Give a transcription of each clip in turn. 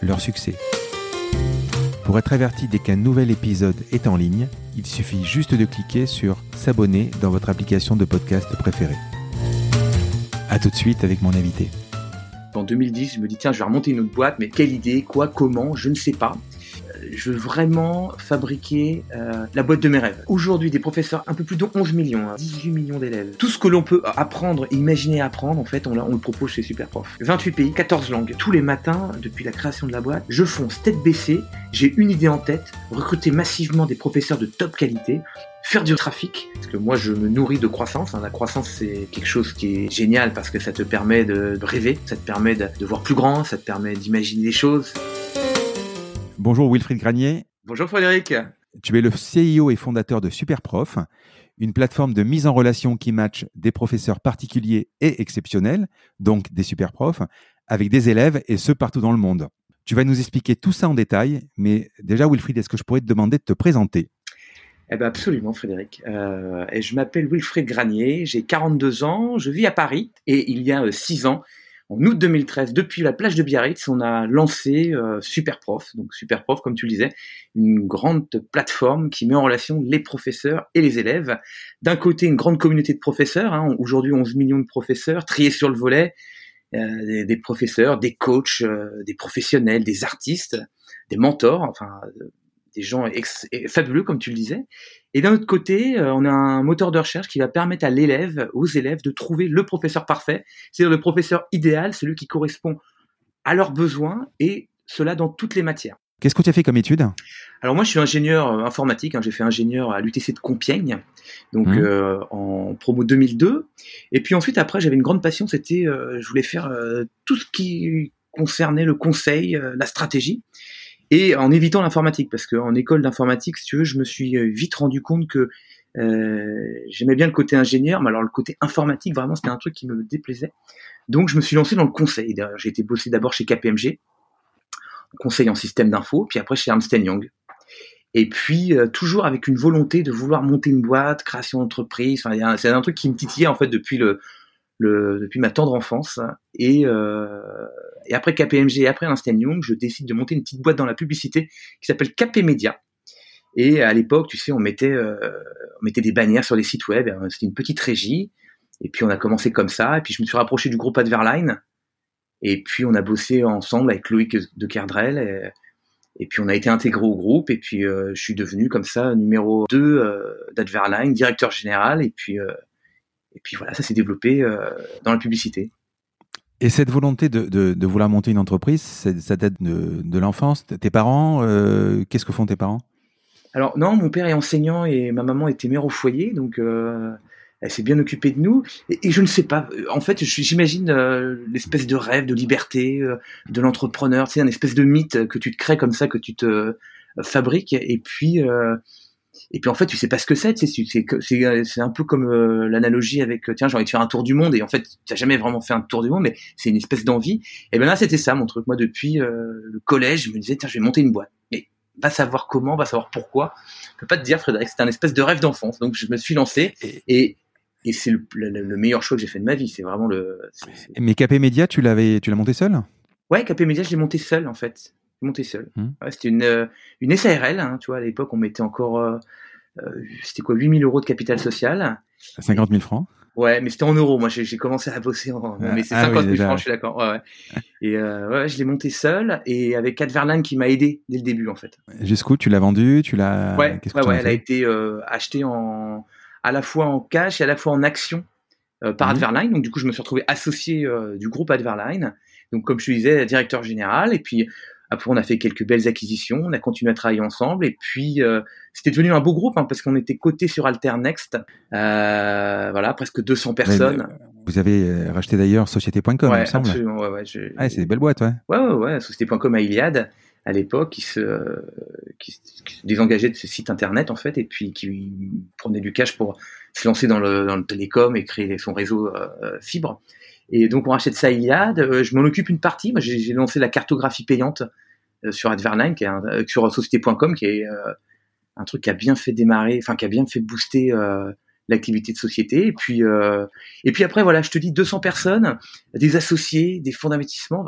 leur succès. Pour être averti dès qu'un nouvel épisode est en ligne, il suffit juste de cliquer sur S'abonner dans votre application de podcast préférée. A tout de suite avec mon invité. En 2010, je me dis tiens, je vais remonter une autre boîte, mais quelle idée, quoi, comment, je ne sais pas je veux vraiment fabriquer euh, la boîte de mes rêves. Aujourd'hui, des professeurs, un peu plus de 11 millions, 18 hein, millions d'élèves. Tout ce que l'on peut apprendre, imaginer apprendre, en fait, on, le propose chez Superprof. 28 pays, 14 langues. Tous les matins, depuis la création de la boîte, je fonce tête baissée, j'ai une idée en tête, recruter massivement des professeurs de top qualité, faire du trafic, parce que moi je me nourris de croissance. Hein. La croissance c'est quelque chose qui est génial parce que ça te permet de rêver, ça te permet de voir plus grand, ça te permet d'imaginer des choses. Bonjour Wilfried Granier. Bonjour Frédéric. Tu es le CEO et fondateur de Superprof, une plateforme de mise en relation qui match des professeurs particuliers et exceptionnels, donc des superprofs, avec des élèves et ceux partout dans le monde. Tu vas nous expliquer tout ça en détail, mais déjà Wilfried, est-ce que je pourrais te demander de te présenter? Eh ben absolument, Frédéric. Euh, et je m'appelle Wilfried Granier, j'ai 42 ans, je vis à Paris et il y a 6 euh, ans, en août 2013, depuis la plage de Biarritz, on a lancé euh, Superprof. Donc Superprof, comme tu le disais, une grande plateforme qui met en relation les professeurs et les élèves. D'un côté, une grande communauté de professeurs, hein, aujourd'hui 11 millions de professeurs, triés sur le volet, euh, des, professeurs, des coachs, euh, des professionnels, des artistes, des mentors, enfin des gens fabuleux, comme tu le disais. Et d'un autre côté, euh, on a un moteur de recherche qui va permettre à l'élève, aux élèves, de trouver le professeur parfait, c'est-à-dire le professeur idéal, celui qui correspond à leurs besoins, et cela dans toutes les matières. Qu'est-ce que tu as fait comme étude? Alors moi, je suis ingénieur euh, informatique. Hein. j'ai fait ingénieur à l'UTC de Compiègne, donc mmh. euh, en promo 2002. Et puis ensuite, après, j'avais une grande passion. C'était, je voulais faire tout ce qui concernait le conseil, la stratégie et en évitant l'informatique, parce qu'en école d'informatique, si tu veux, je me suis euh, vite rendu compte que euh, j'aimais bien le côté ingénieur, mais alors le côté informatique, vraiment, c'était un truc qui me déplaisait. Donc, je me suis lancé dans le conseil. J'ai été bossé d'abord chez KPMG, conseil en système d'info, puis après chez Ernst Young. Et puis, euh, toujours avec une volonté de vouloir monter une boîte, création d'entreprise. Enfin, c'est un truc qui me titillait, en fait, depuis le, le, depuis ma tendre enfance. Et, euh, et après KPMG et après Einstein Young, je décide de monter une petite boîte dans la publicité qui s'appelle KP Media. Et à l'époque, tu sais, on mettait, euh, on mettait des bannières sur les sites web. C'était une petite régie. Et puis on a commencé comme ça. Et puis je me suis rapproché du groupe Adverline. Et puis on a bossé ensemble avec Loïc de Kerdrel. Et, puis on a été intégré au groupe. Et puis euh, je suis devenu comme ça numéro 2 euh, d'Adverline, directeur général. Et puis euh, et puis voilà, ça s'est développé euh, dans la publicité. Et cette volonté de, de, vouloir monter une entreprise, ça date de, de l'enfance. Tes parents, euh, qu'est-ce que font tes parents? Alors non, mon père est enseignant et ma maman était mère au foyer, donc euh, elle s'est bien occupée de nous. Et, je ne sais pas, en fait, j'imagine l'espèce de rêve de liberté de l'entrepreneur, c'est un espèce de mythe que tu te crées comme ça, que tu te fabriques, et puis et puis en fait, tu sais pas ce que c'est. C'est un peu comme euh, l'analogie avec tiens, j'ai envie de faire un tour du monde. Et en fait, tu n'as jamais vraiment fait un tour du monde, mais c'est une espèce d'envie. Et ben là, c'était ça mon truc. Moi, depuis euh, le collège, je me disais tiens, je vais monter une boîte. Mais va savoir comment, va savoir pourquoi. Je peux pas te dire, Frédéric. C'était un espèce de rêve d'enfance. Donc je me suis lancé et et c'est le, le, meilleur choix que j'ai fait de ma vie. C'est vraiment le. Mais KP Media, tu l'avais, tu l'as monté seul? Ouais, KP Media, je l'ai monté seul en fait monté seul. Mmh. c'était une, euh, une SARL, hein, tu vois, à l'époque, on mettait encore, euh, euh c'était quoi, 8000 euros de capital social. 50 000 francs Ouais, mais c'était en euros. Moi, j'ai commencé à bosser en. mais c'est 50 000 francs, je suis d'accord. Ouais, ouais. Et euh, ouais, je l'ai monté seul et avec Adverline qui m'a aidé dès le début, en fait. Jusqu'où tu l'as vendu Tu l'as. Ouais, ouais, ouais elle a été euh, achetée en à la fois en cash et à la fois en action euh, par mmh. Adverline. Donc, du coup, je me suis retrouvé associé du groupe Adverline. Donc, comme je te disais, directeur général. Et puis, Après, on a fait quelques belles acquisitions, on a continué à travailler ensemble, et puis euh, c'était devenu un beau groupe hein, parce qu'on était coté sur Alternext, euh, voilà, presque 200 personnes. vous avez racheté d'ailleurs Société.com, ouais, il me semble. Absolument, ouais, ouais, c'est des belles boîtes, ouais. Ouais, ouais, ouais. Société.com à Iliad à l'époque qui se, qui, se désengageait de ce site internet en fait et puis qui prenait du cash pour se lancer dans le, dans le télécom et créer son réseau fibre. Et donc on rachète ça IAD. Euh, je m'en occupe une partie. Moi, j'ai lancé la cartographie payante euh, sur Adverline, qui est un, euh, sur société.com, qui est un truc qui a bien fait démarrer, enfin qui a bien fait booster l'activité de société. Et puis et puis après voilà, je te dis 200 personnes, des associés, des fonds d'investissement,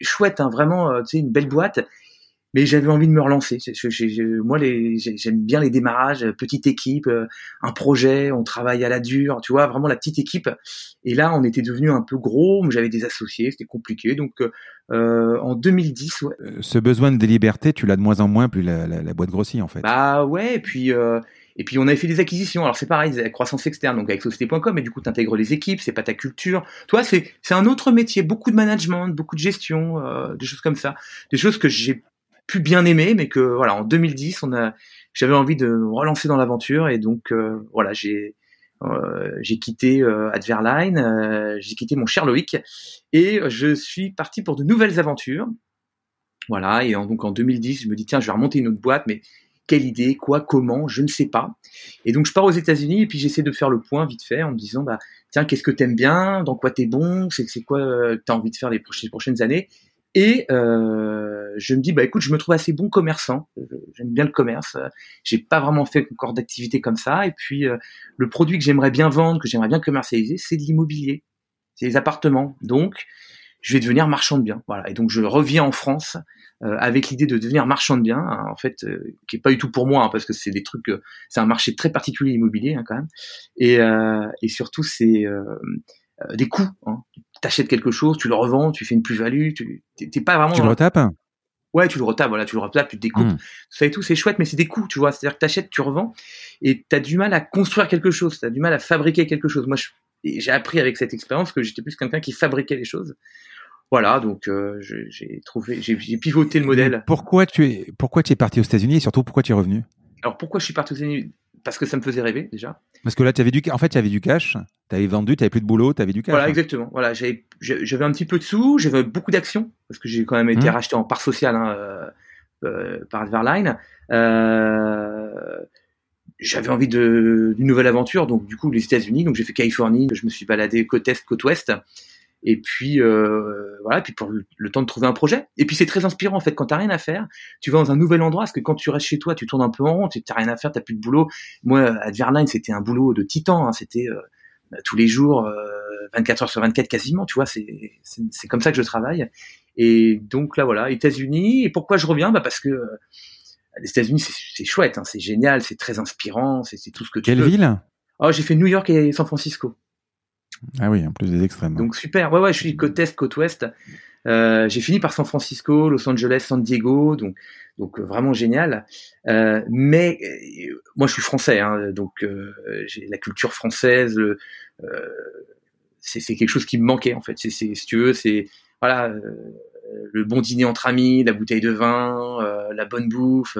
chouette, hein, vraiment, tu sais, une belle boîte mais j'avais envie de me relancer. moi, j'aime bien les démarrages, euh, petite équipe, euh, un projet, on travaille à la dure, tu vois, vraiment la petite équipe. Et là, on était devenu un peu gros, j'avais des associés, c'était compliqué. Donc, euh, en 2010, ouais. Ce besoin de liberté, tu l'as de moins en moins, plus la, la, boîte grossit, en fait. Bah ouais, et puis... et puis on avait fait des acquisitions. Alors c'est pareil, la croissance externe, donc avec société.com, mais du coup tu intègres les équipes, c'est pas ta culture. Toi, c'est c'est un autre métier, beaucoup de management, beaucoup de gestion, des choses comme ça, des choses que j'ai pu bien aimer, mais que voilà, en 2010, on a, j'avais envie de me relancer dans l'aventure et donc euh, voilà, j'ai euh, j'ai quitté euh, Adverline, j'ai quitté mon cher Loïc et je suis parti pour de nouvelles aventures. Voilà, et donc en 2010, je me dis tiens, je vais remonter une autre boîte, mais quelle idée, quoi, comment, je ne sais pas. Et donc je pars aux États-Unis et puis j'essaie de faire le point vite fait en me disant bah tiens, qu'est-ce que t'aimes bien, dans quoi t'es bon, c'est quoi t'as envie de faire les prochaines années? Et euh, je me dis, bah écoute, je me trouve assez bon commerçant. J'aime bien le commerce. J'ai pas vraiment fait encore d'activité comme ça. Et puis euh, le produit que j'aimerais bien vendre, que j'aimerais bien commercialiser, c'est de l'immobilier, c'est les appartements. Donc je vais devenir marchand de biens. Voilà. Et donc je reviens en France euh, avec l'idée de devenir marchand de biens, hein, en fait, qui est pas du tout pour moi, hein, parce que c'est des trucs, c'est un marché très particulier immobilier hein, quand même. Et, et surtout c'est des coûts. Hein t'achètes quelque chose, tu le revends, tu fais une plus-value, tu t'es pas vraiment. Tu le retapes Ouais, tu le retapes, voilà, tu le retapes, tu te découpes. Mmh. Ça et tout, c'est chouette, mais c'est des coûts, tu vois. C'est-à-dire que t'achètes, tu revends, et t'as du mal à construire quelque chose, t'as du mal à fabriquer quelque chose. Moi, j'ai appris avec cette expérience que j'étais plus quelqu'un qui fabriquait les choses. Voilà, donc euh, j'ai trouvé, j'ai pivoté le modèle. Pourquoi tu es, pourquoi tu es parti aux États-Unis et surtout pourquoi tu es revenu? Alors pourquoi je suis parti aux États-Unis? Parce que ça me faisait rêver déjà. Parce que là, tu avais du, en fait, tu avais du cash, tu avais vendu, tu avais plus de boulot, tu avais du cash. Voilà, exactement. Voilà, j'avais, j'avais un petit peu de sous, j'avais beaucoup d'actions parce que j'ai quand même été mmh. racheté en part sociale hein, euh, euh, par Adverline. Euh, j'avais envie de, d'une nouvelle aventure, donc du coup les États-Unis, donc j'ai fait Californie, je me suis baladé côte est, côte ouest, et puis euh, voilà, puis pour le, temps de trouver un projet. Et puis c'est très inspirant en fait quand t'as rien à faire, tu vas dans un nouvel endroit parce que quand tu restes chez toi, tu tournes un peu en rond, tu t'as rien à faire, t'as plus de boulot. Moi, Adverline, c'était un boulot de titan, hein, c'était euh, tous les jours, euh, 24 heures sur 24 quasiment, tu vois, c'est c'est comme ça que je travaille. Et donc là voilà, États-Unis. Et pourquoi je reviens? Bah parce que euh, les États-Unis c'est chouette, hein, c'est génial, c'est très inspirant, c'est tout ce que tu Quelle ville? Oh, j'ai fait New York et San Francisco. Ah oui, en plus des extrêmes. Donc super. Ouais, ouais, je suis côte est, côte ouest. Euh, j'ai fini par San Francisco, Los Angeles, San Diego, donc donc euh, vraiment génial. Euh, mais moi, je suis français, hein, donc j'ai la culture française. c'est quelque chose qui me manquait en fait. C'est si tu veux, c'est voilà le bon dîner entre amis, la bouteille de vin, la bonne bouffe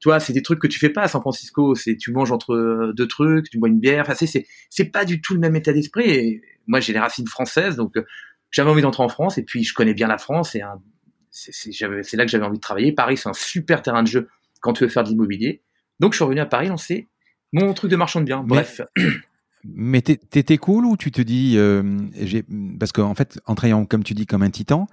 tu vois, c'est des trucs que tu fais pas à San Francisco. C'est tu manges entre deux trucs, tu bois une bière. Enfin, c'est c'est pas du tout le même état d'esprit. Et moi, j'ai les racines françaises, donc euh, j'avais envie d'entrer en France. Et puis, je connais bien la France. Et c'est là que j'avais envie de travailler. Paris, c'est un super terrain de jeu quand tu veux faire de l'immobilier. Donc, je suis revenu à Paris lancer mon truc de marchand de biens. Bref. Mais t'étais cool ou tu te dis, euh, parce qu'en fait, en travaillant comme tu dis comme un titan,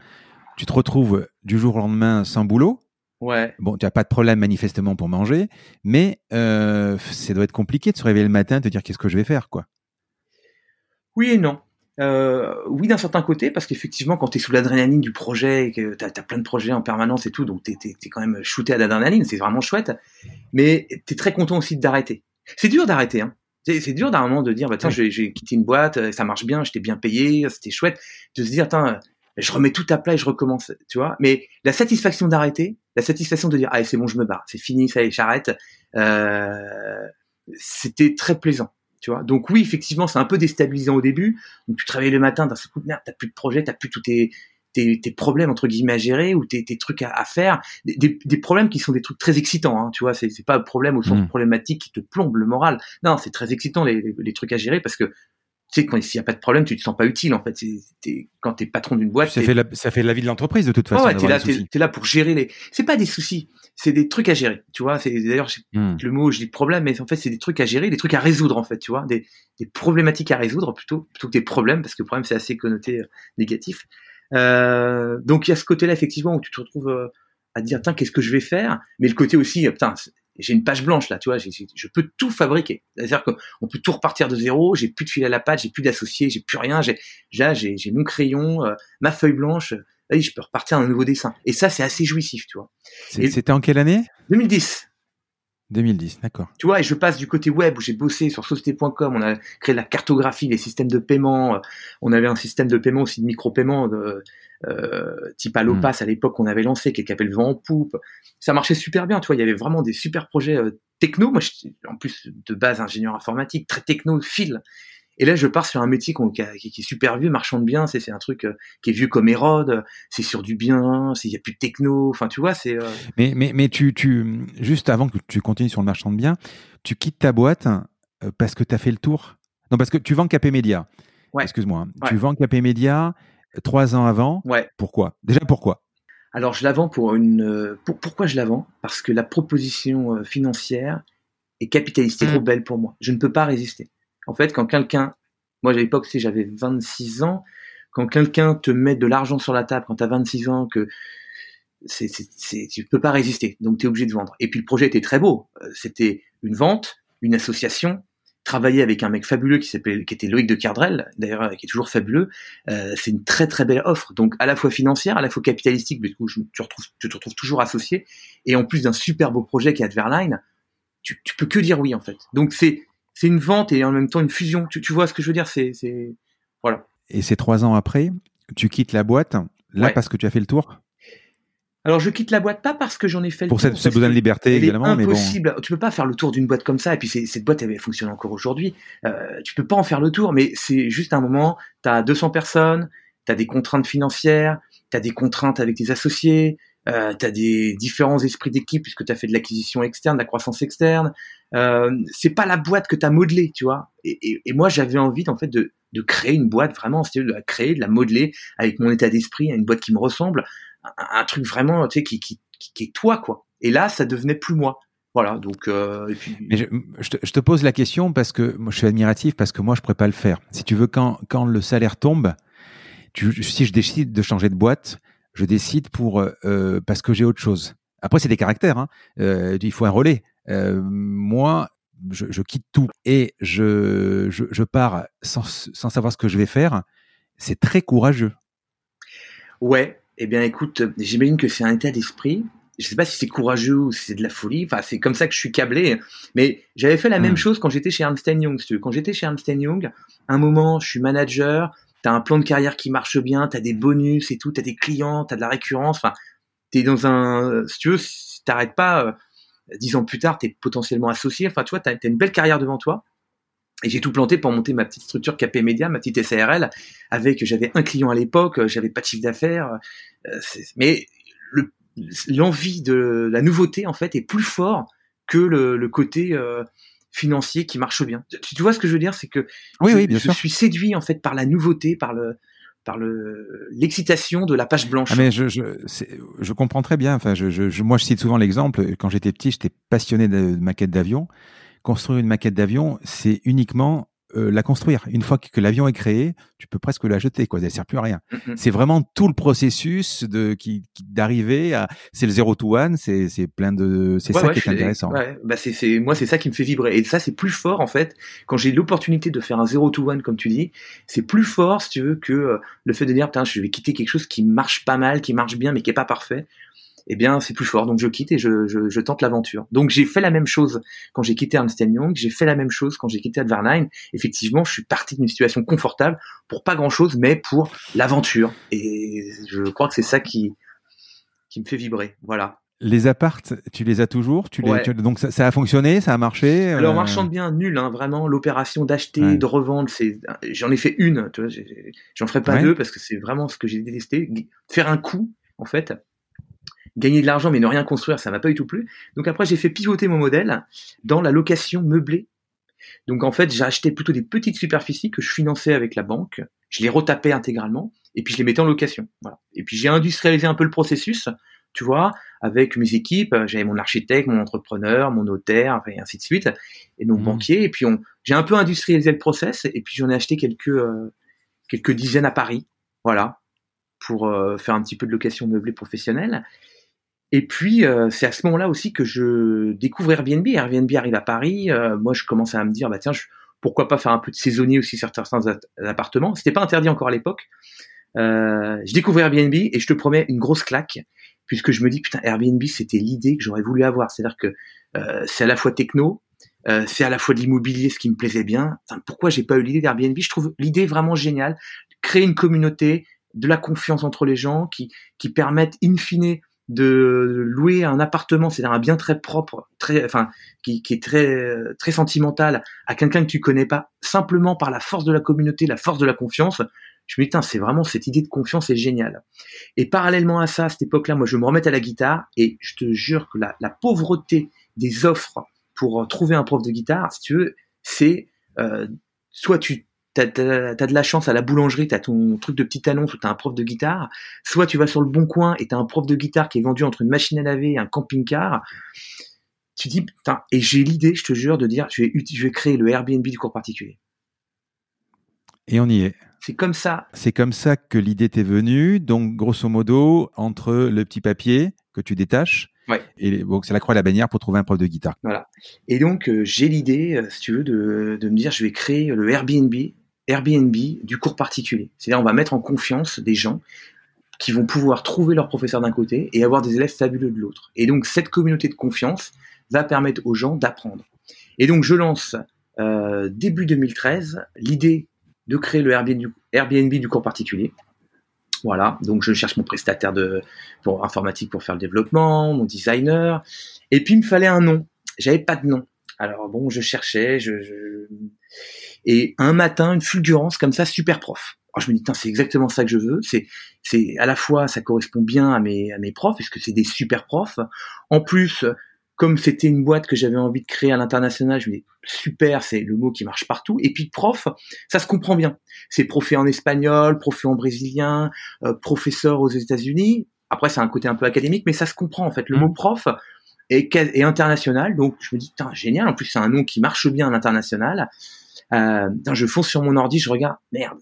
tu te retrouves du jour au lendemain sans boulot Ouais. Bon, tu n'as pas de problème manifestement pour manger, mais euh, ça doit être compliqué de se réveiller le matin, et te dire qu'est-ce que je vais faire, quoi. Oui et non. Euh, oui d'un certain côté, parce qu'effectivement, quand tu es sous l'adrénaline du projet, et que tu as, plein de projets en permanence et tout, donc tu es, quand même shooté à l'adrénaline, c'est vraiment chouette, mais tu es très content aussi d'arrêter. C'est dur d'arrêter, hein. C'est dur d'un moment de dire, bah, tiens, j'ai quitté une boîte, ça marche bien, j'étais bien payé, c'était chouette. De se dire, tiens, je remets tout à plat et je recommence, tu vois. Mais la satisfaction d'arrêter, la satisfaction de dire ah c'est bon je me barre, c'est fini, ça y est, j'arrête. Euh, c'était très plaisant, tu vois. Donc oui effectivement c'est un peu déstabilisant au début. Donc tu travailles le matin d'un seul coup de merde, t'as plus de projet, t'as plus tous tes tes, tes, problèmes entre guillemets à gérer ou tes, tes trucs à, à faire, des, des, problèmes qui sont des trucs très excitants. Hein, tu vois, c'est pas un problème au sens mmh. problématique qui te plombe le moral. Non, c'est très excitant les, les, les, trucs à gérer parce que tu sais, quand s'il n'y a pas de problème, tu te sens pas utile en fait. Es, quand t'es patron d'une boîte, ça fait, la, ça fait la vie de l'entreprise de toute façon. ouais, t'es là, es, là pour gérer les. C'est pas des soucis, c'est des trucs à gérer. Tu vois, c'est d'ailleurs hmm. le mot, je dis problème, mais en fait c'est des trucs à gérer, des trucs à résoudre en fait. Tu vois, des, des problématiques à résoudre plutôt plutôt que des problèmes parce que problème c'est assez connoté euh, négatif. Euh, donc il y a ce côté-là effectivement où tu te retrouves euh, à dire tiens qu'est-ce que je vais faire, mais le côté aussi putain j'ai une page blanche là, tu vois, je peux tout fabriquer. C'est-à-dire qu'on peut tout repartir de zéro, j'ai plus de fil à la page, j'ai plus d'associés, j'ai plus rien, j'ai là j'ai mon crayon, euh, ma feuille blanche, là, je peux repartir un nouveau dessin. Et ça c'est assez jouissif, tu vois. C'était en quelle année? 2010. 2010, d'accord. Tu vois, et je passe du côté web où j'ai bossé sur société.com, on a créé la cartographie, les systèmes de paiement, euh, on avait un système de paiement aussi de micro-paiement de, euh, type Allopass hmm. à l'époque qu'on avait lancé, qui appelle Vent en poupe. Ça marchait super bien, tu vois, il y avait vraiment des super projets euh, techno. Moi, en plus de base ingénieur informatique, très techno, fil. Et là, je pars sur un métier qui, qui, est super vieux, marchand de biens. C'est, un truc euh, qui est vieux comme Hérode. C'est sur du bien. Il y a plus de techno. Enfin, tu vois, c'est. Euh, mais, mais, mais tu, tu, juste avant que tu continues sur le marchand de biens, tu quittes ta boîte euh, parce que tu as fait le tour. Non, parce que tu vends Capé Média. Ouais. Excuse-moi. Hein. Tu vends Capé Média trois ans avant. Ouais. Pourquoi? Déjà, pourquoi? Alors, je la vends pour une. pourquoi je la vends? Parce que la proposition financière est capitaliste, c'est mmh. trop belle pour moi. Je ne peux pas résister. En fait, quand quelqu'un, moi à l'époque, si j'avais 26 ans, quand quelqu'un te met de l'argent sur la table quand tu as 26 ans, que c'est, c'est, tu peux pas résister, donc tu es obligé de vendre. Et puis le projet était très beau. Euh, c'était une vente, une association, travailler avec un mec fabuleux qui s'appelait, qui était Loïc de Cardrel, d'ailleurs, euh, qui est toujours fabuleux. Euh, c'est une très très belle offre, donc à la fois financière, à la fois capitalistique, mais du coup, tu, retrouves, tu te retrouves toujours associé, et en plus d'un super beau projet qui est Adverline, tu peux que dire oui en fait. Donc c'est c'est une vente et en même temps une fusion. Tu, vois ce que je veux dire C'est voilà. Et c'est trois ans après, tu quittes la boîte là parce que tu as fait le tour? Alors je quitte la boîte pas parce que j'en ai fait le pour tour. Pour cette besoin de liberté également, mais impossible. Tu peux pas faire le tour d'une boîte comme ça. Et puis cette boîte elle fonctionne encore aujourd'hui. Euh, tu peux pas en faire le tour, mais c'est juste un moment. Tu as 200 personnes, tu as des contraintes financières, tu as des contraintes avec tes associés, euh, tu as des différents esprits d'équipe puisque tu as fait de l'acquisition externe, de la croissance externe. Euh, c'est pas la boîte que tu as modelée, tu vois. Et, moi, j'avais envie en fait de, créer une boîte vraiment, de la créer, de la modeler avec mon état d'esprit, une boîte qui me ressemble, un, truc vraiment, tu sais, qui, qui, qui, est toi, quoi. Et là, ça devenait plus moi. Voilà, donc. Euh. Mais je, te, pose la question parce que je suis admiratif parce que moi, je pourrais pas le faire. Si tu veux, quand, quand le salaire tombe, si je décide de changer de boîte, je décide pour euh, euh, parce que j'ai autre chose. Après, c'est des caractères. Hein. Euh, il faut un relais. Euh, moi, je, je, quitte tout et je, je, je pars sans, sans, savoir ce que je vais faire. C'est très courageux. Ouais. Eh bien, écoute, j'imagine que c'est un état d'esprit. Je sais pas si c'est courageux ou si c'est de la folie. Enfin, c'est comme ça que je suis câblé. Mais j'avais fait la même hmm. chose quand j'étais chez Ernst Young. Quand j'étais chez Ernst Young, un moment, je suis manager t'as un plan de carrière qui marche bien, t'as des bonus et tout, t'as des clients, t'as de la récurrence. Enfin, t'es dans un, si tu veux, si t'arrêtes pas, euh, dix ans plus tard, t'es potentiellement associé. Enfin, tu vois, t'as as une belle carrière devant toi. Et j'ai tout planté pour monter ma petite structure KP Media, ma petite SARL, avec, j'avais un client à l'époque, j'avais pas de chiffre d'affaires, euh, mais l'envie de la nouveauté, en fait, est plus fort que le, côté, euh, financier qui marche bien. Tu, vois ce que je veux dire, c'est que oui, je, oui, bien je suis séduit en fait par la nouveauté, par le par le l'excitation de la page blanche. Ah mais je je, je comprends très bien. Enfin, je, je, moi je cite souvent l'exemple. Quand j'étais petit, j'étais passionné de, de maquettes d'avion. Construire une maquette d'avion, c'est uniquement euh, la construire. Une fois que, l'avion est créé, tu peux presque la jeter, quoi. Elle sert plus à rien. Mm, mm. C'est vraiment tout le processus de qui, d'arriver à. C'est le zero to one. C'est c'est plein de. C'est ça qui est intéressant. Ouais, bah c'est c'est moi c'est ça qui me fait vibrer. Et ça c'est plus fort en fait quand j'ai l'opportunité de faire un zero to one comme tu dis. C'est plus fort si tu veux que euh, le fait de dire putain je vais quitter quelque chose qui marche pas mal, qui marche bien mais qui est pas parfait eh bien c'est plus fort. Donc je quitte et je, je, je tente l'aventure. Donc j'ai fait la même chose quand j'ai quitté Ernst Young, j'ai fait la même chose quand j'ai quitté Adverline. Effectivement, je suis parti d'une situation confortable pour pas grand chose, mais pour l'aventure. Et je crois que c'est ça qui qui me fait vibrer. Voilà. Les appartes, tu les as toujours? Tu les, Donc ça, a fonctionné, ça a marché? Alors marchand de bien, nul, hein, vraiment. L'opération d'acheter, de revendre, c'est. J'en ai fait une, tu vois. J'en ferai pas deux parce que c'est vraiment ce que j'ai détesté. Faire un coup, en fait, gagner de l'argent mais ne rien construire, ça m'a pas du tout plu. Donc après j'ai fait pivoter mon modèle dans la location meublée. Donc en fait j'ai acheté plutôt des petites superficies que je finançais avec la banque. Je les retapais intégralement et puis je les mettais en location. Voilà. Et puis j'ai industrialisé un peu le processus tu vois, avec mes équipes. J'avais mon architecte, mon entrepreneur, mon notaire, et ainsi de suite, et donc mmh. banquier. Et puis on, j'ai un peu industrialisé le process, et puis j'en ai acheté quelques euh, quelques dizaines à Paris, voilà, pour euh, faire un petit peu de location meublée professionnelle. Et puis c'est à ce moment-là aussi que je découvre Airbnb. Airbnb arrive à Paris. moi, je commence à me dire, bah tiens, pourquoi pas faire un peu de saisonnier aussi sur certains appartements. C'était pas interdit encore à l'époque. je découvre Airbnb et je te promets une grosse claque puisque je me dis putain Airbnb c'était l'idée que j'aurais voulu avoir, c'est-à-dire que euh, c'est à la fois techno, euh, c'est à la fois de l'immobilier, ce qui me plaisait bien. Pourquoi j'ai pas eu l'idée d'Airbnb? Je trouve l'idée vraiment géniale, créer une communauté, de la confiance entre les gens qui qui permettent in fine de louer un appartement, c'est-à-dire un bien très propre, très, enfin, qui, qui est très, très sentimental à quelqu'un que tu connais pas, simplement par la force de la communauté, la force de la confiance je me dis, c'est vraiment cette idée de confiance est géniale. Et parallèlement à ça, à cette époque-là, moi, je me remets à la guitare et je te jure que la, la pauvreté des offres pour trouver un prof de guitare, si tu veux, c'est euh, soit tu as, de la chance à la boulangerie, tu as ton truc de petite annonce où tu as un prof de guitare, soit tu vas sur le bon coin et tu as un prof de guitare qui est vendu entre une machine à laver et un camping-car. Tu dis, putain, et j'ai l'idée, je te jure, de dire, je vais, je vais créer le Airbnb du cours particulier. Et on y est. C'est comme ça. C'est comme ça que l'idée t'est venue. Donc, grosso modo, entre le petit papier que tu détaches, ouais. et bon, c'est la croix et la bannière pour trouver un prof de guitare. Voilà. Et donc, euh, j'ai l'idée, euh, si tu veux, de, de me dire, je vais créer le Airbnb, Airbnb du cours particulier. C'est-à-dire, on va mettre en confiance des gens qui vont pouvoir trouver leur professeur d'un côté et avoir des élèves fabuleux de l'autre. Et donc, cette communauté de confiance va permettre aux gens d'apprendre. Et donc, je lance euh, début 2013 l'idée de créer le Airbnb du, cours particulier. Voilà, donc je cherche mon prestataire de pour informatique pour faire le développement, mon designer, et puis il me fallait un nom. J'avais pas de nom. Alors bon, je cherchais, je, et un matin, une fulgurance comme ça, super prof. Alors je me dis, c'est exactement ça que je veux. C'est, c'est à la fois, ça correspond bien à mes, à mes profs, parce que c'est des super profs. En plus, comme c'était une boîte que j'avais envie de créer à l'international, je me dis super, c'est le mot qui marche partout. Et puis prof, ça se comprend bien. C'est profé en espagnol, profé en brésilien, euh, professeur aux États-Unis. Après, c'est un côté un peu académique, mais ça se comprend en fait. Le mmh. mot prof est, est, international, donc je me dis génial. En plus, c'est un nom qui marche bien à l'international. Euh, je fonce sur mon ordi, je regarde, merde,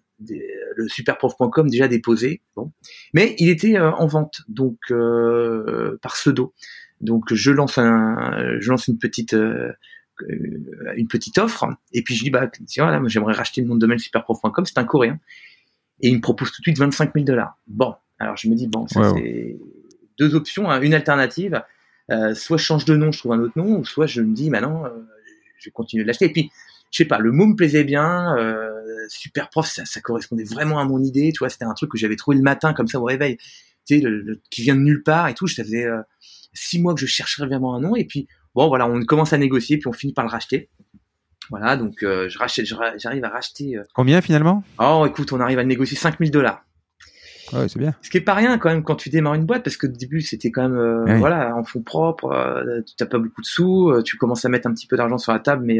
le superprof.com déjà déposé. Bon, mais il était euh, en vente, donc euh, par pseudo. Donc je lance un, je lance une petite euh, une petite offre et puis je dis bah tiens j'aimerais racheter le nom de domaine superprof.com c'est un coréen et il me propose tout de suite 25 000 dollars bon alors je me dis bon ça c'est deux options hein, une alternative soit je change de nom je trouve un autre nom ou soit je me dis maintenant euh, je vais continuer de l'acheter et puis je sais pas le mot me plaisait bien euh, superprof ça, ça, correspondait vraiment à mon idée tu vois c'était un truc que j'avais trouvé le matin comme ça au réveil tu sais le, qui vient de nulle part et tout je savais six mois que je chercherais vraiment un nom. Et puis, bon, voilà, on commence à négocier, puis on finit par le racheter. Voilà, donc euh, je rachète, j'arrive à racheter. Euh, Combien finalement? Oh, écoute, on arrive à négocier 5000 dollars. Ouais, c'est bien. Ce qui est pas rien quand même quand tu démarres une boîte, parce que au début c'était quand même euh, voilà en fonds propres, tu t'as pas beaucoup de sous, tu commences à mettre un petit peu d'argent sur la table, mais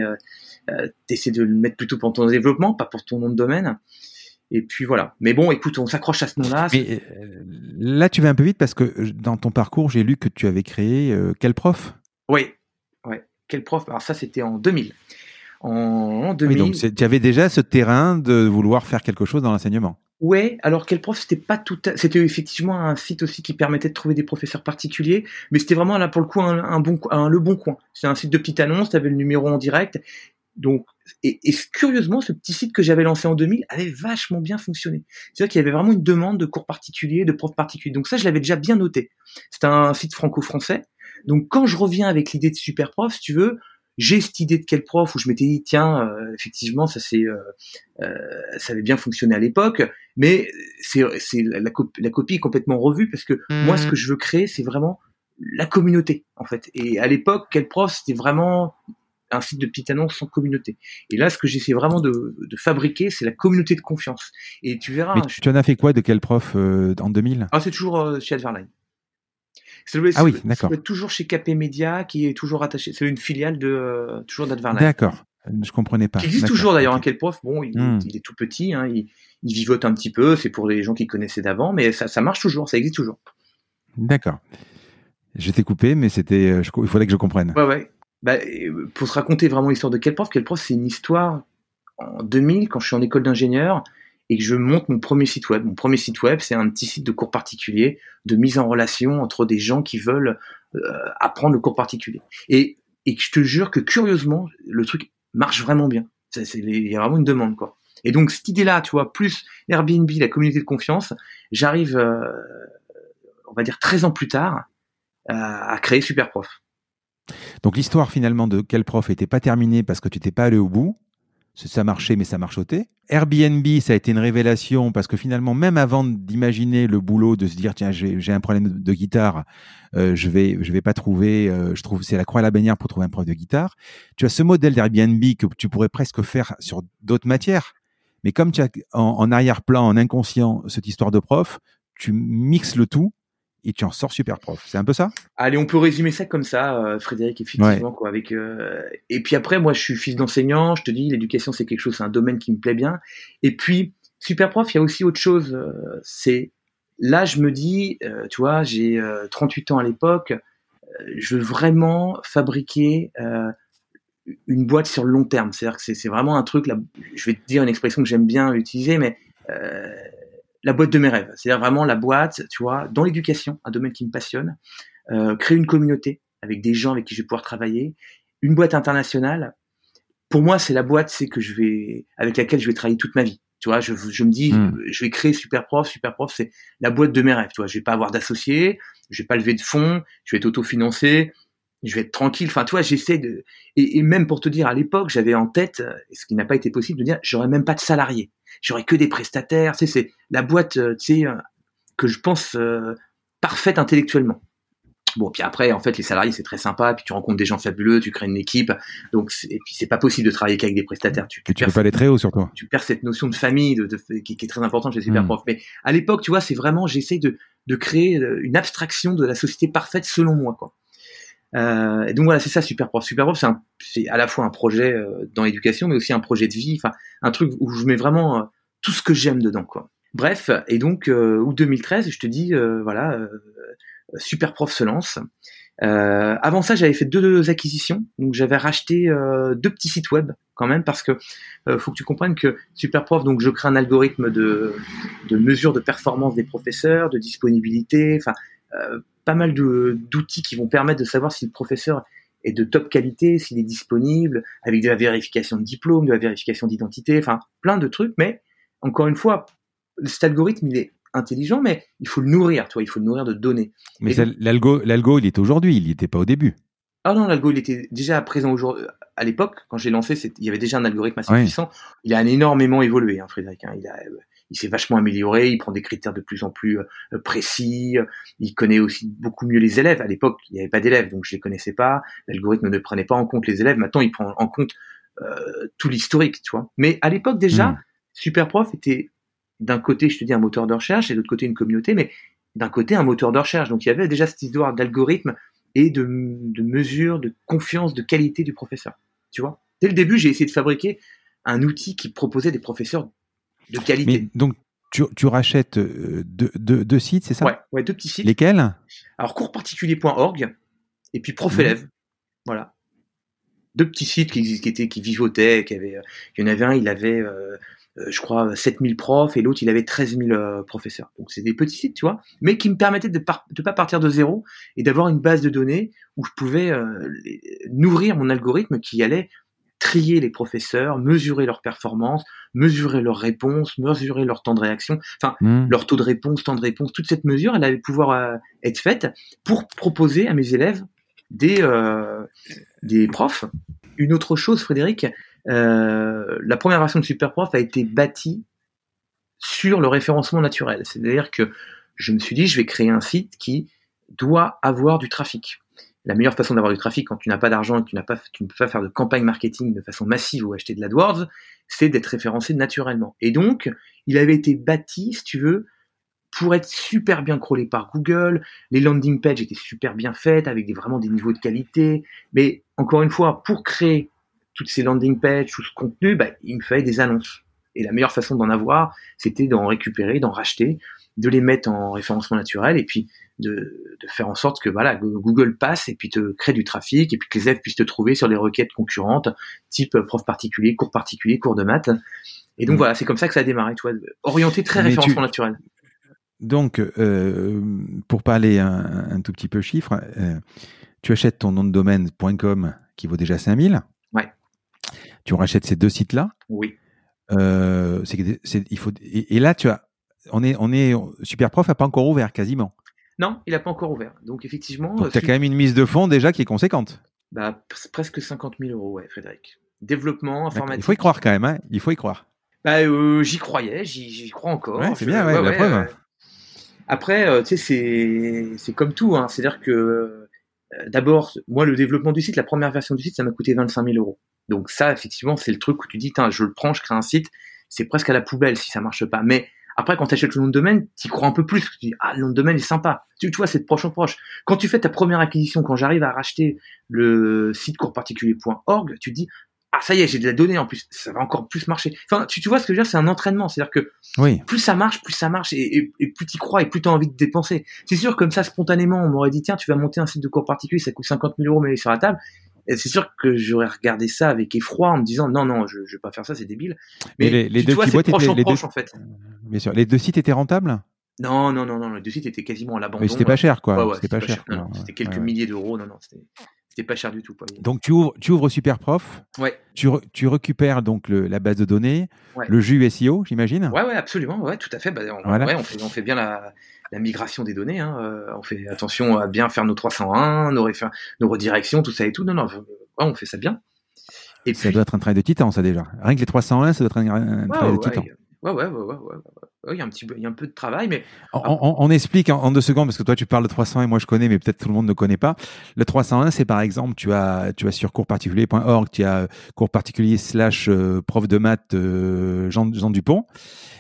tu essaies de le mettre plutôt pour ton développement, pas pour ton nom de domaine. Et puis voilà. Mais bon, écoute, on s'accroche à ce nom-là. Mais euh, là, tu vas un peu vite parce que euh, dans ton parcours, j'ai lu que tu avais créé euh, quel prof Oui, ouais. Quel prof Alors ça, c'était en 2000. En 2000. donc tu avais déjà ce terrain de vouloir faire quelque chose dans l'enseignement. Ouais, alors quel prof c'était pas tout, c'était effectivement un site aussi qui permettait de trouver des professeurs particuliers, mais c'était vraiment là pour le coup un, bon, un, le bon coin. C'est un site de petite annonce, tu avais le numéro en direct, donc, et, et, curieusement, ce petit site que j'avais lancé en 2000 avait vachement bien fonctionné. C'est-à-dire qu'il y avait vraiment une demande de cours particuliers, de profs particuliers. Donc ça, je l'avais déjà bien noté. C'est un site franco-français. Donc quand je reviens avec l'idée de super prof, si tu veux, j'ai cette idée de quel prof où je m'étais dit tiens euh, effectivement ça c'est euh, euh, ça avait bien fonctionné à l'époque mais c'est c'est la, la, copie est complètement revue parce que moi ce mmh. que je veux créer c'est vraiment la communauté en fait. Et à l'époque, quel prof, c'était vraiment un site de petite annonce sans communauté. Et là, ce que j'essaie vraiment de, fabriquer, c'est la communauté de confiance. Et tu verras. Mais tu en as fait quoi de quel prof euh, en 2000 Ah, c'est toujours euh, chez Adverline. ah oui, d'accord. C'est toujours chez KP Media, qui est toujours attaché. C'est une filiale de euh, toujours d'Adverline. D'accord. Je comprenais pas. Qui existe toujours d'ailleurs. un quel prof, bon, hmm. il, est tout petit, hein, il, vivote un petit peu. C'est pour les gens qui connaissaient d'avant, mais ça, ça marche toujours, ça existe toujours. D'accord. Je t'ai coupé, mais c'était, il fallait que je comprenne. Ouais, ouais bah, pour se raconter vraiment l'histoire de quel prof, quel prof, c'est une histoire en 2000 quand je suis en école d'ingénieur et que je monte mon premier site web. Mon premier site web, c'est un petit site de cours particulier, de mise en relation entre des gens qui veulent euh, apprendre le cours particulier. Et, et je te jure que curieusement, le truc marche vraiment bien. Il y a vraiment une demande, quoi. Et donc cette idée-là, tu vois, plus Airbnb, la communauté de confiance, j'arrive, euh, on va dire 13 ans plus tard, euh, à créer Superprof. Donc l'histoire finalement de quel prof n'était pas terminée parce que tu n'étais pas allé au bout. Ça marchait, mais ça marchotait. Airbnb, ça a été une révélation parce que finalement, même avant d'imaginer le boulot, de se dire tiens, j'ai un problème de, guitare, euh, je vais je vais pas trouver, euh, je trouve c'est la croix à la bannière pour trouver un prof de guitare. Tu as ce modèle d'Airbnb que tu pourrais presque faire sur d'autres matières, mais comme tu as en arrière-plan, en inconscient, cette histoire de prof, tu mixes le tout et tu en sors super prof. C'est un peu ça? Allez, on peut résumer ça comme ça, euh, Frédéric, effectivement. Quoi, avec, euh, Et puis après, moi, je suis fils d'enseignant. Je te dis, l'éducation, c'est quelque chose, c'est un domaine qui me plaît bien. Et puis, super prof, il y a aussi autre chose. Euh, c'est là, je me dis, tu vois, j'ai 38 ans à l'époque. je veux vraiment fabriquer une boîte sur le long terme. C'est-à-dire que c'est vraiment un truc. Là, je vais te dire une expression que j'aime bien utiliser, mais la boîte de mes rêves. C'est-à-dire vraiment la boîte, tu vois, dans l'éducation, un domaine qui me passionne, euh, créer une communauté avec des gens avec qui je vais pouvoir travailler, une boîte internationale. Pour moi, c'est la boîte, c'est que je vais avec laquelle je vais travailler toute ma vie. Tu vois, je, me dis, hmm. je vais créer Superprof. Superprof, c'est la boîte de mes rêves. Tu vois, je vais pas avoir d'associés, je vais pas lever de fonds, je vais être autofinancé, je vais être tranquille. Enfin, toi, j'essaie de, et, même pour te dire, à l'époque, j'avais en tête, ce qui n'a pas été possible, de dire, j'aurais même pas de salariés, j'aurais que des prestataires. Tu sais, c'est la boîte, euh, tu sais, euh, que je pense euh, parfaite intellectuellement. Bon, puis après, en fait, les salariés, c'est très sympa. Puis tu rencontres des gens fabuleux, tu crées une équipe. Donc, et puis c'est pas possible de travailler qu'avec des prestataires. Tu, tu, tu perds, pas aller très haut sur toi. Tu perds cette notion de famille, de, qui, est très importante chez Superprof. Hmm. Mais à l'époque, tu vois, c'est vraiment, j'essaie de, de créer une abstraction de la société parfaite selon moi, quoi. Euh, et donc voilà, c'est ça Superprof. Superprof, c'est, c'est à la fois un projet euh, dans l'éducation, mais aussi un projet de vie, enfin un truc où je mets vraiment euh, tout ce que j'aime dedans, quoi. Bref, et donc août 2013, je te dis, voilà, Superprof se lance. avant ça, j'avais fait deux, acquisitions. Donc, j'avais racheté deux petits sites web quand même parce que faut que tu comprennes que Superprof, donc je crée un algorithme de, de mesure de performance des professeurs, de disponibilité, enfin pas mal d'outils qui vont permettre de savoir si le professeur est de top qualité, s'il est disponible, avec de la vérification de diplôme, de la vérification d'identité, enfin plein de trucs. Mais encore une fois, cet algorithme, il est intelligent, mais il faut le nourrir, toi, il faut le nourrir de données. Mais l'algo, l'algo, il est aujourd'hui, il n'y était pas au début. Ah non, l'algo, il était déjà présent aujourd'hui. À l'époque, quand j'ai lancé, il y avait déjà un algorithme assez puissant. Il a énormément évolué, hein, Frédéric. Hein. Il a, il s'est vachement amélioré, il prend des critères de plus en plus euh, précis, il connaît aussi beaucoup mieux les élèves. À l'époque, il n'y avait pas d'élèves, donc je les connaissais pas. L'algorithme ne prenait pas en compte les élèves. Maintenant, il prend en compte euh, tout l'historique, tu vois. Mais à l'époque déjà, mmh. Superprof était d'un côté, je te dis, un moteur de recherche, et de l'autre côté une communauté, mais d'un côté un moteur de recherche. Donc il y avait déjà cette histoire d'algorithme et de, de mesure, de confiance, de qualité du professeur. Tu vois Dès le début, j'ai essayé de fabriquer un outil qui proposait des professeurs de qualité. donc, tu, tu rachètes euh, deux, sites, c'est ça? Ouais, ouais, deux petits sites. Lesquels? Alors, coursparticulier.org et puis Profélève. Mmh. Voilà. Deux petits sites qui, qui, étaient, qui vivotaient, qui avaient, il y en avait un, il avait, euh, euh, je crois, 7000 profs et l'autre, il avait 13 000 professeurs. Donc, c'est des petits sites, tu vois, mais qui me permettaient de ne pas partir de zéro et d'avoir une base de données où je pouvais nourrir mon algorithme qui allait trier les professeurs, mesurer leurs performances, mesurer leurs réponses, mesurer leur temps de réaction, enfin hmm. leur taux de réponse, temps de réponse, toute cette mesure, elle allait pouvoir euh, être faite pour proposer à mes élèves des euh, des profs. Une autre chose, Frédéric, euh, la première version de Superprof a été bâtie sur le référencement naturel, c'est-à-dire que je me suis dit, je vais créer un site qui doit avoir du trafic. La meilleure façon d'avoir du trafic quand tu n'as pas d'argent et que tu n'as pas, tu ne peux pas faire de campagne marketing de façon massive ou acheter de l'AdWords, c'est d'être référencé naturellement. Et donc, il avait été bâti, si tu veux, pour être super bien crawlé par Google. Les landing pages étaient super bien faites avec vraiment des niveaux de qualité. Mais encore une fois, pour créer toutes ces landing pages, tout ce contenu, bah, il me fallait des annonces. Et la meilleure façon d'en avoir, c'était d'en récupérer, d'en racheter, de les mettre en référencement naturel et puis de, de, faire en sorte que voilà Google passe et puis te crée du trafic et puis que les élèves puissent te trouver sur des requêtes concurrentes type prof particulier, cours particulier, cours de maths. Et donc mmh. voilà, c'est comme ça que ça a démarré, tu vois, orienté très référencement naturel. Donc, euh, pour parler un, un, tout petit peu chiffres, euh, tu achètes ton nom de domaine.com qui vaut déjà 5000. Ouais. Tu rachètes ces deux sites-là. Oui. Euh, c'est, il faut, et, là, tu as, on est, on est, Superprof n'a pas encore ouvert quasiment. Non, il n'a pas encore ouvert. Donc effectivement. Donc tu as quand même une mise de fonds déjà qui est conséquente. Bah, presque 50 000 euros, ouais, Frédéric. Développement informatique. Il faut y croire quand même, hein il faut y croire. Bah, euh, j'y croyais, j'y, crois encore. Ouais, c'est bien, ouais, la preuve. Après, euh, tu sais, c'est comme tout. Hein. C'est-à-dire que euh, d'abord, moi, le développement du site, la première version du site, ça m'a coûté 25 000 euros. Donc ça, effectivement, c'est le truc où tu dis, je le prends, je crée un site, c'est presque à la poubelle si ça marche pas. Mais après, quand tu achètes le nom de domaine, tu crois un peu plus. Tu dis, ah, le nom de domaine est sympa. Tu, vois, c'est de proche en proche. Quand tu fais ta première acquisition, quand j'arrive à racheter le site coursparticulier.org, tu dis, ah ça y est, j'ai de la donnée en plus, ça va encore plus marcher. Enfin, tu, tu vois ce que je veux dire, c'est un entraînement, c'est-à-dire que oui. plus ça marche, plus ça marche, et, et, plus tu crois, et plus tu as envie de dépenser. C'est sûr, comme ça, spontanément, on m'aurait dit, tiens, tu vas monter un site de cours particulier, ça coûte 50 000 euros, mais sur la table. Et c'est sûr que j'aurais regardé ça avec effroi en me disant, non, non, je, je vais pas faire ça, c'est débile. Mais, les, les tu deux vois, c'est proche en proche, en fait. Bien sûr. Les deux sites étaient rentables? Non, non, non, non, les deux sites étaient quasiment à l'abandon. Mais c'était pas cher, quoi. Ouais, c'était pas, cher. C'était quelques milliers d'euros. Non, non, c'était pas cher du tout. Donc tu ouvres, tu ouvres Superprof. Ouais. Tu, tu récupères donc le, la base de données, le jus SEO, j'imagine? Ouais, ouais, absolument, ouais, tout à fait. Bah, on, ouais, on, fait, on fait bien la, la migration des données. Hein. Euh, on fait attention à bien faire nos 301, nos, nos redirections, tout ça et tout. Non, non, on fait ça bien. Et ça doit être un travail de titan, ça déjà. Rien que les 301, ça doit être un, travail de titan. Ouais, ouais, ouais, ouais, ouais, Il y a un petit, il y a un peu de travail, mais on, explique en, deux secondes parce que toi tu parles de 301 et moi je connais, mais peut-être tout le monde ne connaît pas. Le 301, c'est par exemple, tu as, tu as sur coursparticulier.org, tu as cours particulier slash euh, prof de maths euh, Jean, Jean Dupont,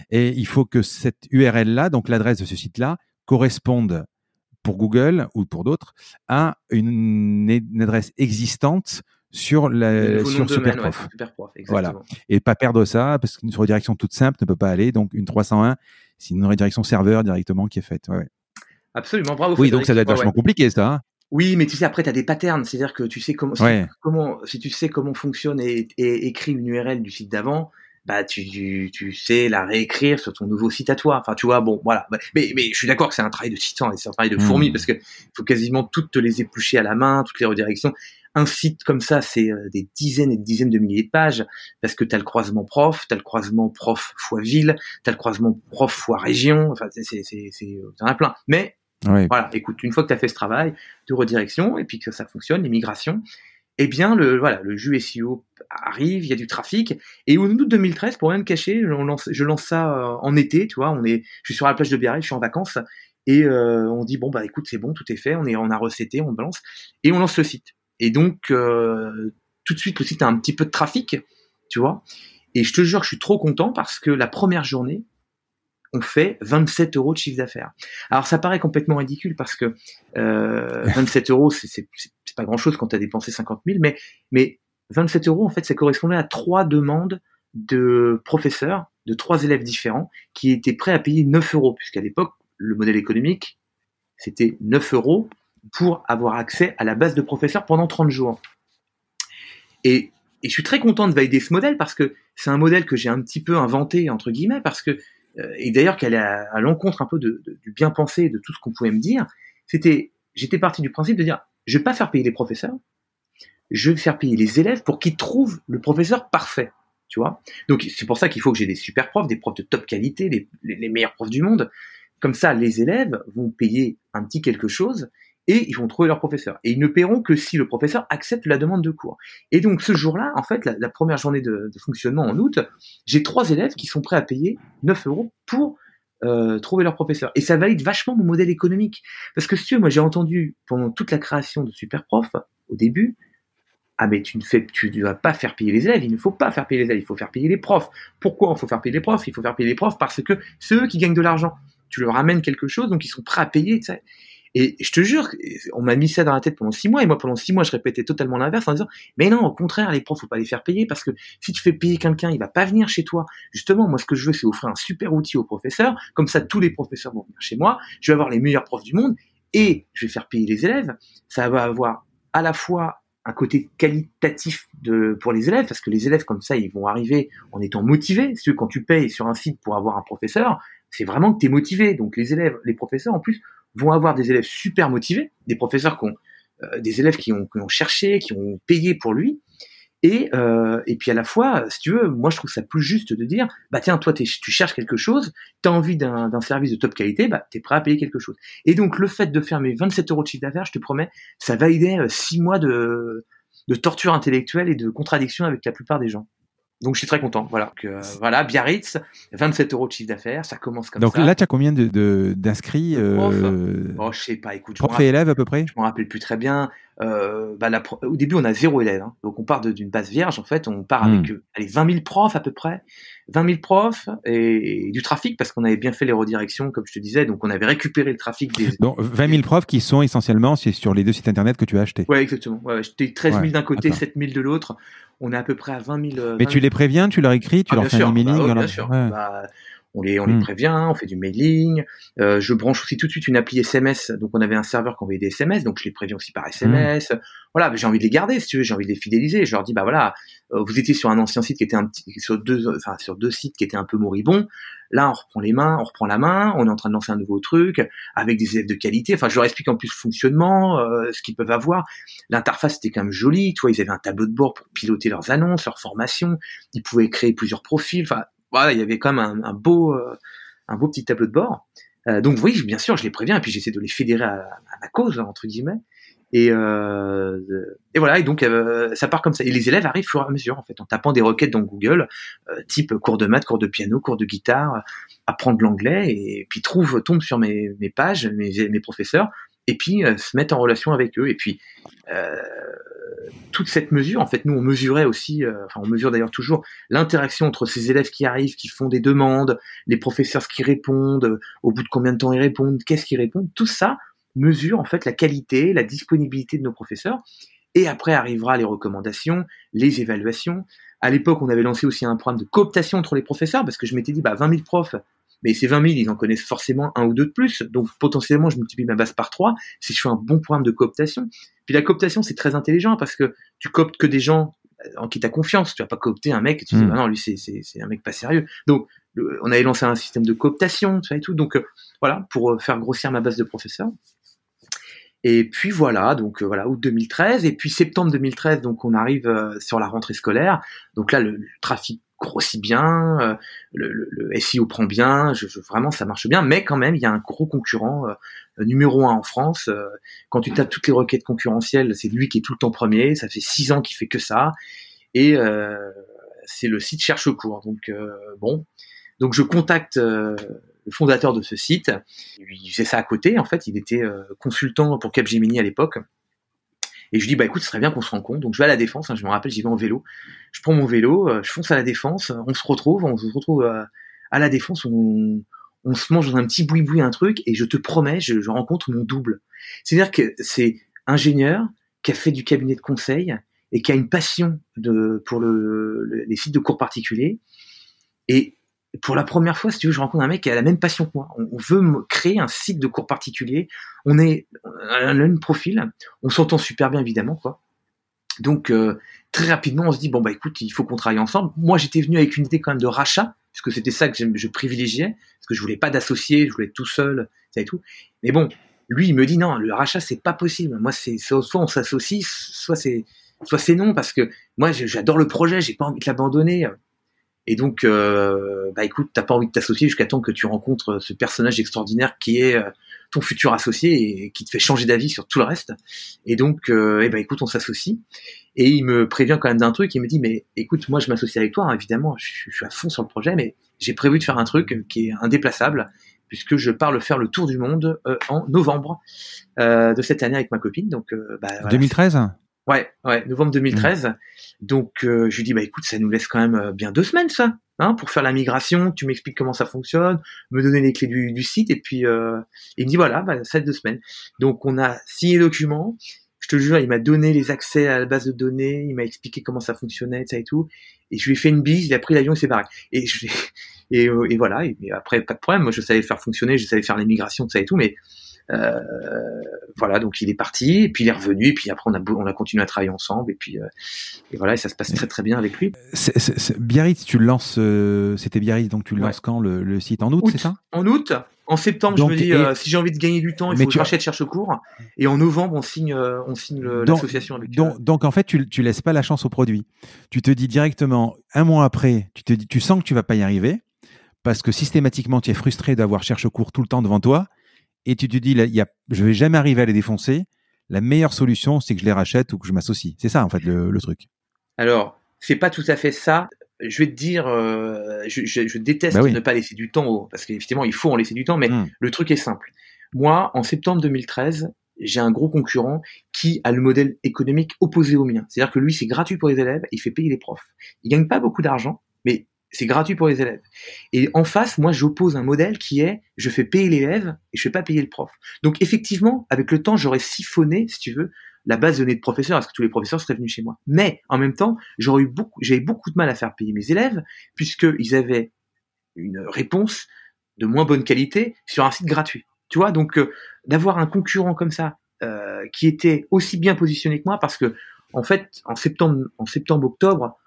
et il faut que cette URL là, donc l'adresse de ce site là, corresponde pour Google ou pour d'autres à une, une adresse existante sur, la, sur Superprof. voilà. Et pas perdre ça, parce qu'une redirection toute simple ne peut pas aller. Donc, une 301, c'est une redirection serveur directement qui est faite. Ouais. Absolument, bravo. Oui, donc ça doit être vachement compliqué, ça. Hein. oui, mais tu sais, après, tu as des patterns. C'est-à-dire que tu sais comment, si, comment, si tu sais comment fonctionne et, et écrit une URL du site d'avant, bah tu, tu, sais la réécrire sur ton nouveau site à toi. Enfin, tu vois, bon, voilà. Mais, mais je suis d'accord que c'est un travail de titan et c'est un travail de fourmi mmh. parce que faut quasiment toutes te les éplucher à la main, toutes les redirections un site comme ça, c'est euh, des dizaines et des dizaines de milliers de pages, parce que tu as le croisement prof, tu as le croisement prof fois ville, tu as le croisement prof fois région, enfin, c'est, c'est, c'est, t'en as plein. Mais, voilà, écoute, une fois que tu as fait ce travail de redirection, et puis que ça fonctionne, les migrations, eh bien, le, voilà, le jus SEO arrive, il y a du trafic, et au août 2013, pour rien me cacher, je lance, je lance ça euh, en été, tu vois, on est, je suis sur la plage de Biarritz, je suis en vacances, et euh, on dit, bon, bah écoute, c'est bon, tout est fait, on, est, on a recetté, on balance, et on lance le site. Et donc, euh, tout de suite, le site a un petit peu de trafic, tu vois. Et je te jure que je suis trop content parce que la première journée, on fait 27 euros de chiffre d'affaires. Alors ça paraît complètement ridicule parce que euh, 27 euros, c'est pas grand-chose quand tu as dépensé 50 000, mais, mais 27 euros, en fait, ça correspondait à trois demandes de professeurs, de trois élèves différents, qui étaient prêts à payer 9 euros, puisqu'à l'époque, le modèle économique, c'était 9 euros pour avoir accès à la base de professeurs pendant 30 jours. Et, je suis très content de valider ce modèle parce que c'est un modèle que j'ai un petit peu inventé, entre guillemets, parce que, euh, et d'ailleurs qu'elle est à, l'encontre un peu du bien pensé de tout ce qu'on pouvait me dire, c'était, j'étais parti du principe de dire, je vais pas faire payer les professeurs, je vais faire payer les élèves pour qu'ils trouvent le professeur parfait. Tu vois Donc c'est pour ça qu'il faut que j'ai des super profs, des profs de top qualité, les meilleurs profs du monde. Comme ça, les élèves vont payer un petit quelque chose et ils vont trouver leur professeur. Et ils ne paieront que si le professeur accepte la demande de cours. Et donc ce jour-là, en fait, la, première journée de, fonctionnement en août, j'ai trois élèves qui sont prêts à payer 9 euros pour euh, trouver leur professeur. Et ça valide vachement mon modèle économique. Parce que si tu veux, moi j'ai entendu pendant toute la création de Superprof, au début, ah mais tu ne fais, tu ne vas pas faire payer les élèves, il ne faut pas faire payer les élèves, il faut faire payer les profs. Pourquoi il faut faire payer les profs? Il faut faire payer les profs parce que c'est eux qui gagnent de l'argent. Tu leur amènes quelque chose, donc ils sont prêts à payer. Et je te jure, on m'a mis ça dans la tête pendant six mois, et moi pendant six mois je répétais totalement l'inverse en disant, mais non, au contraire, les profs faut pas les faire payer parce que si tu fais payer quelqu'un, il va pas venir chez toi. Justement, moi ce que je veux, c'est offrir un super outil aux professeurs, comme ça tous les professeurs vont venir chez moi, je vais avoir les meilleurs profs du monde et je vais faire payer les élèves. Ça va avoir à la fois un côté qualitatif de, pour les élèves, parce que les élèves comme ça, ils vont arriver en étant motivés. Si quand tu payes sur un site pour avoir un professeur, c'est vraiment que tu es motivé. Donc les élèves, les professeurs en plus vont avoir des élèves super motivés, des professeurs qui ont, euh, des élèves qui ont, cherché, qui ont payé pour lui, et, euh, et puis à la fois, si tu veux, moi je trouve ça plus juste de dire, bah tiens, toi tu cherches quelque chose, tu as envie d'un service de top qualité, bah tu es prêt à payer quelque chose. Et donc le fait de faire mes 27 euros de chiffre d'affaires, je te promets, ça validait 6 euh, mois de, de torture intellectuelle et de contradiction avec la plupart des gens. Donc je suis très content. Voilà, euh, voilà Biarritz, 27 euros de chiffre d'affaires, ça commence comme ça. Donc là, tu as combien d'inscrits de, euh... Oh, je sais pas, écoute. Prof et élèves à peu près Je me rappelle plus très bien. Euh, bah, au début, on a zéro élève. Hein. Donc on part d'une base vierge, en fait, on part avec hmm. allez, 20 000 profs à peu près. 20 000 profs et, du trafic parce qu'on avait bien fait les redirections, comme je te disais. Donc on avait récupéré le trafic des. Donc 20 000 profs qui sont essentiellement sur les deux sites internet que tu as achetés. Ouais, exactement. Ouais, J'étais 13 000 d'un côté, 7 000 de l'autre on est à peu près à 20 000. Euh, Mais tu les préviens, tu leur écris, tu ah, leur fais un emailing. Bah, bien sûr. Bah, on les, on les hmm. prévient, on fait du mailing. Euh, je branche aussi tout de suite une appli SMS. Donc on avait un serveur qui envoyait des SMS, donc je les préviens aussi par SMS. Hmm. Voilà, j'ai envie de les garder, si tu veux, j'ai envie de les fidéliser. Je leur dis bah voilà, euh, vous étiez sur un ancien site qui était un petit, sur deux, enfin sur deux sites qui étaient un peu moribonds. Là, on reprend les mains, on reprend la main, on est en train de lancer un nouveau truc avec des élèves de qualité. Enfin, je leur explique en plus le fonctionnement, euh, ce qu'ils peuvent avoir. L'interface était quand même jolie, tu vois, ils avaient un tableau de bord pour piloter leurs annonces, leurs formations. Ils pouvaient créer plusieurs profils. Enfin, voilà, il y avait quand même un, beau, euh, un beau petit tableau de bord. Euh, donc oui, bien sûr, je les préviens et puis j'essaie de les fédérer à, à ma cause entre guillemets. Et, euh, et voilà, et donc ça part comme ça. Et les élèves arrivent au fur et à mesure, en fait, en tapant des requêtes dans Google, type cours de maths, cours de piano, cours de guitare, apprendre l'anglais, et puis trouvent, tombent sur mes, mes pages, mes, mes professeurs, et puis se mettent en relation avec eux. Et puis toute cette mesure, en fait, nous on mesurait aussi, enfin on mesure d'ailleurs toujours l'interaction entre ces élèves qui arrivent, qui font des demandes, les professeurs qui répondent, au bout de combien de temps ils répondent, qu'est-ce qu'ils répondent, tout ça, mesure en fait la qualité, la disponibilité de nos professeurs. Et après arrivera les recommandations, les évaluations. À l'époque, on avait lancé aussi un programme de cooptation entre les professeurs parce que je m'étais dit, bah, 20 000 profs, mais ces 20 000, ils en connaissent forcément un ou deux de plus. Donc, potentiellement, je multiplie ma base par trois si je fais un bon programme de cooptation. Puis la cooptation, c'est très intelligent parce que tu cooptes que des gens en qui tu as confiance. Tu vas pas coopter un mec et tu dis, hmm. bah non, lui, c'est, c'est, un mec pas sérieux. Donc, on avait lancé un système de cooptation, tu vois, et tout. Donc, euh, voilà, pour euh, faire grossir ma base de professeurs. Et puis voilà, donc euh, voilà, août 2013, et puis septembre 2013, donc on arrive euh, sur la rentrée scolaire. Donc là, le, trafic grossit bien, euh, le, le, SEO prend bien, je, vraiment ça marche bien, mais quand même il y a un gros concurrent numéro un en France. quand tu tapes toutes les requêtes concurrentielles, c'est lui qui est tout le temps premier. Ça fait six ans qu'il fait que ça, et c'est le site cherche cours. Donc bon, donc je contacte le fondateur de ce site. Il faisait ça à côté, en fait, il était euh, consultant pour Capgemini à l'époque. Et je dis, bah écoute, ce serait bien qu'on se rencontre. Donc je vais à la défense, hein, je me rappelle, j'y vais en vélo. Je prends mon vélo, euh, je fonce à la défense, on se retrouve, on se retrouve euh, à la défense, on, se mange dans un petit boui-boui, un truc, et je te promets, je, je rencontre mon double. C'est-à-dire que c'est ingénieur qui a fait du cabinet de conseil et qui a une passion de, pour le, les sites de cours particuliers. Et pour la première fois, si tu veux, je rencontre un mec qui a la même passion que moi. On, veut créer un site de cours particulier. On est un même profil. On s'entend super bien, évidemment, quoi. Donc, euh, très rapidement, on se dit, bon, bah écoute, il faut qu'on travaille ensemble. Moi, j'étais venu avec une idée quand même de rachat, puisque c'était ça que je privilégiais, parce que je voulais pas d'associés, je voulais être tout seul, ça et tout. Mais bon, lui, il me dit, non, le rachat, c'est pas possible. Moi, c'est soit on s'associe, soit c'est soit c'est non, parce que moi, j'adore le projet, j'ai pas envie de l'abandonner. Et donc, euh, bah écoute, t'as pas envie de t'associer jusqu'à temps que tu rencontres ce personnage extraordinaire qui est euh, ton futur associé et qui te fait changer d'avis sur tout le reste. Et donc, euh, eh ben écoute, on s'associe. Et il me prévient quand même d'un truc. Il me dit, mais écoute, moi je m'associe avec toi, hein, évidemment, je, suis à fond sur le projet, mais j'ai prévu de faire un truc qui est indéplaçable. puisque je pars le faire le tour du monde en novembre de cette année avec ma copine. Donc, bah, 2013 Ouais, ouais, novembre 2013. Mmh. Donc je lui dis bah écoute, ça nous laisse quand même bien deux semaines ça, hein, pour faire la migration. Tu m'expliques comment ça fonctionne, me donner les clés du, du site et puis euh, il me dit voilà, bah, ça deux semaines. Donc on a signé le document. Je te jure, il m'a donné les accès à la base de données, il m'a expliqué comment ça fonctionnait, ça et tout. Et je lui ai fait une bise, il a pris l'avion, il s'est barré. Et, je, et, et, voilà. Et, après, pas de problème. Moi, je savais faire fonctionner, je savais faire les migrations, ça et tout. Mais euh, voilà, donc il est parti, et puis il est revenu, et puis après on a, on a continué à travailler ensemble, et puis euh, et voilà, et ça se passe très très bien avec lui. Biarritz, tu le lances, euh, c'était Biarritz, donc tu le lances quand le, site? En août, c'est ça? En août. En septembre, je me dis, si j'ai envie de gagner du temps, il faut que tu... rachète cherche cours. Et en novembre, on signe, on signe l'association avec. Donc, donc, en fait, tu, tu laisses pas la chance au produit. Tu te dis directement, un mois après, tu te dis, tu sens que tu vas pas y arriver parce que systématiquement, tu es frustré d'avoir cherche cours tout le temps devant toi et tu te dis, là, y a, je vais jamais arriver à les défoncer. La meilleure solution, c'est que je les rachète ou que je m'associe. C'est ça, en fait, le, truc. Alors, c'est pas tout à fait ça. Je vais te dire, euh, je, déteste bah ne pas laisser du temps, parce qu'effectivement, il faut en laisser du temps, mais hmm. le truc est simple. Moi, en septembre 2013, j'ai un gros concurrent qui a le modèle économique opposé au mien. C'est-à-dire que lui, c'est gratuit pour les élèves, il fait payer les profs. Il gagne pas beaucoup d'argent, mais c'est gratuit pour les élèves. Et en face, moi, j'oppose un modèle qui est, je fais payer l'élève et je fais pas payer le prof. Donc effectivement, avec le temps, j'aurais siphonné, si tu veux, la base de données de professeurs, parce que tous les professeurs seraient venus chez moi. Mais en même temps, j'aurais eu beaucoup, j'avais beaucoup de mal à faire payer mes élèves, puisqu'ils avaient une réponse de moins bonne qualité sur un site gratuit. Tu vois, donc euh, d'avoir un concurrent comme ça, euh, qui était aussi bien positionné que moi, parce que en fait, en septembre, en septembre, octobre,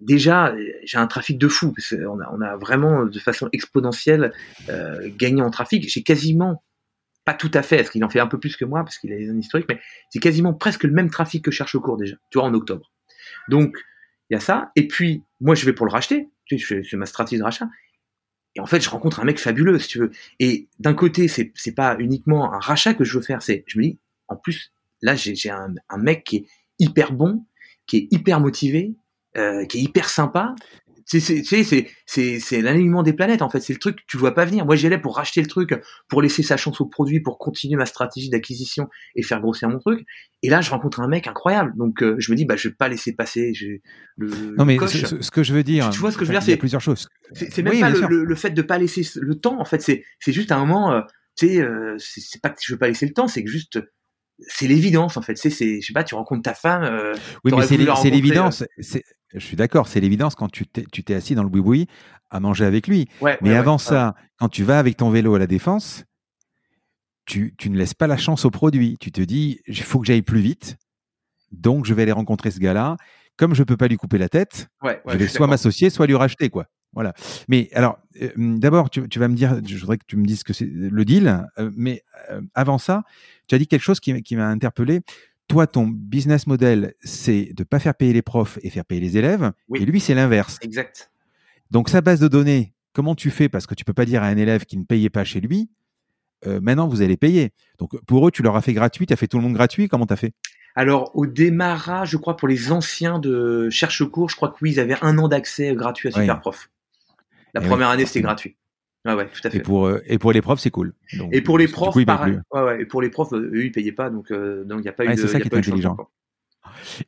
déjà, j'ai un trafic de fou. on, a, on a vraiment, de façon exponentielle, euh, gagné en trafic. J'ai quasiment, pas tout à fait, parce qu'il en fait un peu plus que moi, parce qu'il a des zones historiques, mais c'est quasiment presque le même trafic que cherche au cours déjà, tu vois, en octobre. Donc, il y a ça. Et puis, moi, je vais pour le racheter. Je fais ma stratégie de rachat. Et en fait, je rencontre un mec fabuleux, si tu veux. Et d'un côté, c'est, c'est pas uniquement un rachat que je veux faire, c'est, je me dis, en plus, là, j'ai, un mec qui est hyper bon, qui est hyper motivé, euh, qui est hyper sympa. C'est c'est l'alignement des planètes en fait. C'est le truc que tu vois pas venir. Moi j'y allais pour racheter le truc, pour laisser sa chance au produit, pour continuer ma stratégie d'acquisition et faire grossir mon truc. Et là je rencontre un mec incroyable. Donc euh, je me dis bah je vais pas laisser passer. Le, non mais ce, que je veux dire. Tu, vois ce que je veux dire C'est plusieurs choses. C'est même pas le, fait de pas laisser le temps. En fait c'est juste un moment. Euh, c'est pas que je veux pas laisser le temps, c'est que juste c'est l'évidence en fait. C'est, je sais pas, tu rencontres ta femme. Euh, oui, mais c'est l'évidence. Euh, je suis d'accord, c'est l'évidence quand tu t'es, tu t'es assis dans le boui-boui à manger avec lui. mais avant ça, quand tu vas avec ton vélo à la défense, tu, tu, ne laisses pas la chance au produit. Tu te dis, il faut que j'aille plus vite, donc je vais aller rencontrer ce gars-là. Comme je peux pas lui couper la tête, je vais soit m'associer, soit lui racheter quoi. Voilà. Mais alors, euh, d'abord, tu, tu, vas me dire, je voudrais que tu me dises que c'est le deal. mais avant ça, tu as dit quelque chose qui, m'a interpellé. Toi, ton business model, c'est de ne pas faire payer les profs et faire payer les élèves. Et lui, c'est l'inverse. Exact. Donc, sa base de données, comment tu fais? Parce que tu peux pas dire à un élève qui ne payait pas chez lui, euh, maintenant, vous allez payer. Donc, pour eux, tu leur as fait gratuit, tu as fait tout le monde gratuit. Comment tu as fait? Alors au démarrage, je crois pour les anciens de Cherche Cours, je crois que oui, ils avaient un an d'accès gratuit à Superprof. La première année, c'était gratuit. Ah ouais, tout à fait. Et pour, euh, et pour les profs, c'est cool. et pour les profs, pareil. Ouais, ouais, et pour les profs, eux, ils payaient pas, donc euh, donc il n'y a pas eu de. C'est ça qui est intelligent.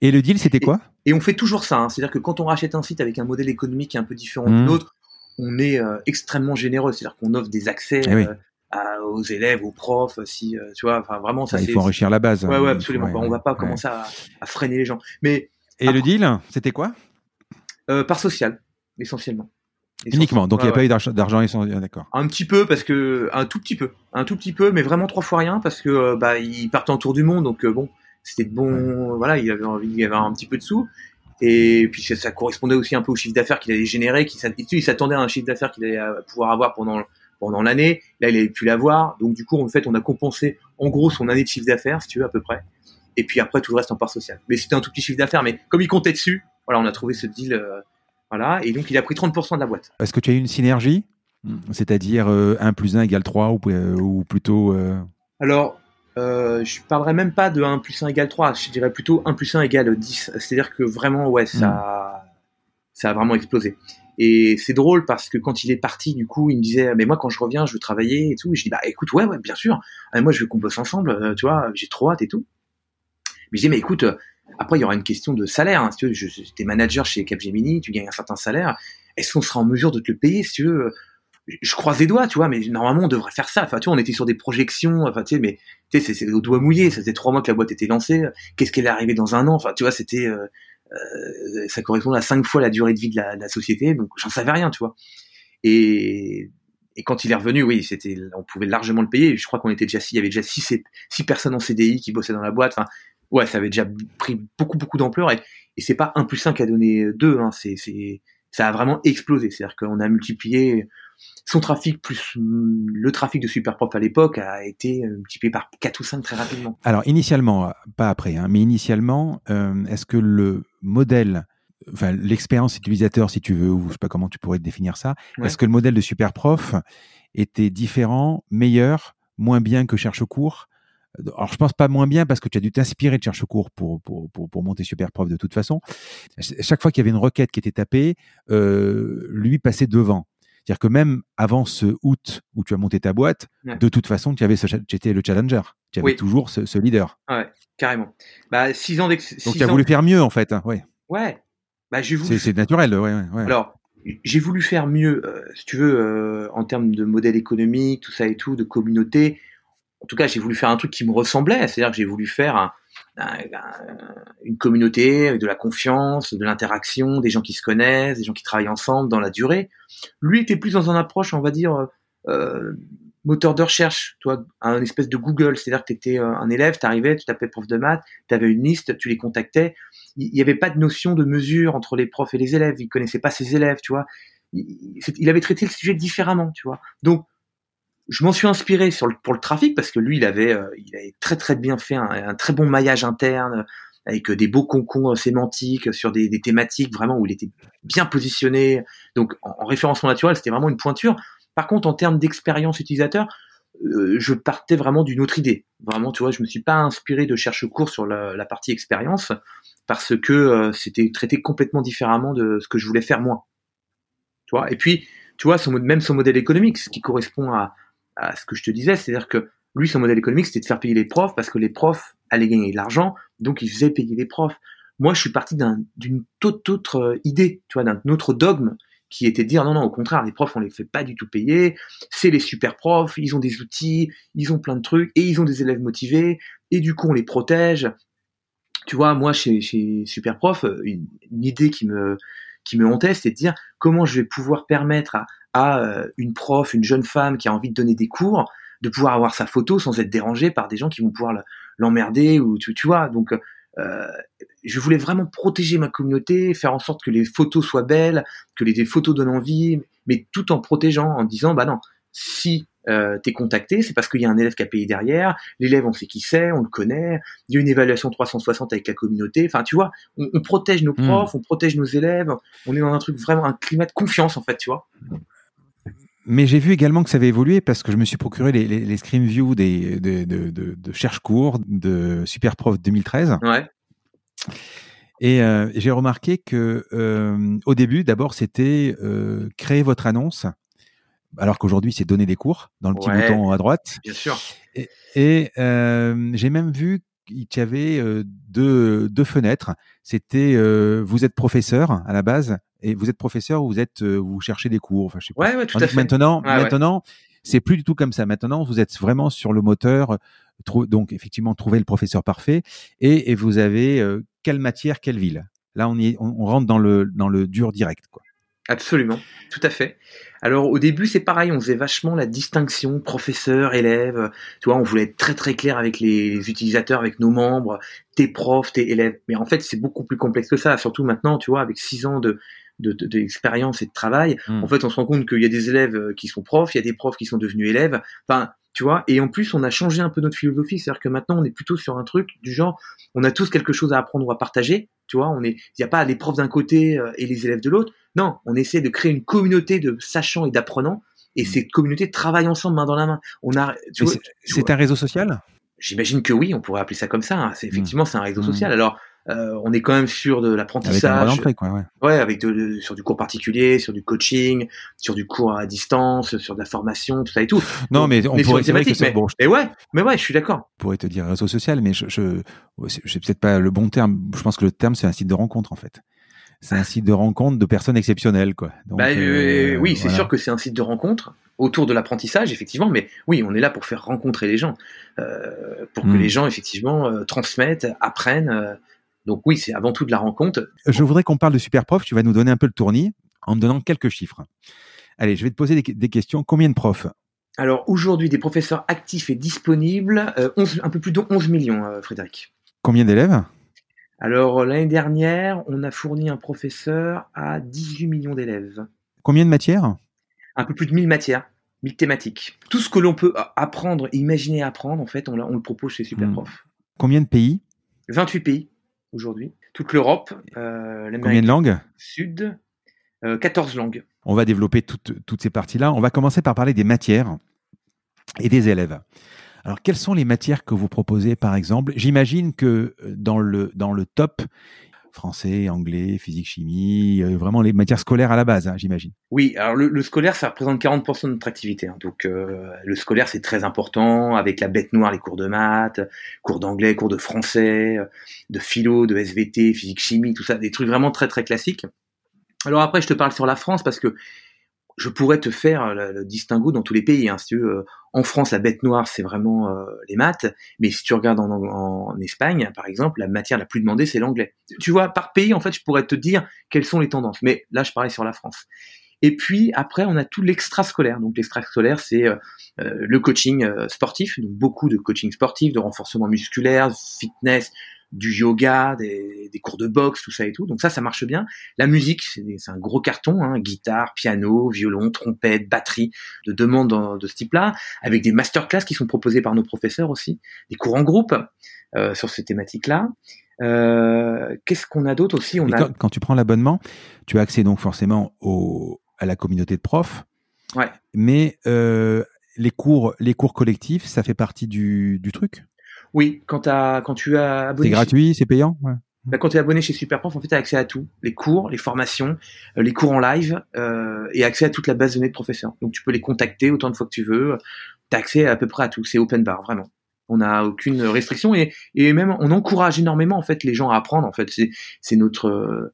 Et le deal, c'était quoi? et, on fait toujours ça. Hein. C'est-à-dire que quand on rachète un site avec un modèle économique qui est un peu différent de l'autre, mmh. on est euh, extrêmement généreux. C'est-à-dire qu'on offre des accès eh aux élèves, aux profs, si tu vois. Enfin, vraiment, ça. Ah, il faut enrichir la base. Ouais, ouais, absolument. on va pas commencer à, à, freiner les gens. Mais et le deal, c'était quoi? Par social, essentiellement. Uniquement, donc il n'y a pas eu d'argent essentiel, d'accord. Un petit peu parce que un tout petit peu, un tout petit peu, mais vraiment trois fois rien parce que euh, bah il partait en tour du monde, donc euh, bon, c'était bon, voilà, il avait envie, il avait un petit peu de sous et puis ça, correspondait aussi un peu au chiffre d'affaires qu'il allait générer, qu'il il s'attendait à un chiffre d'affaires qu'il allait euh, pouvoir avoir pendant pendant l'année. Là, il avait pu l'avoir, donc du coup en fait on a compensé en gros son année de chiffre d'affaires, si tu veux à peu près. Et puis après tout le reste en part sociale. Mais c'était un tout petit chiffre d'affaires, mais comme il comptait dessus, voilà, on a trouvé ce deal. Voilà, et donc il a pris 30% de la boîte. Est-ce que tu as eu une synergie C'est-à-dire 1 euh, plus 1 égale 3 ou, euh, ou plutôt. Euh, Alors, je ne parlerai même pas de 1 plus 1 égale 3, je dirais plutôt 1 plus 1 égale 10. C'est-à-dire que vraiment, ouais, ça, hmm. ça a vraiment explosé. Et c'est drôle parce que quand il est parti, du coup, il me disait, mais moi, quand je reviens, je veux travailler et tout. Et je dis, bah, écoute, ouais, ouais, bien sûr. Ah, moi, je veux qu'on bosse ensemble, tu vois, j'ai trop hâte et tout. Mais je dis, mais écoute, après, il y aura une question de salaire. Hein, si tu veux, je, manager chez Capgemini, tu gagnes un certain salaire. Est-ce qu'on sera en mesure de te le payer, si tu veux? Je croise les doigts, tu vois, mais normalement on devrait faire ça. Enfin, tu vois, on était sur des projections, enfin, tu sais, mais tu sais, c'est au doigt mouillé. Ça faisait trois mois que la boîte était lancée. Qu'est-ce qu'elle est arrivée dans un an? Enfin, tu vois, c'était, euh, euh, ça correspond à cinq fois la durée de vie de la, de la société. Donc, j'en savais rien, tu vois. Et, et quand il est revenu, oui, c'était, on pouvait largement le payer. Je crois qu'on était déjà, il y avait déjà six, six personnes en CDI qui bossaient dans la boîte. Ouais, ça avait déjà pris beaucoup, beaucoup d'ampleur. Et, et c'est pas un plus un qui a donné deux. Hein, c'est, c'est, ça a vraiment explosé. C'est-à-dire qu'on a multiplié son trafic plus le trafic de Superprof à l'époque a été multiplié par 4 ou 5 très rapidement. Alors initialement, pas après, hein, mais initialement, euh, est-ce que le modèle, enfin l'expérience utilisateur si tu veux, ou je sais pas comment tu pourrais définir ça, est-ce que le modèle de Superprof était différent, meilleur, moins bien que Cherche-Cours alors, je pense pas moins bien parce que tu as dû t'inspirer de cherche-cours pour, pour, pour, pour, monter Superprof de toute façon. Chaque fois qu'il y avait une requête qui était tapée, euh, lui passait devant. C'est-à-dire que même avant ce août où tu as monté ta boîte, de toute façon, tu avais ce, étais le challenger. Tu avais toujours ce, leader. Ouais, carrément. Bah, six ans. Donc, tu as voulu faire mieux, en fait. Hein, ouais. Ouais. Bah, j'ai voulu... C'est naturel, ouais, ouais. Alors, j'ai voulu faire mieux, euh, si tu veux, euh, en termes de modèle économique, tout ça et tout, de communauté. En tout cas, j'ai voulu faire un truc qui me ressemblait. C'est-à-dire que j'ai voulu faire un, une communauté avec de la confiance, de l'interaction, des gens qui se connaissent, des gens qui travaillent ensemble dans la durée. Lui était plus dans une approche, on va dire, euh, moteur de recherche, toi, un espèce de Google, c'est-à-dire que tu étais euh, un élève, tu arrivais, tu tapais prof de maths, tu avais une liste, tu les contactais. Il n'y avait pas de notion de mesure entre les profs et les élèves, il connaissait pas ses élèves, tu vois. Il, avait traité le sujet différemment, tu vois. Donc, je m'en suis inspiré sur le, pour le trafic parce que lui, il avait, euh, il avait très très bien fait un, très bon maillage interne avec des beaux concons sémantiques sur des, des, thématiques vraiment où il était bien positionné. Donc en, référencement naturel, c'était vraiment une pointure. Par contre, en termes d'expérience utilisateur, euh, je partais vraiment d'une autre idée. Vraiment, tu vois, je me suis pas inspiré de cherche cours sur la, la partie expérience parce que euh, c'était traité complètement différemment de ce que je voulais faire moi. Tu vois? Et puis, tu vois, son, même son modèle économique, ce qui correspond à, à ce que je te disais, c'est-à-dire que lui, son modèle économique, c'était de faire payer les profs parce que les profs allaient gagner de l'argent, donc il faisait payer les profs. Moi, je suis parti d'une toute autre euh, idée, tu vois, d'un autre dogme qui était de dire non, non, au contraire, les profs, on les fait pas du tout payer, c'est les super profs, ils ont des outils, ils ont plein de trucs, et ils ont des élèves motivés, et du coup, on les protège. Tu vois, moi, chez, Super Prof, une, une idée qui me, qui me hantait, c'était de dire comment je vais pouvoir permettre à, à euh, une prof, une jeune femme qui a envie de donner des cours, de pouvoir avoir sa photo sans être dérangée par des gens qui vont pouvoir l'emmerder ou tu, tu, vois. Donc, euh, je voulais vraiment protéger ma communauté, faire en sorte que les photos soient belles, que les, photos donnent envie, mais tout en protégeant, en disant bah non, si euh, t'es contacté, c'est parce qu'il y a un élève qui a payé derrière, l'élève on sait qui c'est, on le connaît, il y a une évaluation 360 avec la communauté, enfin tu vois, on, protège nos hmm. profs, on protège nos élèves, on est dans un truc vraiment, un climat de confiance en fait, tu vois. Mais j'ai vu également que ça avait évolué parce que je me suis procuré les, les, les screen view des, de, de, de, de Cherche-Cours de Superprof 2013. Ouais. Et euh, j'ai remarqué que euh, au début, d'abord, c'était euh, créer votre annonce, alors qu'aujourd'hui, c'est donner des cours dans le petit bouton à droite. Bien sûr. Et, et j'ai même vu avait euh, deux, deux fenêtres. C'était euh, vous êtes professeur à la base et vous êtes professeur ou vous êtes euh, vous cherchez des cours. Enfin, je sais pas. Ouais, ouais, tout à fait. Maintenant, maintenant, c'est plus du tout comme ça. Maintenant, vous êtes vraiment sur le moteur. Donc, effectivement, trouver le professeur parfait et, et vous avez quelle matière, quelle ville. Là, on, y, on, on rentre dans le dans le dur direct, quoi. Absolument, tout à fait. Alors au début c'est pareil, on faisait vachement la distinction professeur, élève, tu vois, on voulait être très très clair avec les utilisateurs, avec nos membres, tes profs, tes élèves. Mais en fait c'est beaucoup plus complexe que ça, surtout maintenant, tu vois, avec six ans de d'expérience et de travail, hmm. en fait on se rend compte qu'il y a des élèves euh, qui sont profs, il y a des profs qui sont devenus élèves. Enfin, tu vois, et en plus on a changé un peu notre philosophie, c'est-à-dire que maintenant on est plutôt sur un truc du genre, on a tous quelque chose à apprendre ou à partager, tu vois, on est, il n'y a pas les profs d'un côté euh, et les élèves de l'autre. Non, on essaie de créer une communauté de sachants et d'apprenants, et mm. ces communautés travaillent ensemble main dans la main. On a, c'est un réseau social? J'imagine que oui, on pourrait appeler ça comme ça. Hein. C'est mm. effectivement c'est un réseau mm. social. Alors euh, on est quand même sur de l'apprentissage. Avec quoi, ouais. ouais. avec de, sur du cours particulier, sur du coaching, sur du cours à distance, sur de la formation, tout ça et tout. Non, mais on pourrait dire que mais, bon, mais ouais, mais ouais, je suis d'accord. On pourrait te dire réseau social, mais je, je, j'ai peut-être pas le bon terme. Je pense que le terme c'est un site de rencontre en fait. C'est un site de rencontre de personnes exceptionnelles, quoi. Donc, bah, euh, oui, c'est sûr que c'est un site de rencontre autour de l'apprentissage, effectivement, mais oui, on est là pour faire rencontrer les gens, euh, pour que hmm. les gens, effectivement, euh, transmettent, apprennent. donc oui, c'est avant tout de la rencontre. Je voudrais qu'on parle de Superprof, tu vas nous donner un peu le tournis en me donnant quelques chiffres. Allez, je vais te poser des, questions. Combien de profs? Alors aujourd'hui, des professeurs actifs et disponibles, un peu plus de 11 millions, Frédéric. Combien d'élèves? Alors l'année dernière, on a fourni un professeur à 18 millions d'élèves. Combien de matières? Un peu plus de 1000 matières, 1000 thématiques. Tout ce que l'on peut apprendre, imaginer apprendre, en fait, on, le propose chez Superprof. Hmm. Combien de pays? 28 pays aujourd'hui. Toute l'Europe, euh, Combien de langues? Sud, 14 euh, langues. On va développer toutes, toutes ces parties-là. On va commencer par parler des matières et des élèves. Alors, quelles sont les matières que vous proposez, par exemple? J'imagine que euh, dans le, dans le top, français, anglais, physique, chimie, euh, vraiment les matières scolaires à la base, hein, j'imagine. Oui, alors le, scolaire, ça représente 40% de notre activité. Hein. donc euh, le scolaire, c'est très important, avec la bête noire, les cours de maths, cours d'anglais, cours de français, de philo, de SVT, physique, chimie, tout ça, des trucs vraiment très très classiques. Alors après, je te parle sur la France parce que je pourrais te faire le, distinguo dans tous les pays. Hein. Euh, en France, la bête noire, c'est vraiment euh, les maths, mais si tu regardes en, Espagne, par exemple, la matière la plus demandée, c'est l'anglais. Tu vois, par pays, en fait, je pourrais te dire quelles sont les tendances. Mais là, je parlais sur la France. Et puis après, on a tout l'extrascolaire. Donc l'extrascolaire, c'est euh, le coaching sportif, donc beaucoup de coaching sportif, de renforcement musculaire, fitness, du yoga, des, cours de boxe, tout ça et tout. Donc ça, ça marche bien. La musique, c'est un gros carton, hein, guitare, piano, violon, trompette, batterie, de demandes de ce type-là, avec des masterclass qui sont proposés par nos professeurs aussi, des cours en groupe euh, sur ces thématiques-là. Euh, Qu'est-ce qu'on a d'autre aussi? On a... quand, tu prends l'abonnement, tu as accès donc forcément au, à la communauté de profs. Ouais. Mais euh, les cours, les cours collectifs, ça fait partie du, du truc? Oui, quand, as, quand tu as abonné. C'est gratuit, c'est payant bah, quand tu es abonné chez Superprof, en fait, tu as accès à tout. Les cours, les formations, euh, les cours en live euh, et accès à toute la base de données de professeurs. Donc tu peux les contacter autant de fois que tu veux. Tu as accès à peu près à tout. C'est open bar, vraiment. On n'a aucune restriction et, et même on encourage énormément en fait les gens à apprendre. En fait, c'est notre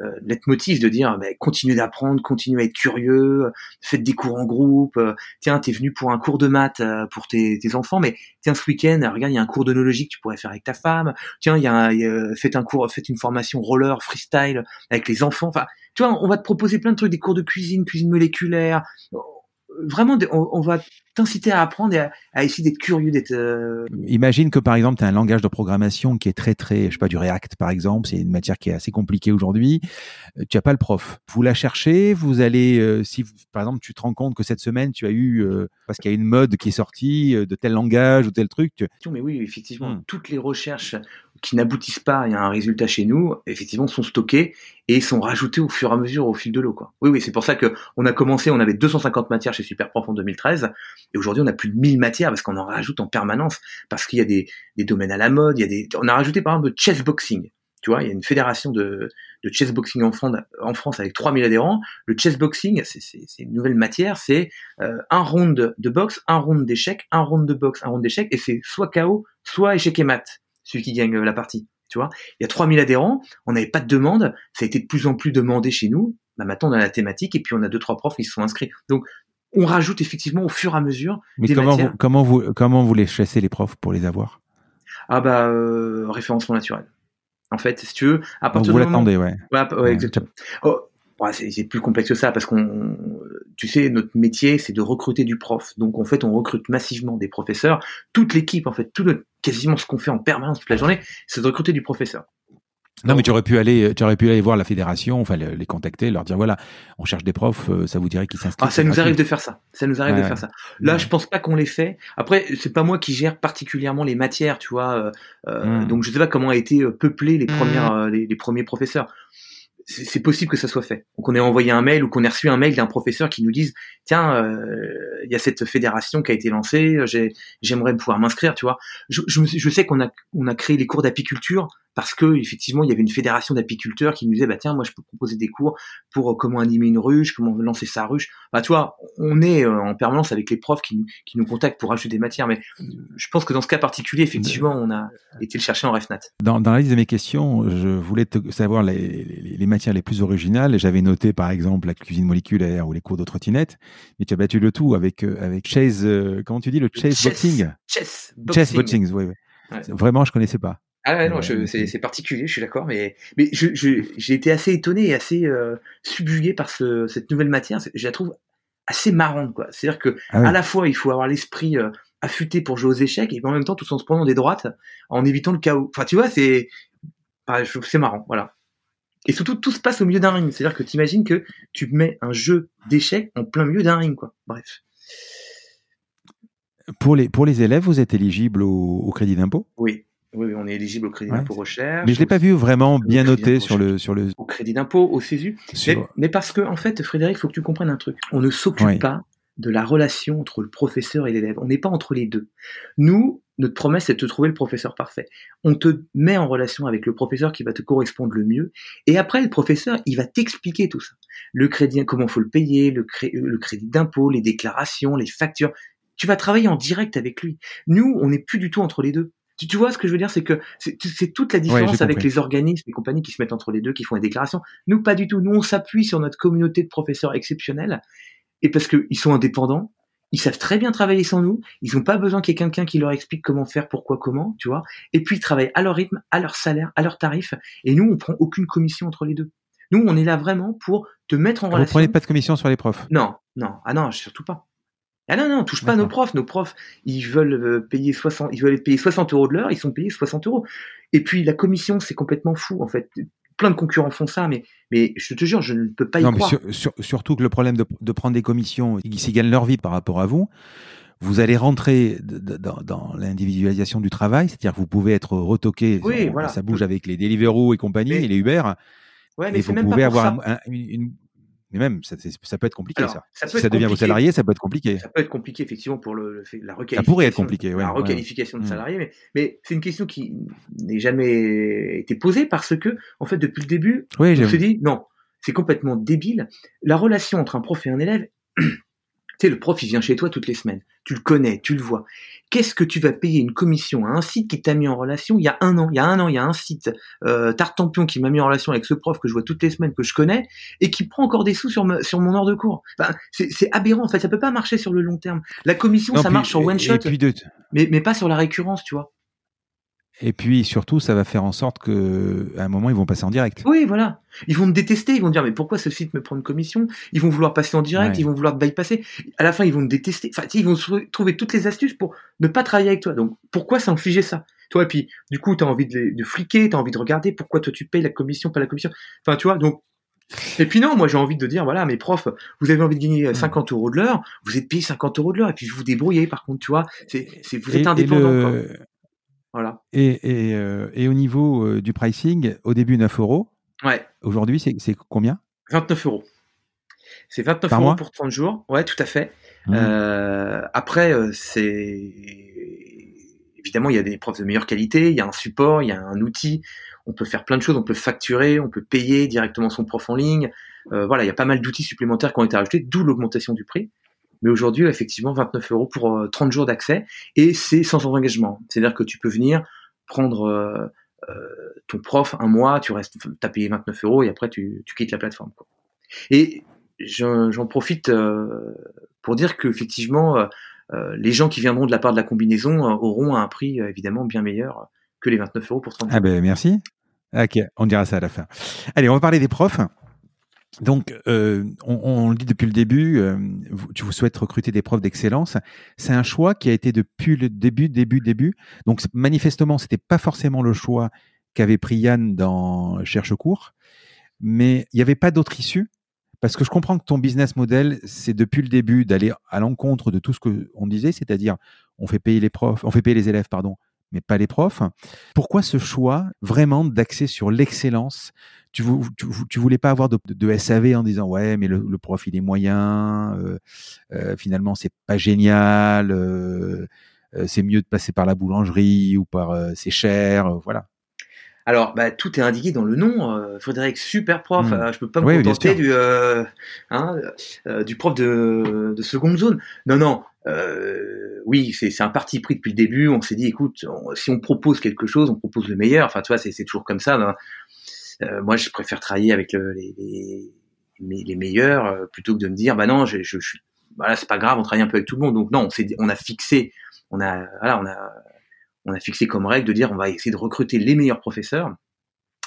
euh, leitmotiv de dire mais continuez d'apprendre, continuez à être curieux, faites des cours en groupe. Euh, tiens, t'es venu pour un cours de maths euh, pour tes, tes, enfants, mais tiens ce week-end, regarde, il y a un cours d'onologie que tu pourrais faire avec ta femme. Tiens, il y a, faites un cours, faites une formation roller freestyle avec les enfants. Enfin, tu vois, on va te proposer plein de trucs, des cours de cuisine, cuisine moléculaire. Vraiment, on, on va t'inciter à apprendre et à, essayer d'être curieux, d'être. Euh, Imagine que par exemple, tu as un langage de programmation qui est très très, je sais pas, du React par exemple, c'est une matière qui est assez compliquée aujourd'hui. Euh, tu as pas le prof. Vous la cherchez, vous allez, euh, si par exemple tu te rends compte que cette semaine tu as eu, parce qu'il y a une mode qui est sortie de tel langage ou tel truc. Mais oui, effectivement, hmm. toutes les recherches qui n'aboutissent pas à un résultat chez nous, effectivement, sont stockées et sont rajoutées au fur et à mesure au fil de l'eau. Quoi. Oui, oui, c'est pour ça que on a commencé, on avait 250 matières chez Superprof en 2013 et aujourd'hui, on a plus de 1000 matières parce qu'on en rajoute en permanence, parce qu'il y a des, des, domaines à la mode, il y a des, on a rajouté par exemple le chessboxing. Tu vois, il y a une fédération de, de chessboxing en France, en France avec 3000 adhérents. Le chessboxing, c'est une nouvelle matière, c'est euh, un round de boxe, un round d'échecs, un round de boxe, un round d'échecs, et c'est soit KO, soit échec et mat, celui qui gagne la partie. Tu vois, il y a 3000 adhérents, on n'avait pas de demande, ça a été de plus en plus demandé chez nous. Bah maintenant, on a la thématique et puis on a deux trois profs qui se sont inscrits. Donc, on rajoute effectivement au fur et à mesure Mais comment Vous, comment vous comment vous les chassez les profs pour les avoir? Ah bah euh, référencement naturel. En fait, si tu veux, à partir Donc vous l'attendez, ouais. ouais. exactement. Oh, c'est plus complexe que ça parce qu'on, tu sais, notre métier c'est de recruter du prof. Donc en fait, on recrute massivement des professeurs. Toute l'équipe, en fait, tout le, quasiment ce qu'on fait en permanence toute la journée, c'est de recruter du professeur. Non, mais tu aurais pu aller, tu aurais pu aller voir la fédération, enfin les contacter, leur dire voilà, on cherche des profs, euh, ça vous dirait qu'ils s'inscrivent. Ah, ça nous arrive de faire ça. Ça nous arrive de faire ça. Là, je pense pas qu'on les fait. Après, c'est pas moi qui gère particulièrement les matières, tu vois. Euh, euh hmm. Donc je sais pas comment a été peuplé les hmm. premières, les, les, premiers professeurs. C'est possible que ça soit fait. Donc on ait envoyé un mail ou qu'on ait reçu un mail d'un professeur qui nous dise tiens, il y a cette fédération qui a été lancée, j'aimerais pouvoir m'inscrire, tu vois. Je, je, je sais qu'on a on a créé les cours d'apiculture parce que effectivement il y avait une fédération d'apiculteurs qui nous disait bah tiens moi je peux proposer des cours pour euh, comment animer une ruche, comment lancer sa ruche. Bah tu vois, on est euh, en permanence avec les profs qui, qui nous contactent pour acheter des matières, mais je pense que dans ce cas particulier effectivement on a été le chercher en RefNat. Dans, dans la liste de mes questions, je voulais te savoir les, les, matières les plus originales. J'avais noté par exemple la cuisine moléculaire ou les cours de trottinette, mais tu as battu le tout avec avec Chase. comment tu dis le Chase boxing Chess boxing? Chess boxing, oui. Ouais. Vraiment, je connaissais pas. Ah ouais, non, c'est particulier, je suis d'accord, mais mais j'ai je, été assez étonné et assez euh, subjugué par ce, cette nouvelle matière. Je la trouve assez marrante, quoi. C'est-à-dire que ah à la fois, il faut avoir l'esprit euh, affûté pour jouer aux échecs, et en même temps, tout en se prenant des droites, en évitant le chaos. Enfin, tu vois, c'est c'est marrant, voilà. Et surtout, tout se passe au milieu d'un ring. C'est-à-dire que tu imagines que tu mets un jeu d'échecs en plein milieu d'un ring, quoi. Bref. Pour les, pour les élèves, vous êtes éligible au, crédit d'impôt? Oui. Oui, on est éligible au crédit d'impôt recherche. Mais je l'ai pas vu vraiment bien noté sur le sur le. Au crédit d'impôt, au CESU. Mais, parce que en fait, Frédéric, il faut que tu comprennes un truc. On ne s'occupe pas de la relation entre le professeur et l'élève. On n'est pas entre les deux. Nous, notre promesse, c'est de te trouver le professeur parfait. On te met en relation avec le professeur qui va te correspondre le mieux. Et après, le professeur, il va t'expliquer tout ça. Le crédit, comment faut le payer, le, le crédit d'impôt, les déclarations, les factures tu vas travailler en direct avec lui. Nous, on n'est plus du tout entre les deux. Tu, tu vois ce que je veux dire, c'est que c'est toute la différence avec les organismes et compagnies qui se mettent entre les deux, qui font des déclarations. Nous, pas du tout. Nous, on s'appuie sur notre communauté de professeurs exceptionnels, et parce qu'ils sont indépendants, ils savent très bien travailler sans nous. Ils n'ont pas besoin qu'il y ait quelqu'un qui leur explique comment faire, pourquoi, comment, tu vois. Et puis ils travaillent à leur rythme, à leur salaire, à leur tarif. Et nous, on prend aucune commission entre les deux. Nous, on est là vraiment pour te mettre en relation. Vous prenez pas de commission sur les profs Non, non, ah non, surtout pas. Ah non, non, touche pas nos profs. Nos profs, ils veulent euh, payer 60, ils veulent payer 60 euros de l'heure, ils sont payés 60 euros. Et puis la commission, c'est complètement fou, en fait. Plein de concurrents font ça, mais, mais je te jure, je ne peux pas y croire. surtout que le problème de, prendre des commissions, ils gagnent leur vie par rapport à vous. Vous allez rentrer dans, l'individualisation du travail, c'est-à-dire que vous pouvez être retoqué, oui, voilà. ça bouge avec les Deliveroo et compagnie, et les Uber. Ouais, mais et vous même pouvez avoir une, mais même, ça, ça peut être compliqué, ça. ça si ça devient vos salariés, ça peut être compliqué. Ça peut être compliqué, effectivement, pour le, la requalification. Ça pourrait être compliqué, La requalification de mmh. salariés, mais, mais c'est une question qui n'est jamais été posée parce que, en fait, depuis le début, on se dit, non, c'est complètement débile. La relation entre un prof et un élève, tu sais, le prof, il vient chez toi toutes les semaines. Tu le connais, tu le vois. Qu'est-ce que tu vas payer une commission à un site qui t'a mis en relation il y a un an Il y a un an, il y a un site, euh, Tartampion, qui m'a mis en relation avec ce prof que je vois toutes les semaines, que je connais, et qui prend encore des sous sur, sur mon heure de cours? c'est aberrant, en fait. Ça peut pas marcher sur le long terme. La commission, ça marche sur one shot, mais, mais pas sur la récurrence, tu vois. Et puis surtout, ça va faire en sorte que à un moment, ils vont passer en direct. Oui, voilà. Ils vont me détester. Ils vont dire mais pourquoi ce site me prend une commission? Ils vont vouloir passer en direct. Ils vont vouloir te bypasser. À la fin, ils vont me détester. Enfin, ils vont trouver toutes les astuces pour ne pas travailler avec toi. Donc pourquoi s'infliger ça? Toi, et puis du coup, tu as envie de, de fliquer, tu as envie de regarder pourquoi toi tu payes la commission, pas la commission. Enfin, tu vois. Donc et puis non, moi j'ai envie de dire, voilà, mes profs, vous avez envie de gagner 50 euros de l'heure, vous êtes payé 50 euros de l'heure, et puis vous débrouillez, par contre, tu vois, c'est, vous êtes indépendant. Voilà. Et, et, euh, et au niveau euh, du pricing, au début 9 euros. Ouais. Aujourd'hui, c'est combien? 29 euros. C'est 29 euros pour 30 jours. Ouais, tout à fait. Mmh. Euh, après, c'est évidemment il y a des profs de meilleure qualité, il y a un support, il y a un outil. On peut faire plein de choses. On peut facturer, on peut payer directement son prof en ligne. Voilà, il y a pas mal d'outils supplémentaires qui ont été rajoutés, d'où l'augmentation du prix. Mais aujourd'hui, effectivement, 29 euros pour 30 euh, jours d'accès et c'est sans engagement. C'est-à-dire que tu peux venir prendre euh, euh, ton prof un mois, tu restes, as payé 29 euros et après tu, tu quittes la plateforme. Quoi. Et j'en profite pour dire qu'effectivement, les gens qui viendront de la part de la combinaison auront un prix évidemment bien meilleur que les 29 euros pour 30 Ah ben merci. Ok, on dira ça à la fin. Allez, on va parler des profs. Donc, euh, on, le dit depuis le début, euh, tu vous souhaites recruter des profs d'excellence. C'est un choix qui a été depuis le début, début, début. Donc, manifestement, c'était pas forcément le choix qu'avait pris Yann dans Cherche cours, mais il n'y avait pas d'autre issue. Parce que je comprends que ton business model, c'est depuis le début d'aller à l'encontre de tout ce qu'on disait, c'est-à-dire on fait payer les profs, on fait payer les élèves, pardon, mais pas les profs. Pourquoi ce choix vraiment d'axer sur l'excellence? Tu, voulais pas avoir de, SAV en disant ouais mais le, prof il est moyen, euh, euh, finalement c'est pas génial, euh, c'est mieux de passer par la boulangerie ou par c'est cher, voilà. Alors, bah, tout est indiqué dans le nom. Euh, Frédéric, super prof. Hmm. je peux pas me contenter du, hein, du prof de, de seconde zone. Non, non. oui, c'est un parti pris depuis le début. On s'est dit, écoute, si on propose quelque chose, on propose le meilleur. Enfin, tu vois, c'est toujours comme ça. Hein. moi, je préfère travailler avec les, les, les, meilleurs plutôt que de me dire, bah non, je, je, voilà, c'est pas grave, on travaille un peu avec tout le monde. Donc non, on, on a fixé, on a, voilà, on a, on a fixé comme règle de dire on va essayer de recruter les meilleurs professeurs.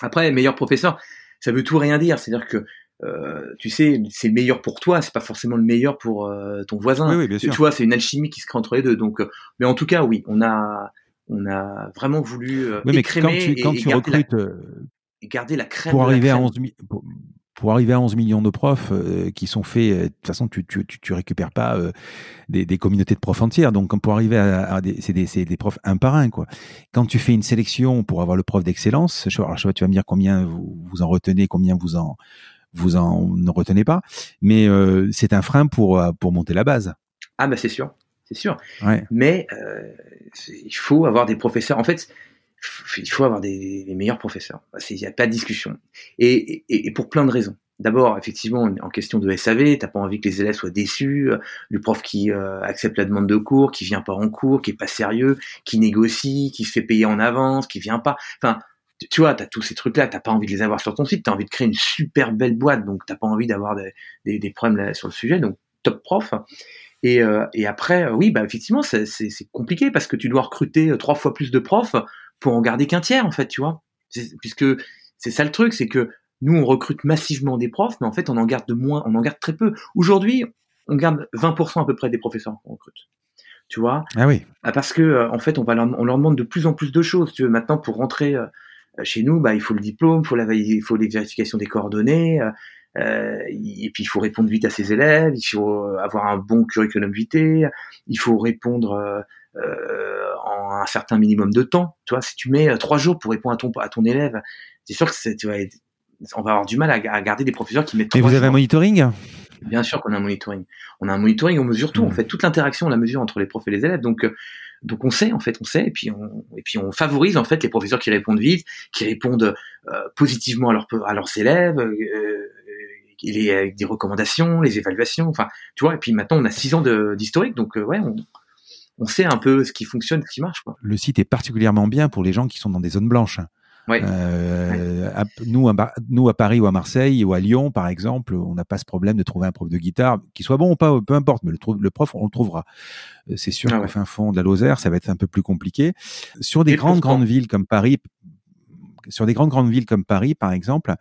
Après, meilleurs professeurs, ça veut tout rien dire. C'est-à-dire que euh, tu sais, c'est le meilleur pour toi, c'est pas forcément le meilleur pour euh, ton voisin. Oui, bien sûr. Tu vois, c'est une alchimie qui se crée entre les deux. Donc, euh, mais en tout cas, oui, on a, on a vraiment voulu euh, oui, mais quand tu, quand tu recrutes, garder la crème pour arriver à 11 000, pour arriver à 11 millions de profs euh, qui sont faits, euh, de toute façon, tu, tu, tu, récupères pas euh, des, des, communautés de profs entières. Donc, pour arriver à, des, c'est des, des, profs un par un, quoi. Quand tu fais une sélection pour avoir le prof d'excellence, je, alors, je tu vas me dire combien vous, vous en retenez, combien vous en, vous en ne retenez pas, mais c'est un frein pour, pour monter la base. Ah, bah, c'est sûr. C'est sûr. Ouais. Mais il faut avoir des professeurs. En fait, il faut avoir des, meilleurs professeurs. Il n'y a pas de discussion. Et, et, et, pour plein de raisons. D'abord, effectivement, en question de SAV, t'as pas envie que les élèves soient déçus, euh, du prof qui euh, accepte la demande de cours, qui vient pas en cours, qui est pas sérieux, qui négocie, qui se fait payer en avance, qui vient pas. Enfin, tu vois, t'as tous ces trucs-là, t'as pas envie de les avoir sur ton site, t'as envie de créer une super belle boîte, donc t'as pas envie d'avoir des, des, des, problèmes là, sur le sujet, donc top prof. Et, euh, et après, oui, bah effectivement, c'est compliqué parce que tu dois recruter trois fois plus de profs pour en garder qu'un tiers en fait, tu vois. Puisque c'est ça le truc, c'est que nous on recrute massivement des profs, mais en fait on en garde de moins, on en garde très peu. Aujourd'hui, on garde 20% à peu près des professeurs qu'on recrute. Tu vois? Ah oui. Ah, parce que euh, en fait on va leur, on leur demande de plus en plus de choses. Tu veux maintenant pour rentrer euh, chez nous, bah il faut le diplôme, faut la, il faut les vérifications des coordonnées. Euh, et puis il faut répondre vite à ses élèves, il faut avoir un bon curriculum vitae, il faut répondre euh, en un certain minimum de temps. Tu vois, si tu mets euh, trois jours pour répondre à ton à ton élève, c'est sûr que c'est, tu vas, on va avoir du mal à, garder des professeurs qui mettent. Mais vous avez un monitoring? Bien sûr qu'on a un monitoring. On a un monitoring, on mesure tout. En hmm. fait, toute l'interaction, on la mesure entre les profs et les élèves. Donc, euh, donc on sait, en fait, on sait, et puis on, et puis on favorise en fait les professeurs qui répondent vite, qui répondent positivement à, leur, à leurs élèves, euh, les, avec des recommandations, les évaluations. Enfin, tu vois. Et puis maintenant, on a six ans d'historique, donc ouais, on, on sait un peu ce qui fonctionne, ce qui marche. Quoi. Le site est particulièrement bien pour les gens qui sont dans des zones blanches. Euh, à, nous, à, nous, à Paris ou à Marseille ou à Lyon, par exemple, on n'a pas ce problème de trouver un prof de guitare, qui soit bon ou pas, peu importe, mais le, le prof, on le trouvera. Euh, c'est sûr ah qu'au fin fond de la Lozère, ça va être un peu plus compliqué. Sur des grandes, grandes villes comme Paris, sur des grandes, grandes villes comme Paris, par exemple,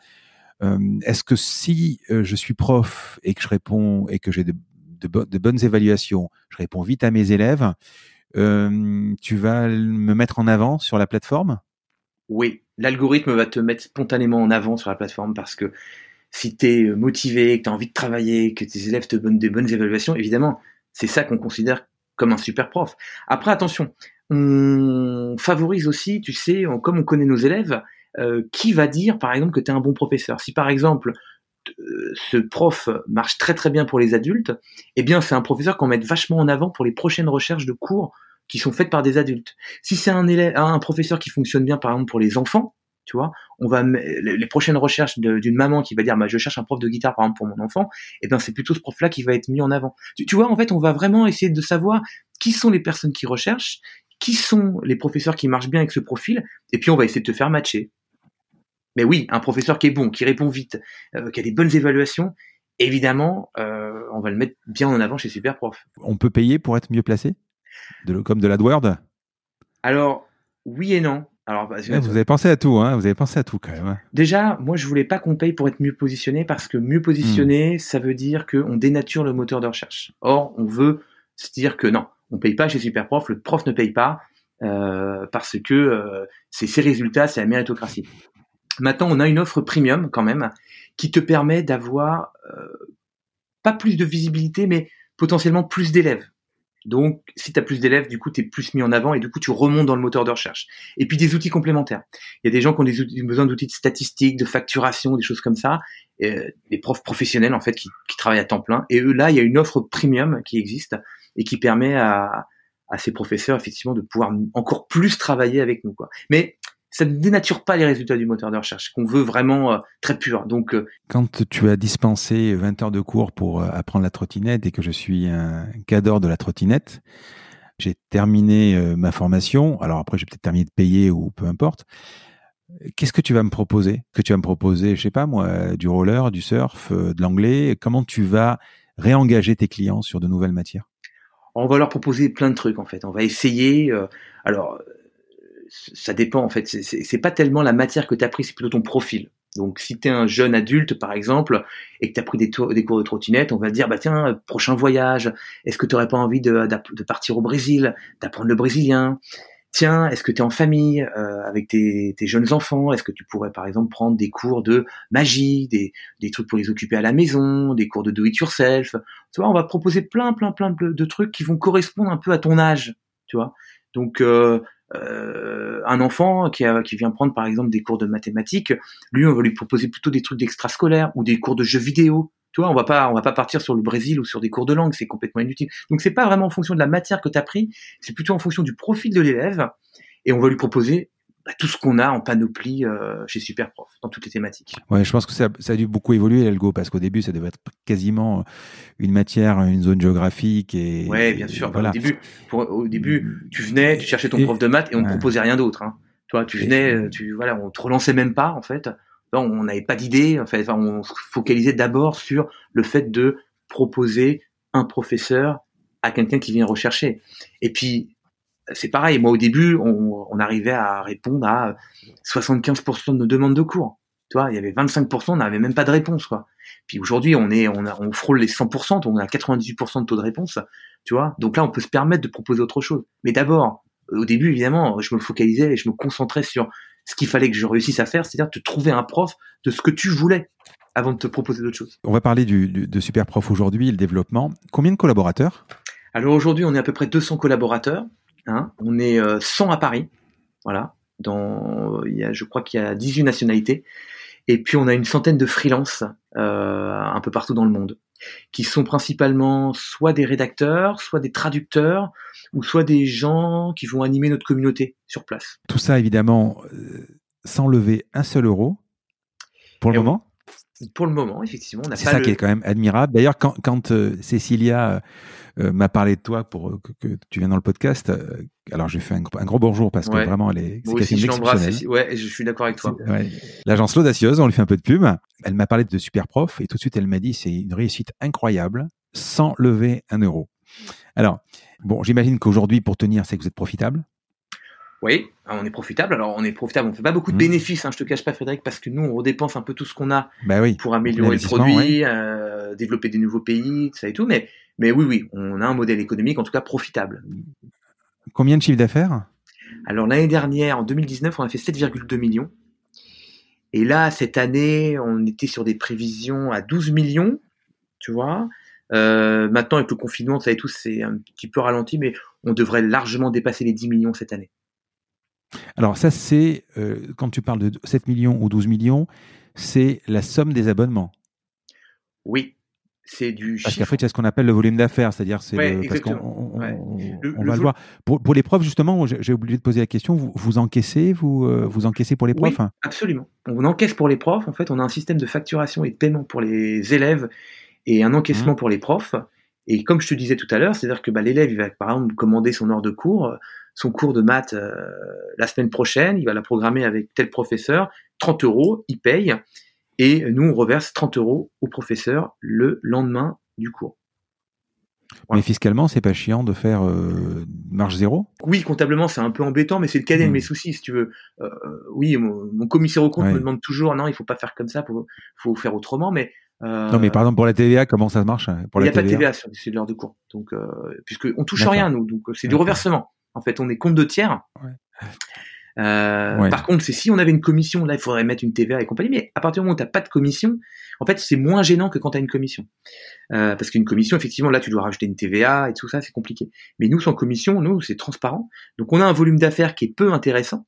euh, est-ce que si euh, je suis prof et que je réponds et que j'ai de, de, bonnes évaluations, je réponds vite à mes élèves, euh, tu vas me mettre en avant sur la plateforme? Oui, l'algorithme va te mettre spontanément en avant sur la plateforme parce que si tu es motivé, que tu as envie de travailler, que tes élèves te donnent des bonnes évaluations, évidemment, c'est ça qu'on considère comme un super prof. Après, attention, on favorise aussi, tu sais, comme on connaît nos élèves, euh, qui va dire, par exemple, que tu es un bon professeur. Si par exemple, ce prof marche très très bien pour les adultes, eh bien c'est un professeur qu'on met vachement en avant pour les prochaines recherches de cours qui sont faites par des adultes. Si c'est un élève, un professeur qui fonctionne bien par exemple pour les enfants, tu vois, on va les prochaines recherches d'une maman qui va dire bah, je cherche un prof de guitare par exemple pour mon enfant, eh bien c'est plutôt ce prof-là qui va être mis en avant. Tu, tu vois, en fait, on va vraiment essayer de savoir qui sont les personnes qui recherchent, qui sont les professeurs qui marchent bien avec ce profil, et puis on va essayer de te faire matcher. Mais oui, un professeur qui est bon, qui répond vite, euh, qui a des bonnes évaluations, évidemment, euh, on va le mettre bien en avant chez Superprof. On peut payer pour être mieux placé? De, Comme de l'AdWord Alors, oui et non. Alors, bah, vous avez pensé à tout, hein vous avez pensé à tout quand même. Hein. Déjà, moi, je voulais pas qu'on paye pour être mieux positionné parce que mieux positionné, hmm. ça veut dire qu'on dénature le moteur de recherche. Or, on veut se dire que non, on paye pas chez Superprof, le prof ne paye pas euh, parce que c'est ses résultats, c'est la méritocratie. Maintenant, on a une offre premium quand même qui te permet d'avoir euh, pas plus de visibilité, mais potentiellement plus d'élèves. Donc, si tu as plus d'élèves, du coup, tu es plus mis en avant et du coup, tu remontes dans le moteur de recherche. Et puis, des outils complémentaires. Il y a des gens qui ont des besoin d'outils de statistiques, de facturation, des choses comme ça. Euh, des profs professionnels, en fait, qui, qui, travaillent à temps plein. Et eux, là, il y a une offre premium qui existe et qui permet à, à ces professeurs, effectivement, de pouvoir encore plus travailler avec nous. Quoi. Mais ça ne dénature pas les résultats du moteur de recherche, qu'on veut vraiment euh, très pur. Donc, euh, quand tu as dispensé 20 heures de cours pour euh, apprendre la trottinette et que je suis un cadre de la trottinette, j'ai terminé ma formation. Alors après, j'ai peut-être terminé de payer ou peu importe. Qu'est-ce que tu vas me proposer? Que tu vas me proposer, je sais pas moi, du roller, du surf, de l'anglais? Comment tu vas réengager tes clients sur de nouvelles matières? On va leur proposer plein de trucs en fait. On va essayer. alors ça dépend en fait. C'est pas tellement la matière que tu as pris, c'est plutôt ton profil. Donc si tu es un jeune adulte par exemple et que tu as pris des, cours de trottinette, on va te dire bah tiens, prochain voyage, est-ce que tu n'aurais pas envie de, partir au Brésil, d'apprendre le brésilien? Tiens, est-ce que tu es en famille euh, avec tes, jeunes enfants? Est-ce que tu pourrais par exemple prendre des cours de magie, des, trucs pour les occuper à la maison, des cours de do it yourself? Tu vois, on va proposer plein plein plein de, de trucs qui vont correspondre un peu à ton âge, tu vois? Donc euh, euh, un enfant qui, a, qui vient prendre par exemple des cours de mathématiques, lui on va lui proposer plutôt des trucs d'extrascolaire ou des cours de jeux vidéo. Tu vois, on va pas on va pas partir sur le Brésil ou sur des cours de langue, c'est complètement inutile. Donc c'est pas vraiment en fonction de la matière que tu as pris, c'est plutôt en fonction du profil de l'élève et on va lui proposer bah, tout ce qu'on a en panoplie euh, chez Superprof dans toutes les thématiques. Ouais, je pense que ça, ça a dû beaucoup évoluer l'algo parce qu'au début ça devait être quasiment une matière, une zone géographique et. Ouais, bien sûr. Voilà. Au début, au début, tu venais, tu cherchais ton prof de maths et on ne proposait rien d'autre. Hein. Toi, tu venais, euh, tu voilà, on te relançait même pas en fait. on n'avait pas d'idée. En fait, on se focalisait d'abord sur le fait de proposer un professeur à quelqu'un qui vient rechercher. Et puis c'est pareil. Moi, au début, on, on, arrivait à répondre à 75% de nos demandes de cours. Tu vois, il y avait 25%, on n'avait même pas de réponse, quoi. Puis aujourd'hui, on est, on, on frôle les 100%, on a 98% de taux de réponse, tu vois. Donc là, on peut se permettre de proposer autre chose. Mais d'abord, au début, évidemment, je me focalisais et je me concentrais sur ce qu'il fallait que je réussisse à faire, c'est-à-dire te trouver un prof de ce que tu voulais avant de te proposer d'autres choses. On va parler du, du de Superprof aujourd'hui, le développement. Combien de collaborateurs? Alors aujourd'hui, on est à peu près 200 collaborateurs. Hein. On est 100 euh, à Paris, voilà. Dans, il y a, je crois qu'il y a 18 nationalités. Et puis on a une centaine de freelances euh, un peu partout dans le monde, qui sont principalement soit des rédacteurs, soit des traducteurs, ou soit des gens qui vont animer notre communauté sur place. Tout ça évidemment euh, sans lever un seul euro pour le moment. Pour le moment, effectivement, C'est ça qui est quand même admirable. D'ailleurs, quand, quand euh, Cécilia euh, m'a parlé de toi pour euh, que, tu viennes dans le podcast, alors j'ai fait un, gros bonjour parce que vraiment, elle est, c'est je Ouais, je suis d'accord avec toi. L'agence L'Audacieuse, on lui fait un peu de pub. Elle m'a parlé de Super Prof et tout de suite, elle m'a dit c'est une réussite incroyable sans lever un euro. Alors, bon, j'imagine qu'aujourd'hui, pour tenir, c'est que vous êtes profitable. Oui, on est profitable. Alors on est profitable, on fait pas beaucoup de mmh. bénéfices, hein, je te cache pas Frédéric, parce que nous on redépense un peu tout ce qu'on a bah oui. pour améliorer le produit, euh, développer des nouveaux pays, ça et tout. Mais, mais oui, oui, on a un modèle économique en tout cas profitable. Combien de chiffre d'affaires? Alors l'année dernière, en 2019, on a fait 7,2 millions. Et là, cette année, on était sur des prévisions à 12 millions, tu vois. Euh, maintenant, avec le confinement, ça et tout, c'est un petit peu ralenti, mais on devrait largement dépasser les 10 millions cette année. Alors ça, c'est, euh, quand tu parles de 7 millions ou 12 millions, c'est la somme des abonnements. Oui, c'est du Parce qu'après, c'est ce qu'on appelle le volume d'affaires, c'est-à-dire c'est parce qu'on on, va le voir. Pour, pour, les profs, justement, j'ai oublié de poser la question, vous, vous encaissez, vous, euh, vous encaissez pour les profs oui, Absolument. On encaisse pour les profs. En fait, on a un système de facturation et de paiement pour les élèves et un encaissement mmh. pour les profs. Et comme je te disais tout à l'heure, c'est-à-dire que bah, l'élève, il va par exemple commander son heure de cours son cours de maths euh, la semaine prochaine, il va la programmer avec tel professeur, 30 euros, il paye, et nous, on reverse 30 euros au professeur le lendemain du cours. Mais fiscalement, c'est pas chiant de faire euh, marge zéro? Oui, comptablement, c'est un peu embêtant, mais c'est le cadet de hmm. mes soucis, si tu veux. Euh, oui, mon, commissaire au compte me demande toujours, non, il faut pas faire comme ça, faut, faut faire autrement, mais non, mais par exemple, pour la TVA, comment ça marche Il n'y a pas de TVA sur l'heure de cours. Donc, puisque on touche rien, nous. Donc, c'est du reversement. En fait, on est compte de tiers. Euh, par contre, c'est si on avait une commission, là, il faudrait mettre une TVA et compagnie. Mais à partir du moment où tu n'as pas de commission, en fait, c'est moins gênant que quand tu as une commission. Euh, parce qu'une commission, effectivement, là, tu dois rajouter une TVA et tout ça, c'est compliqué. Mais nous, sans commission, nous, c'est transparent. Donc, on a un volume d'affaires qui est peu intéressant.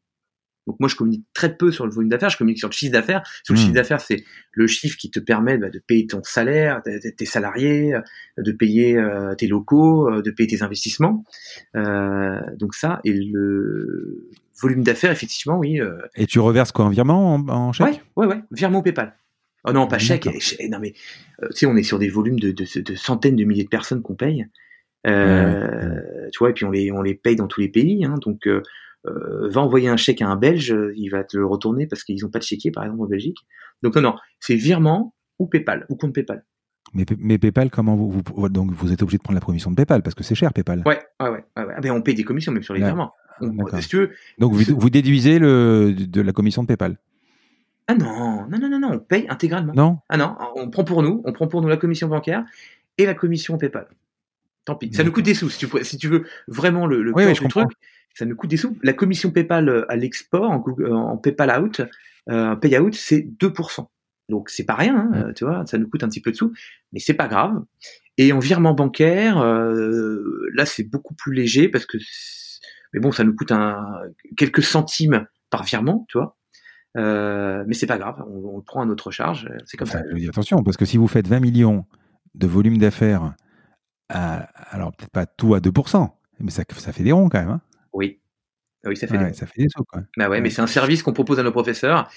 Donc moi, je communique très peu sur le volume d'affaires, je communique sur le chiffre d'affaires. Sur le hmm. chiffre d'affaires, c'est le chiffre qui te permet bah, de payer ton salaire, tes salariés, de payer euh, tes locaux, euh, de payer tes investissements. Euh, donc ça, et le volume d'affaires, effectivement, oui. Et tu reverses quoi en virement, en, chèque? Ouais, ouais, ouais, virement PayPal. Oh non, pas chèque. Non mais, tu sais, on est sur des volumes de, de, centaines de milliers de personnes qu'on paye. Tu vois, et puis on les on les paye dans tous les pays, hein, donc. Va envoyer un chèque à un Belge, il va te le retourner parce qu'ils n'ont pas de chéquier, par exemple, en Belgique. Donc non, non, c'est virement ou PayPal, ou compte PayPal. Mais, mais PayPal, comment vous, vous, donc vous êtes obligé de prendre la commission de PayPal parce que c'est cher PayPal. Ouais, ouais, ouais. ouais, Ah ben on paye des commissions même sur les virements. donc vous, vous, déduisez le, de la commission de PayPal. Ah non, non, non, non, non, on paye intégralement. Non. Ah non, on prend pour nous, on prend pour nous la commission bancaire et la commission PayPal. Tant pis, ça nous coûte des sous si tu, si tu veux vraiment le, le oui, du truc. Ça nous coûte des sous. La commission PayPal euh, à l'export en, en, PayPal out, euh, payout, c'est 2%. Donc c'est pas rien, hein, tu vois, ça nous coûte un petit peu de sous, mais c'est pas grave. Et en virement bancaire, euh, là c'est beaucoup plus léger parce que, mais bon, ça nous coûte un, quelques centimes par virement, tu vois. Euh, mais c'est pas grave, on, le prend à notre charge, c'est comme ça. attention, parce que si vous faites 20 millions de volume d'affaires, alors peut-être pas tout à 2%, mais ça, ça fait des ronds quand même. Hein. Oui. Oui, ça fait, des... ça fait des sous. Quoi. Bah ouais, mais c'est un service qu'on propose à nos professeurs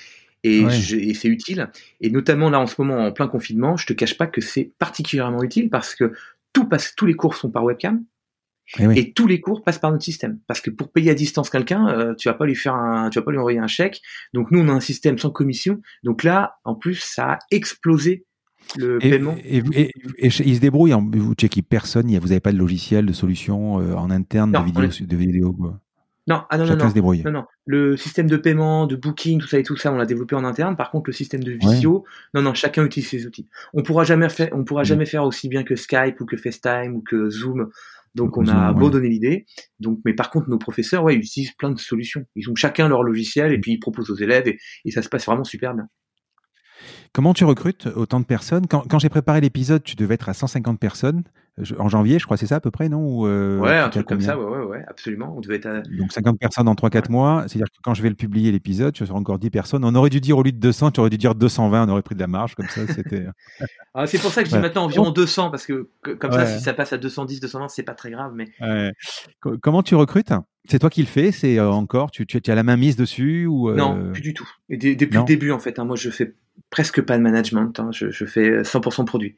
et, c'est utile. Et notamment là en ce moment en plein confinement, je te cache pas que c'est particulièrement utile parce que tout passe, tous les cours sont par webcam. Eh et, tous les cours passent par notre système. Parce que pour payer à distance quelqu'un, euh, tu vas pas lui faire un, tu vas pas lui envoyer un chèque. Donc nous, on a un système sans commission. Donc là, en plus, ça a explosé le paiement. Et, il se débrouille. Hein. Vous checkez personne. Vous n'avez pas de logiciel, de solution euh, en interne de vidéo, de vidéo quoi. Non, ah non, non, non, non, Le système de paiement, de booking, tout ça et tout ça, on l'a développé en interne. Par contre, le système de visio, non, non, chacun utilise ses outils. On pourra jamais faire, on pourra jamais faire aussi bien que Skype ou que FaceTime ou que Zoom. Donc, on a beau donner l'idée. Donc, mais par contre, nos professeurs, ouais, ils utilisent plein de solutions. Ils ont chacun leur logiciel et puis ils proposent aux élèves et ça se passe vraiment super bien. Comment tu recrutes autant de personnes? Quand, j'ai préparé l'épisode, tu devais être à 150 personnes. En janvier, je crois, c'est ça à peu près, non? Ou, euh, Ouais, un truc comme ça, ouais, ouais, ouais, absolument. On devait être Donc 50 personnes en 3-4 mois. C'est-à-dire que quand je vais le publier, l'épisode, je serai encore 10 personnes. On aurait dû dire au lieu de 200, tu aurais dû dire 220, on aurait pris de la marge, comme ça, c'était. ah, c'est pour ça que je dis maintenant environ 200, parce que comme ça, si ça passe à 210, 220, c'est pas très grave. Mais... Comment tu recrutes? C'est toi qui le fais? C'est euh, encore? Tu, tu, as la main mise dessus ou Non, euh, plus du tout. Et depuis le début, en fait, hein, moi, je fais presque pas de management. Hein. Je, je, fais 100% produit.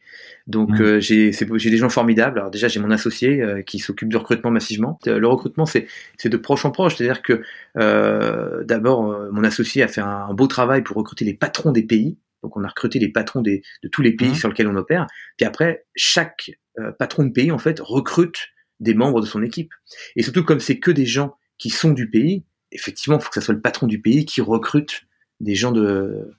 Donc mmh. euh, j'ai des gens formidables. Alors déjà j'ai mon associé euh, qui s'occupe du recrutement massivement. Euh, le recrutement c'est de proche en proche, c'est-à-dire que euh, d'abord mon associé a fait un, beau travail pour recruter les patrons des pays. Donc on a recruté les patrons des, de tous les pays mmh. sur lesquels on opère. Puis après chaque patron de pays en fait recrute des membres de son équipe. Et surtout comme c'est que des gens qui sont du pays, effectivement il faut que ce soit le patron du pays qui recrute des gens de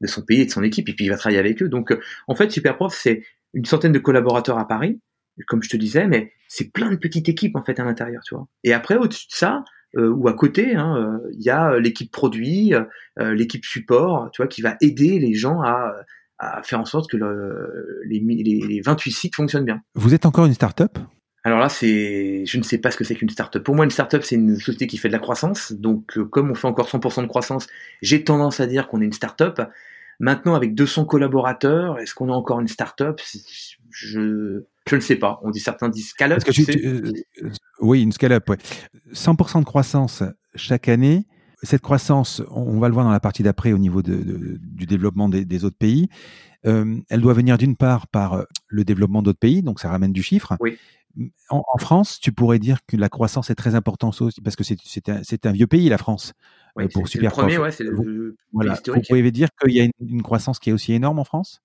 de son pays et de son équipe, et puis il va travailler avec eux. Donc, euh, en fait, Superprof, c'est une centaine de collaborateurs à Paris, comme je te disais, mais c'est plein de petites équipes en fait à l'intérieur, tu vois. Et après, au-dessus de ça, euh, ou à côté, hein, euh, il y a l'équipe produit, l'équipe support, tu vois, qui va aider les gens à, à faire en sorte que le, les, les, 28 sites fonctionnent bien. Vous êtes encore une start-up? Alors là, c'est, je ne sais pas ce que c'est qu'une startup. Pour moi, une startup, c'est une société qui fait de la croissance. Donc, comme on fait encore 100% de croissance, j'ai tendance à dire qu'on est une startup. Maintenant, avec 200 collaborateurs, est-ce qu'on est encore une start-up? Je, je ne sais pas. On dit certains disent scale-up. Euh, oui, une scale-up, ouais. 100% de croissance chaque année. Cette croissance, on va le voir dans la partie d'après au niveau de, du développement des, autres pays. Euh, elle doit venir d'une part par euh, le développement d'autres pays, donc ça ramène du chiffre. Oui. En, France, tu pourrais dire que la croissance est très importante aussi, parce que c'est un, un, vieux pays, la France. Euh, pour Super le premier, ouais, c'est le, voilà. Vous pouvez dire qu'il y a une, croissance qui est aussi énorme en France?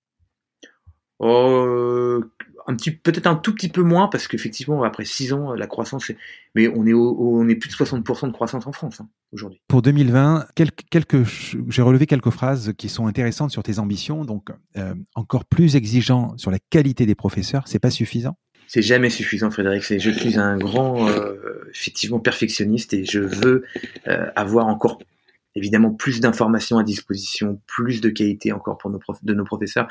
Oh, un petit, peut-être un tout petit peu moins parce qu'effectivement après 6 ans la croissance, est, mais on est on est plus de 60% de croissance en France hein, aujourd'hui. Pour 2020, quelques, j'ai relevé quelques phrases qui sont intéressantes sur tes ambitions. Donc euh, encore plus exigeant sur la qualité des professeurs, c'est pas suffisant? C'est jamais suffisant, Frédéric. Je suis un grand, euh, effectivement, perfectionniste et je veux euh, avoir encore, évidemment, plus d'informations à disposition, plus de qualité encore pour nos de nos professeurs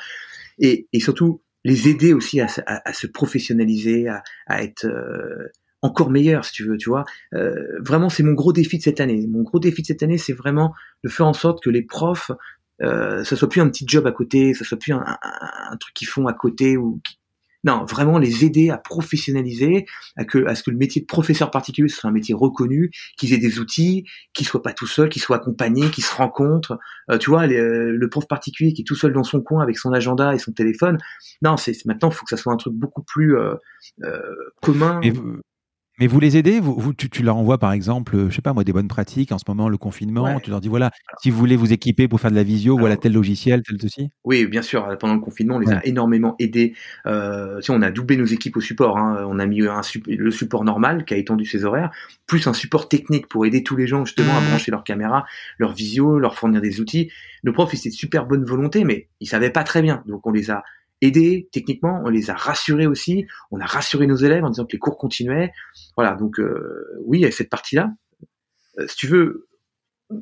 et, et, surtout les aider aussi à, se professionnaliser, à, à être euh, encore meilleur, si tu veux, tu vois. vraiment, c'est mon gros défi de cette année. Mon gros défi de cette année, c'est vraiment de faire en sorte que les profs, euh, ça soit plus un petit job à côté, ça soit plus un, un, un truc qu'ils font à côté ou qui, Non, vraiment les aider à professionnaliser, à, que, à ce que le métier de professeur particulier soit un métier reconnu, qu'ils aient des outils, qu'ils soient pas tout seuls, qu'ils soient accompagnés, qu'ils se rencontrent. Euh, tu vois, euh, le prof particulier qui est tout seul dans son coin avec son agenda et son téléphone. Non, c'est maintenant, faut que ça soit un truc beaucoup plus euh, commun. Mais vous les aidez vous, vous tu, tu, leur envoies par exemple, euh, je sais pas moi, des bonnes pratiques en ce moment, le confinement. Tu leur dis voilà, si vous voulez vous équiper pour faire de la visio, voilà tel logiciel, tel ceci. Oui, bien sûr. Pendant le confinement, on les a énormément aidés. Euh, on a doublé nos équipes au support. Hein. On a mis un, le support normal qui a étendu ses horaires, plus un support technique pour aider tous les gens justement à mmh. brancher leur caméra, leur visio, leur fournir des outils. Le prof, il de super bonne volonté, mais il savait pas très bien. Donc on les a aidés techniquement, on les a rassurés aussi, on a rassuré nos élèves en disant que les cours continuaient. Voilà, donc euh, oui, il y a cette partie-là. Euh, si tu veux,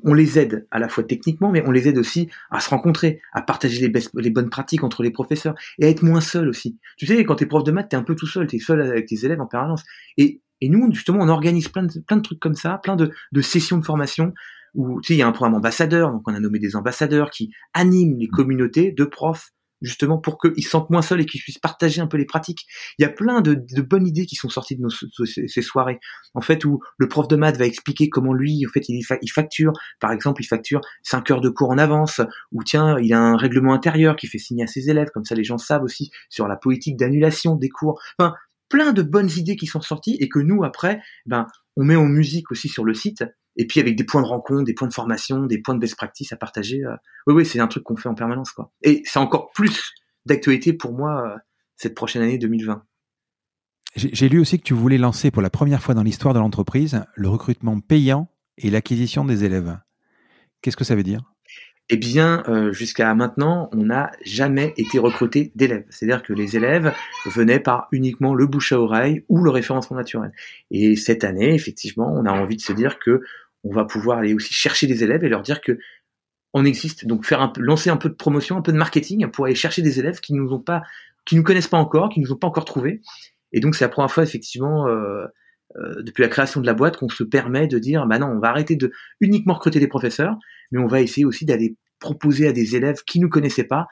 on les aide à la fois techniquement, mais on les aide aussi à se rencontrer, à partager les, les bonnes pratiques entre les professeurs et à être moins seul aussi. Tu sais, quand tu es prof de maths, tu es un peu tout seul, tu es seul avec tes élèves en permanence. Et, et nous, justement, on organise plein de, plein de trucs comme ça, plein de, de sessions de formation où tu sais, il y a un programme ambassadeur, donc on a nommé des ambassadeurs qui animent les communautés de profs justement pour qu'ils se sentent moins seuls et qu'ils puissent partager un peu les pratiques. Il y a plein de, bonnes idées qui sont sorties de nos, ces, soirées. En fait, où le prof de maths va expliquer comment lui, en fait, il, facture. Par exemple, il facture 5 heures de cours en avance. Ou tiens, il a un règlement intérieur qui fait signer à ses élèves. Comme ça, les gens savent aussi sur la politique d'annulation des cours. Enfin, plein de bonnes idées qui sont sorties et que nous, après, ben, on met en musique aussi sur le site et puis avec des points de rencontre, des points de formation, des points de best practice à partager. Euh, oui, oui, c'est un truc qu'on fait en permanence, quoi. Et c'est encore plus d'actualité pour moi euh, cette prochaine année 2020. J'ai lu aussi que tu voulais lancer pour la première fois dans l'histoire de l'entreprise le recrutement payant et l'acquisition des élèves. Qu'est-ce que ça veut dire? Eh bien, euh, jusqu'à maintenant, on n'a jamais été recruté d'élèves. C'est-à-dire que les élèves venaient par uniquement le bouche à oreille ou le référencement naturel. Et cette année, effectivement, on a envie de se dire que on va pouvoir aller aussi chercher des élèves et leur dire que on existe. Donc faire un lancer un peu de promotion, un peu de marketing pour aller chercher des élèves qui nous ont pas, qui nous connaissent pas encore, qui nous ont pas encore trouvés. Et donc c'est la première fois effectivement euh, euh, depuis la création de la boîte qu'on se permet de dire bah non, on va arrêter de uniquement recruter des professeurs, mais on va essayer aussi d'aller proposer à des élèves qui nous connaissaient pas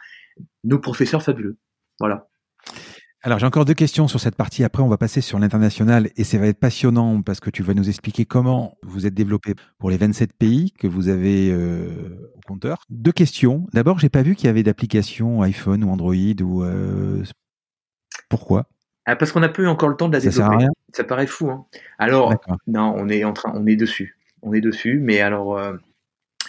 nos professeurs fabuleux. Voilà. Alors j'ai encore deux questions sur cette partie. Après, on va passer sur l'international et ça va être passionnant parce que tu vas nous expliquer comment vous êtes développé pour les 27 pays que vous avez euh, au compteur. Deux questions. D'abord, j'ai pas vu qu'il y avait d'application iPhone ou Android ou euh, pourquoi? Ah, Parce qu'on n'a pas eu encore le temps de la ça développer. Sert à rien? Ça paraît fou. Hein. Alors non, on est en train, on est dessus, on est dessus, mais alors. Euh,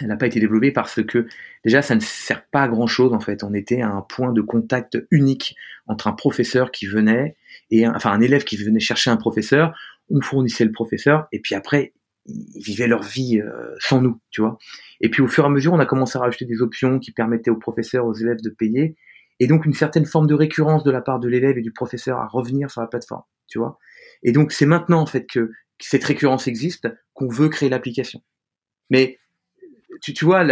elle n'a pas été développée parce que déjà ça ne sert pas à grand chose en fait. On était à un point de contact unique entre un professeur qui venait et un, enfin un élève qui venait chercher un professeur. On fournissait le professeur et puis après ils vivaient leur vie euh, sans nous, tu vois. Et puis au fur et à mesure, on a commencé à rajouter des options qui permettaient aux professeurs, aux élèves de payer et donc une certaine forme de récurrence de la part de l'élève et du professeur à revenir sur la plateforme, tu vois. Et donc c'est maintenant en fait que cette récurrence existe qu'on veut créer l'application. Mais tu, tu vois,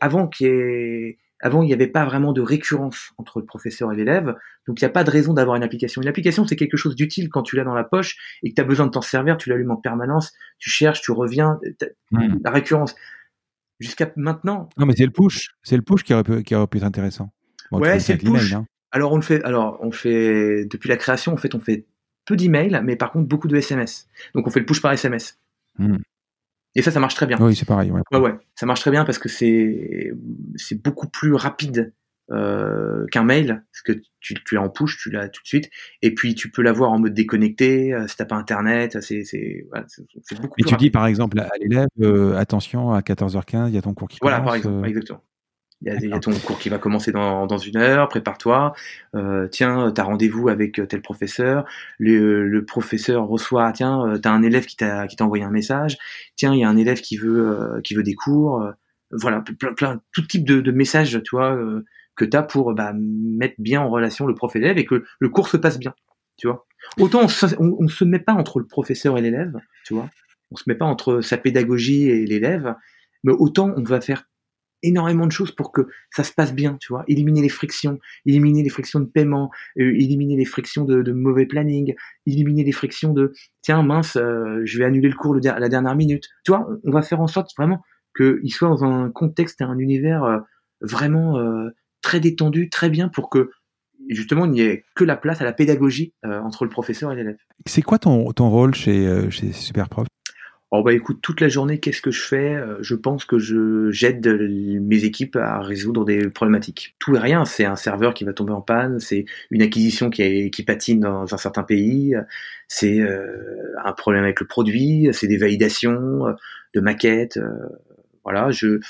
avant qu'il y ait avant, il n'y avait pas vraiment de récurrence entre le professeur et l'élève, donc il n'y a pas de raison d'avoir une application. Une application, c'est quelque chose d'utile quand tu l'as dans la poche et que tu as besoin de t'en servir, tu l'allumes en permanence, tu cherches, tu reviens, hmm. la récurrence. Jusqu'à maintenant. Non, mais c'est le push, c'est le push qui aurait pu, qui aurait pu être intéressant. ouais, c'est le push. Hein. Alors on le fait, alors on fait depuis la création, en fait, on fait peu d'emails, mais par contre beaucoup de SMS. Donc on fait le push par SMS. Et ça, ça marche très bien. Oui, c'est pareil. Ouais. ouais. ça marche très bien parce que c'est c'est beaucoup plus rapide euh, qu'un mail, parce que tu, tu l'as en push, tu l'as tout de suite, et puis tu peux l'avoir en mode déconnecté, euh, si t'as pas internet, c'est voilà, beaucoup. Et tu dis par exemple à l'élève, euh, attention à 14h15, il y a ton cours qui commence. Voilà, par exemple, exactement. Il y, a, ton cours qui va commencer dans, dans une heure, prépare-toi. Euh, tiens, tu as rendez-vous avec tel professeur. Le, le professeur reçoit, tiens, euh, tu as un élève qui t'a qui t'a envoyé un message. Tiens, il y a un élève qui veut euh, qui veut des cours. Euh, voilà, plein, plein tout type de, de messages, tu vois, que tu as pour bah, mettre bien en relation le prof et l'élève et que le cours se passe bien, tu vois. Autant on se, on, se met pas entre le professeur et l'élève, tu vois. On se met pas entre sa pédagogie et l'élève, mais autant on va faire énormément de choses pour que ça se passe bien, tu vois. Éliminer les frictions, éliminer les frictions de paiement, euh, éliminer les frictions de, mauvais planning, éliminer les frictions de tiens mince, euh, je vais annuler le cours à la dernière minute. Tu vois, on, va faire en sorte vraiment qu'il soit dans un contexte et un univers euh, vraiment très détendu, très bien pour que justement, il n'y a que la place à la pédagogie entre le professeur et l'élève. C'est quoi ton, ton rôle chez, chez Superprof? Oh bah écoute, toute la journée, qu'est-ce que je fais? Euh, Je pense que je j'aide mes équipes à résoudre des problématiques. Tout et rien, c'est un serveur qui va tomber en panne, c'est une acquisition qui, est, qui patine dans un certain pays, c'est euh, un problème avec le produit, c'est des validations euh, de maquettes. voilà, je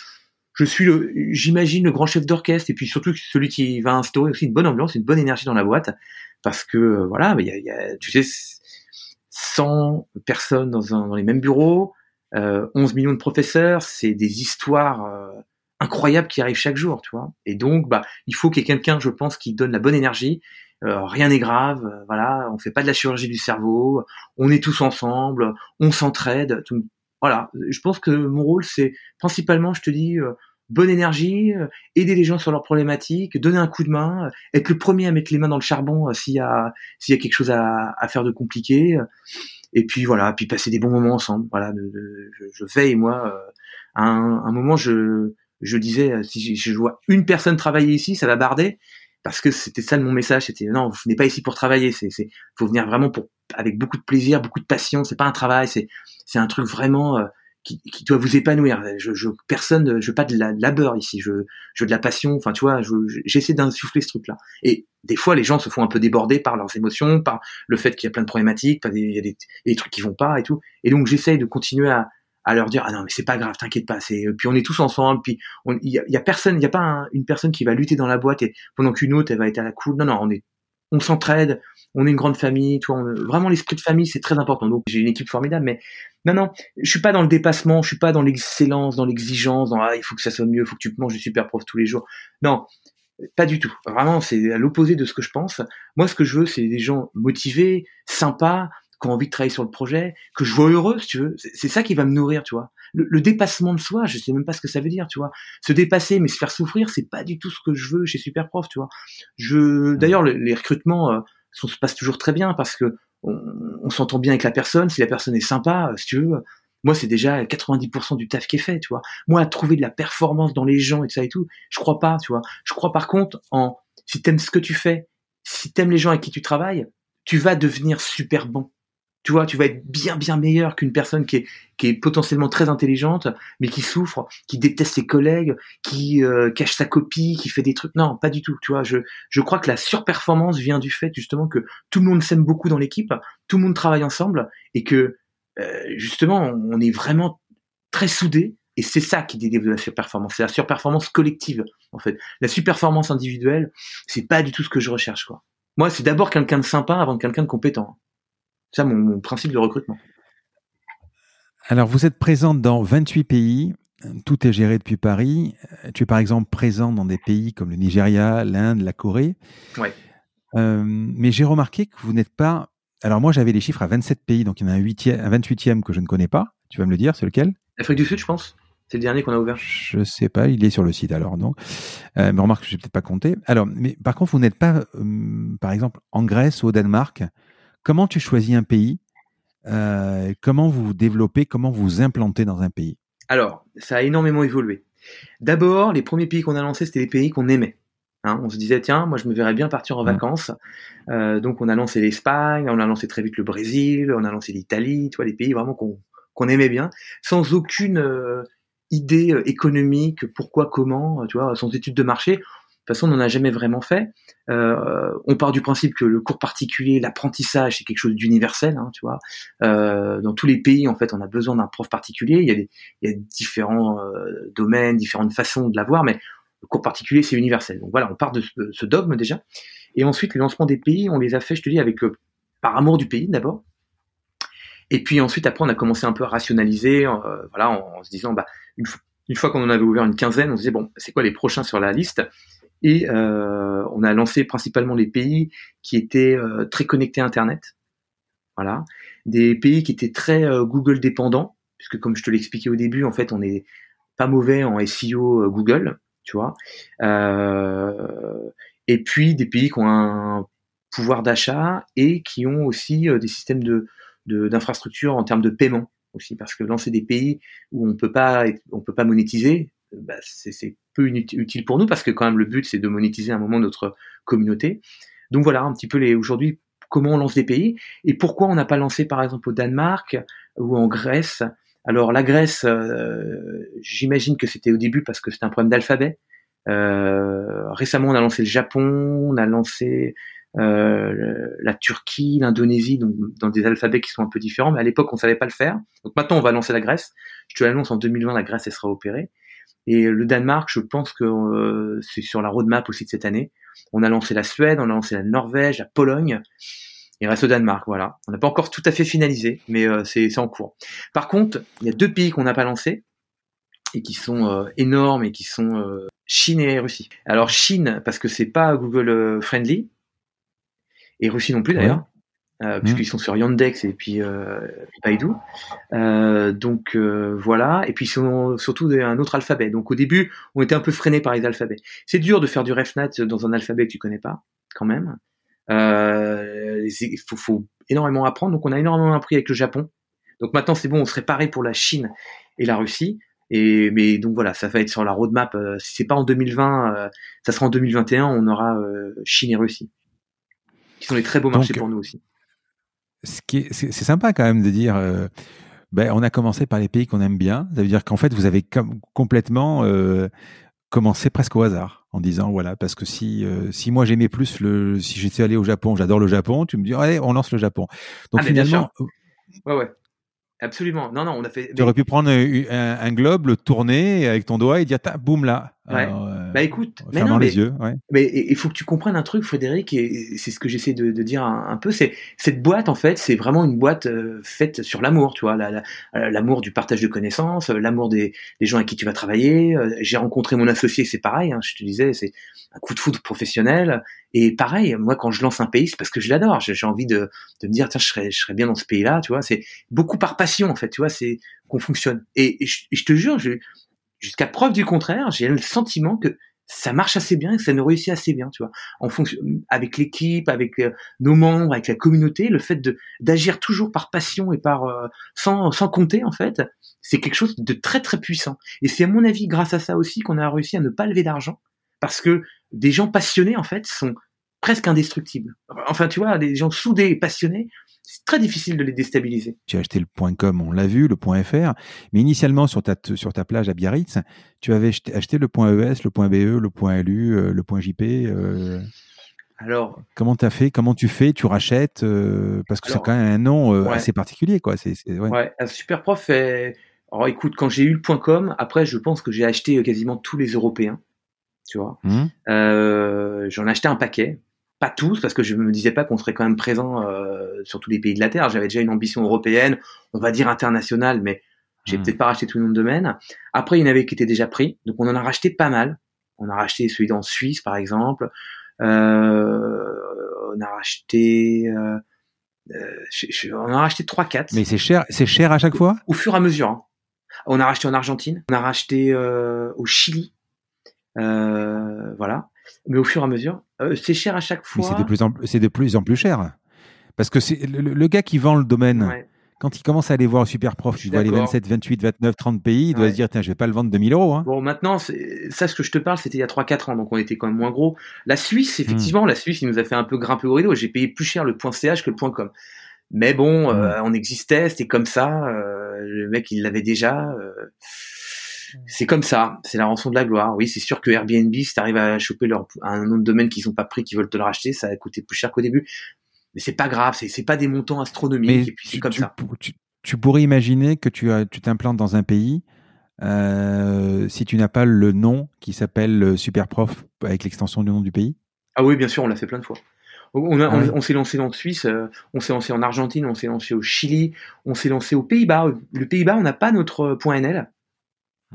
je suis le, j'imagine le grand chef d'orchestre et puis surtout celui qui va instaurer aussi une bonne ambiance, une bonne énergie dans la boîte, parce que voilà, il y a, y a, tu sais 100 personnes dans, un, dans les mêmes bureaux, euh, 11 millions de professeurs, c'est des histoires euh, incroyables qui arrivent chaque jour, tu vois. Et donc, bah, il faut qu'il y ait quelqu'un, je pense, qui donne la bonne énergie. Euh, rien n'est grave, euh, voilà, on fait pas de la chirurgie du cerveau, on est tous ensemble, on s'entraide. Voilà, je pense que mon rôle, c'est principalement, je te dis, bonne énergie, euh, aider les gens sur leurs problématiques, donner un coup de main, euh, être le premier à mettre les mains dans le charbon euh, s'il y a s'il y a quelque chose à, à, faire de compliqué. Et puis voilà, puis passer des bons moments ensemble. Voilà, je, je, veille moi. à un, un, moment, je je disais si je vois une personne travailler ici, ça va barder parce que c'était ça mon message. C'était non, vous venez pas ici pour travailler. C'est c'est faut venir vraiment pour avec beaucoup de plaisir, beaucoup de passion. C'est pas un travail. C'est c'est un truc vraiment qui, qui, doit vous épanouir. Je, je personne, je veux pas de la labeur ici. Je, je veux de la passion. Enfin, tu vois, j'essaie d'insuffler ce truc-là. Et des fois, les gens se font un peu déborder par leurs émotions, par le fait qu'il y a plein de problématiques, il y a des, des, trucs qui vont pas et tout. Et donc, j'essaie de continuer à, à leur dire ah non mais c'est pas grave t'inquiète pas c'est puis on est tous ensemble puis il y a, y a, personne il y a pas une personne qui va lutter dans la boîte et pendant qu'une autre elle va être à la cool non non on est on s'entraide on est une grande famille, toi, vraiment l'esprit de famille, c'est très important. Donc j'ai une équipe formidable, mais non, non, je suis pas dans le dépassement, je suis pas dans l'excellence, dans l'exigence, dans ah, il faut que ça soit mieux, il faut que tu manges du super prof tous les jours. Non, pas du tout. Vraiment, c'est à l'opposé de ce que je pense. Moi, ce que je veux, c'est des gens motivés, sympas, qui ont envie de travailler sur le projet, que je vois heureux, si tu veux. C'est ça qui va me nourrir, tu vois. Le, dépassement de soi, je sais même pas ce que ça veut dire, tu vois. Se dépasser, mais se faire souffrir, c'est pas du tout ce que je veux chez Superprof, tu vois. Je, d'ailleurs, les recrutements, euh, ça se passe toujours très bien parce que on, s'entend bien avec la personne. Si la personne est sympa, si tu veux, moi c'est déjà 90% du taf qui est fait, tu vois. Moi à trouver de la performance dans les gens et ça et tout, je crois pas, tu vois. Je crois par contre en si t'aimes ce que tu fais, si t'aimes les gens avec qui tu travailles, tu vas devenir super bon tu vois, tu vas être bien bien meilleur qu'une personne qui est qui est potentiellement très intelligente, mais qui souffre, qui déteste ses collègues, qui euh, cache sa copie, qui fait des trucs. Non, pas du tout. Tu vois, je je crois que la surperformance vient du fait justement que tout le monde s'aime beaucoup dans l'équipe, tout le monde travaille ensemble et que euh, justement on est vraiment très soudés. Et c'est ça qui dédie de la surperformance. C'est la surperformance collective, en fait. La surperformance individuelle, c'est pas du tout ce que je recherche, quoi. Moi, c'est d'abord quelqu'un de sympa avant quelqu'un de compétent. C'est ça mon, principe de recrutement. Alors, vous êtes présente dans 28 pays. Tout est géré depuis Paris. Tu es par exemple présent dans des pays comme le Nigeria, l'Inde, la Corée. Ouais. Euh, mais j'ai remarqué que vous n'êtes pas. Alors, moi, j'avais les chiffres à 27 pays, donc il y en a un, 28e que je ne connais pas. Tu vas me le dire, c'est lequel? L'Afrique du Sud, je pense. C'est le dernier qu'on a ouvert. Je sais pas, il est sur le site alors, non euh, Mais remarque, je n'ai peut-être pas compté. Alors, mais par contre, vous n'êtes pas, euh, par exemple, en Grèce ou au Danemark? Comment tu choisis un pays euh, Comment vous vous développez Comment vous vous implantez dans un pays? Alors, ça a énormément évolué. D'abord, les premiers pays qu'on a lancés, c'était les pays qu'on aimait. Hein. on se disait, tiens, moi je me verrais bien partir en vacances. Euh, donc on a lancé l'Espagne, on a lancé très vite le Brésil, on a lancé l'Italie, tu vois, les pays vraiment qu'on aimait bien, sans aucune euh, idée économique, pourquoi, comment, tu vois, sans étude de marché toute façon, on n'en a jamais vraiment fait. Euh, on part du principe que le cours particulier, l'apprentissage, c'est quelque chose d'universel, hein. Euh, dans tous les pays, en fait, on a besoin d'un prof particulier. Il y a, des, différents euh, domaines, différentes façons de l'avoir, mais le cours particulier, c'est universel. Donc voilà, on part de ce, dogme déjà. Et ensuite, les lancements des pays, on les a fait, je te dis, avec par amour du pays d'abord. Et puis ensuite, après, on a commencé un peu à rationaliser, voilà, en, se disant, bah, une, une fois qu'on en avait ouvert une quinzaine, on se disait bon, c'est quoi les prochains sur la liste? Et euh, on a lancé principalement les pays qui étaient euh, très connectés à Internet. Voilà. Des pays qui étaient très euh, Google dépendants, puisque comme je te l'expliquais au début, en fait, on n'est pas mauvais en SEO Google, tu vois. et puis des pays qui ont un pouvoir d'achat et qui ont aussi des systèmes de d'infrastructure en termes de paiement aussi parce que lancer des pays où on peut pas on peut pas monétiser bah, c'est peu utile pour nous parce que quand même le but c'est de monétiser un moment notre communauté. Donc voilà un petit peu les aujourd'hui comment on lance des pays et pourquoi on n'a pas lancé par exemple au Danemark ou en Grèce. Alors la Grèce, euh, j'imagine que c'était au début parce que c'était un problème d'alphabet. Euh, récemment, on a lancé le Japon, on a lancé euh, la Turquie, l'Indonésie, donc dans des alphabets qui sont un peu différents. Mais à l'époque, on savait pas le faire. Donc maintenant, on va lancer la Grèce. Je te l'annonce en 2020, la Grèce elle sera opérée. Et le Danemark, je pense que euh, c'est sur la roadmap aussi de cette année. On a lancé la Suède, on a lancé la Norvège, la Pologne. Il reste le Danemark, voilà. On n'a pas encore tout à fait finalisé, mais euh, c'est en cours. Par contre, il y a deux pays qu'on n'a pas lancés et qui sont euh, énormes et qui sont euh, Chine et Russie. Alors Chine parce que c'est pas Google friendly et Russie non plus d'ailleurs. Euh, puisqu'ils mmh. sont sur Yandex et puis euh, Baidu. Euh, donc voilà, et puis ils sont surtout un autre alphabet. Donc au début, on était un peu freiné par les alphabets. C'est dur de faire du RefNat dans un alphabet que tu connais pas, quand même. il faut, faut, énormément apprendre. Donc on a énormément appris avec le Japon. Donc maintenant c'est bon, on serait paré pour la Chine et la Russie. Et mais donc voilà, ça va être sur la roadmap. si c'est pas en 2020, ça sera en 2021. On aura Chine et Russie, qui sont les très beaux marchés pour nous aussi c'est sympa quand même de dire. Euh, ben, on a commencé par les pays qu'on aime bien. Ça veut dire qu'en fait, vous avez complètement euh, commencé presque au hasard en disant voilà parce que si euh, si moi j'aimais plus le si j'étais allé au Japon, j'adore le Japon, tu me dis allez on lance le Japon. Donc ah, finalement, ouais ouais. Absolument. Non, non, on a fait. Tu aurais pu prendre un, globe, le tourner avec ton doigt et dire, boum là. Ouais. Euh, bah écoute, mais non, les yeux. Mais il faut que tu comprennes un truc, Frédéric, et c'est ce que j'essaie de, dire un, peu. C'est cette boîte, en fait, c'est vraiment une boîte euh, faite sur l'amour, tu vois, euh, l'amour du partage de connaissances, l'amour des, gens avec qui tu vas travailler. J'ai rencontré mon associé, c'est pareil. Hein, je te disais, c'est un coup de foudre professionnel. Et pareil, moi, quand je lance un pays, c'est parce que je l'adore. J'ai envie de, de me dire, tiens, je serais, je serais bien dans ce pays-là, tu vois. C'est beaucoup par passion, en fait, tu vois, c'est qu'on fonctionne. Et, je, te jure, jusqu'à preuve du contraire, j'ai le sentiment que ça marche assez bien et ça nous réussit assez bien, tu vois. En fonction, avec l'équipe, avec euh, nos membres, avec la communauté, le fait de d'agir toujours par passion et par euh, sans sans compter en fait, c'est quelque chose de très très puissant. Et c'est à mon avis grâce à ça aussi qu'on a réussi à ne pas lever d'argent parce que des gens passionnés en fait sont presque indestructibles. Enfin, tu vois, des gens soudés et passionnés, c'est très difficile de les déstabiliser. Tu as acheté le .com, on l'a vu, le .fr, mais initialement sur ta sur ta plage à Biarritz, tu avais acheté le .es, le .be, le .lu, euh, le .jp. Euh... Alors, comment tu as fait? Comment tu fais? Tu rachètes euh, Parce que c'est quand même un nom euh, assez particulier, quoi. C'est ouais. ouais. super prof. Alors, écoute, quand j'ai eu le .com, après, je pense que j'ai acheté quasiment tous les Européens tu vois. Mmh. J'en ai acheté un paquet, pas tous, parce que je me disais pas qu'on serait quand même présent euh, sur tous les pays de la Terre. J'avais déjà une ambition européenne, on va dire internationale, mais j'ai mmh. peut-être pas racheté tout le nom de domaine. Après, il y en avait qui étaient déjà pris, donc on en a racheté pas mal. On a racheté celui en Suisse, par exemple. Euh, on a racheté... on a racheté 3-4. Mais c'est cher, c'est cher à chaque fois? Au fur et à mesure. Hein. On a racheté en Argentine, on a racheté au Chili, euh, voilà. Mais au fur et à mesure, euh, c'est cher à chaque fois. c'est de plus en c'est de plus en plus cher. Parce que c'est le, gars qui vend le domaine. Quand il commence à aller voir super prof, tu vois les 27, 28, 29, 30 pays, il doit se dire, tiens, je vais pas le vendre 2000 euros. Hein. Bon, maintenant, ça, ce que je te parle, c'était il y a 3-4 ans, donc on était quand même moins gros. La Suisse, effectivement, hmm. la Suisse, il nous a fait un peu grimper au rideau. J'ai payé plus cher le .ch que le .com. Mais bon, hmm. euh, on existait, c'était comme ça. le mec, il l'avait déjà. C'est comme ça, c'est la rançon de la gloire. Oui, c'est sûr que Airbnb, si tu arrives à choper leur, un nom de domaine qu'ils n'ont pas pris, qui veulent te le racheter, ça va coûter plus cher qu'au début. Mais c'est pas grave, c'est pas des montants astronomiques. et puis c'est comme ça. Tu, pourrais imaginer que tu t'implantes dans un pays euh, si tu n'as pas le nom qui s'appelle Superprof avec l'extension du nom du pays? Ah oui, bien sûr, on l'a fait plein de fois. On, ah on, s'est lancé en Suisse, euh, on s'est lancé en Argentine, on s'est lancé au Chili, on s'est lancé aux Pays-Bas. Le Pays-Bas, on n'a pas notre .nl.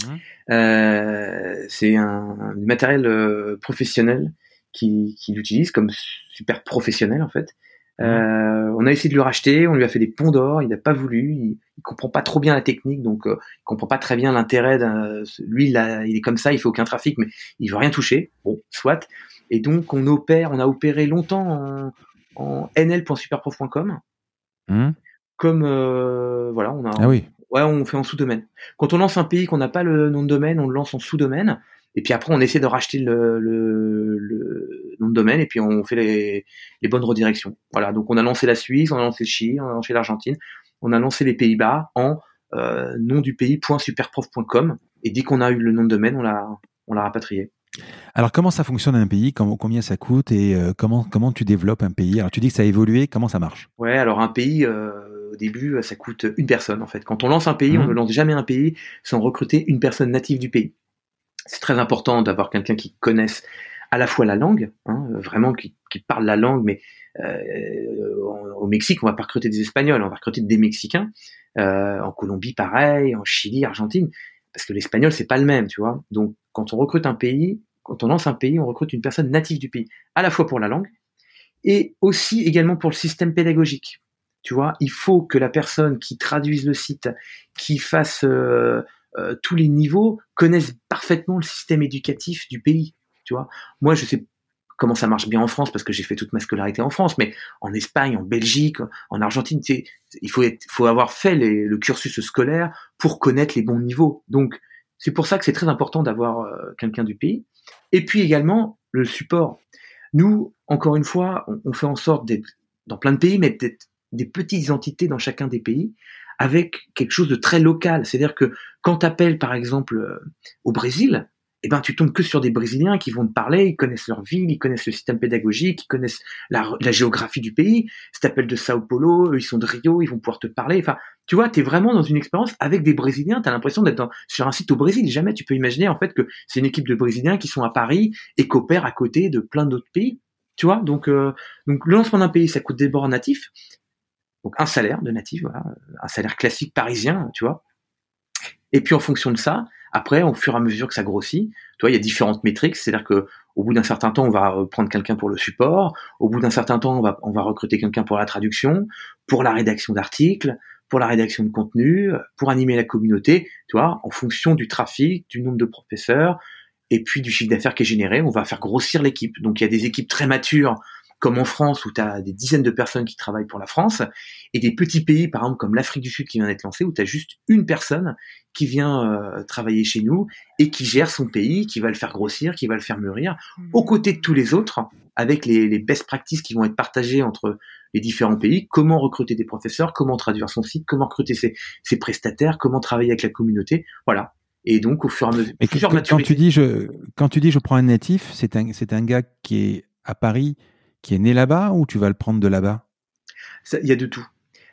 Mmh. Euh, c'est un, matériel euh, professionnel qui, qui l'utilise comme super professionnel en fait. Mmh. Euh, on a essayé de le racheter, on lui a fait des ponts d'or, il n'a pas voulu, il, comprend pas trop bien la technique, donc il comprend pas très bien l'intérêt. Lui, il, il, est comme ça, il fait aucun trafic, mais il veut rien toucher. Bon, soit. Et donc on opère, on a opéré longtemps en, en nl.superprof.com. Mmh. Comme voilà, on a, ah oui Ouais, on fait en sous-domaine. Quand on lance un pays qu'on n'a pas le nom de domaine, on le lance en sous-domaine. Et puis après, on essaie de racheter le, le, nom de domaine et puis on fait les, les, bonnes redirections. Voilà. Donc on a lancé la Suisse, on a lancé le Chili, on a lancé l'Argentine, on a lancé les Pays-Bas en euh, nom du pays.superprof.com. Et dès qu'on a eu le nom de domaine, on l'a on l'a rapatrié. Alors comment ça fonctionne un pays? Combien ça coûte? Et euh, comment comment tu développes un pays? Alors tu dis que ça a évolué, comment ça marche? Ouais, alors un pays euh, au début ça coûte une personne en fait. Quand on lance un pays, on mmh. ne lance jamais un pays sans recruter une personne native du pays. C'est très important d'avoir quelqu'un qui connaisse à la fois la langue, hein, vraiment qui, parle la langue, mais euh, au Mexique, on va pas recruter des Espagnols, on va recruter des Mexicains. Euh, en Colombie, pareil, en Chili, Argentine, parce que l'espagnol c'est pas le même, tu vois. Donc, quand on recrute un pays, quand on lance un pays, on recrute une personne native du pays, à la fois pour la langue et aussi également pour le système pédagogique. Tu vois, il faut que la personne qui traduise le site, qui fasse euh, euh, tous les niveaux connaissent parfaitement le système éducatif du pays. Tu vois, moi je sais comment ça marche bien en France parce que j'ai fait toute ma scolarité en France, mais en Espagne, en Belgique, en Argentine, il faut, être, faut avoir fait le cursus scolaire pour connaître les bons niveaux. Donc c'est pour ça que c'est très important d'avoir euh, quelqu'un du pays. Et puis également le support. Nous, encore une fois, on, on fait en sorte d'être dans plein de pays, mais d'être des petites entités dans chacun des pays avec quelque chose de très local. C'est-à-dire que quand tu appelles par exemple euh, au Brésil, eh ben tu tombes que sur des Brésiliens qui vont te parler, ils connaissent leur ville, ils connaissent le système pédagogique, ils connaissent la, géographie du pays. Si t'appelles de Sao Paulo, ils sont de Rio, ils vont pouvoir te parler. Enfin, tu vois, tu es vraiment dans une expérience avec des Brésiliens. Tu as l'impression d'être sur un site au Brésil. Jamais tu peux imaginer en fait que c'est une équipe de Brésiliens qui sont à Paris et coopèrent à côté de plein d'autres pays. Tu vois, donc euh, donc le lancement d'un pays, ça coûte des bords natifs, donc un salaire de natif, voilà, un salaire classique parisien, tu vois. Et puis en fonction de ça, après, au fur et à mesure que ça grossit, tu vois, il y a différentes métriques, c'est-à-dire que au bout d'un certain temps, on va prendre quelqu'un pour le support, au bout d'un certain temps, on va, on va recruter quelqu'un pour la traduction, pour la rédaction d'articles, pour la rédaction de contenu, pour animer la communauté, tu vois, en fonction du trafic, du nombre de professeurs, et puis du chiffre d'affaires qui est généré, on va faire grossir l'équipe. Donc il y a des équipes très matures comme en France où tu as des dizaines de personnes qui travaillent pour la France, et des petits pays, par exemple comme l'Afrique du Sud qui vient d'être lancé, où tu as juste une personne qui vient euh, travailler chez nous et qui gère son pays, qui va le faire grossir, qui va le faire mûrir, mmh. aux côtés de tous les autres, avec les, les best practices qui vont être partagées entre les différents pays, comment recruter des professeurs, comment traduire son site, comment recruter ses, ses prestataires, comment travailler avec la communauté, voilà. Et donc, au fur et à mesure, quand, tu dis je, quand tu dis je prends un natif, c'est un, c'est un gars qui est à Paris, qui est né là-bas ou tu vas le prendre de là-bas? Il y a de tout.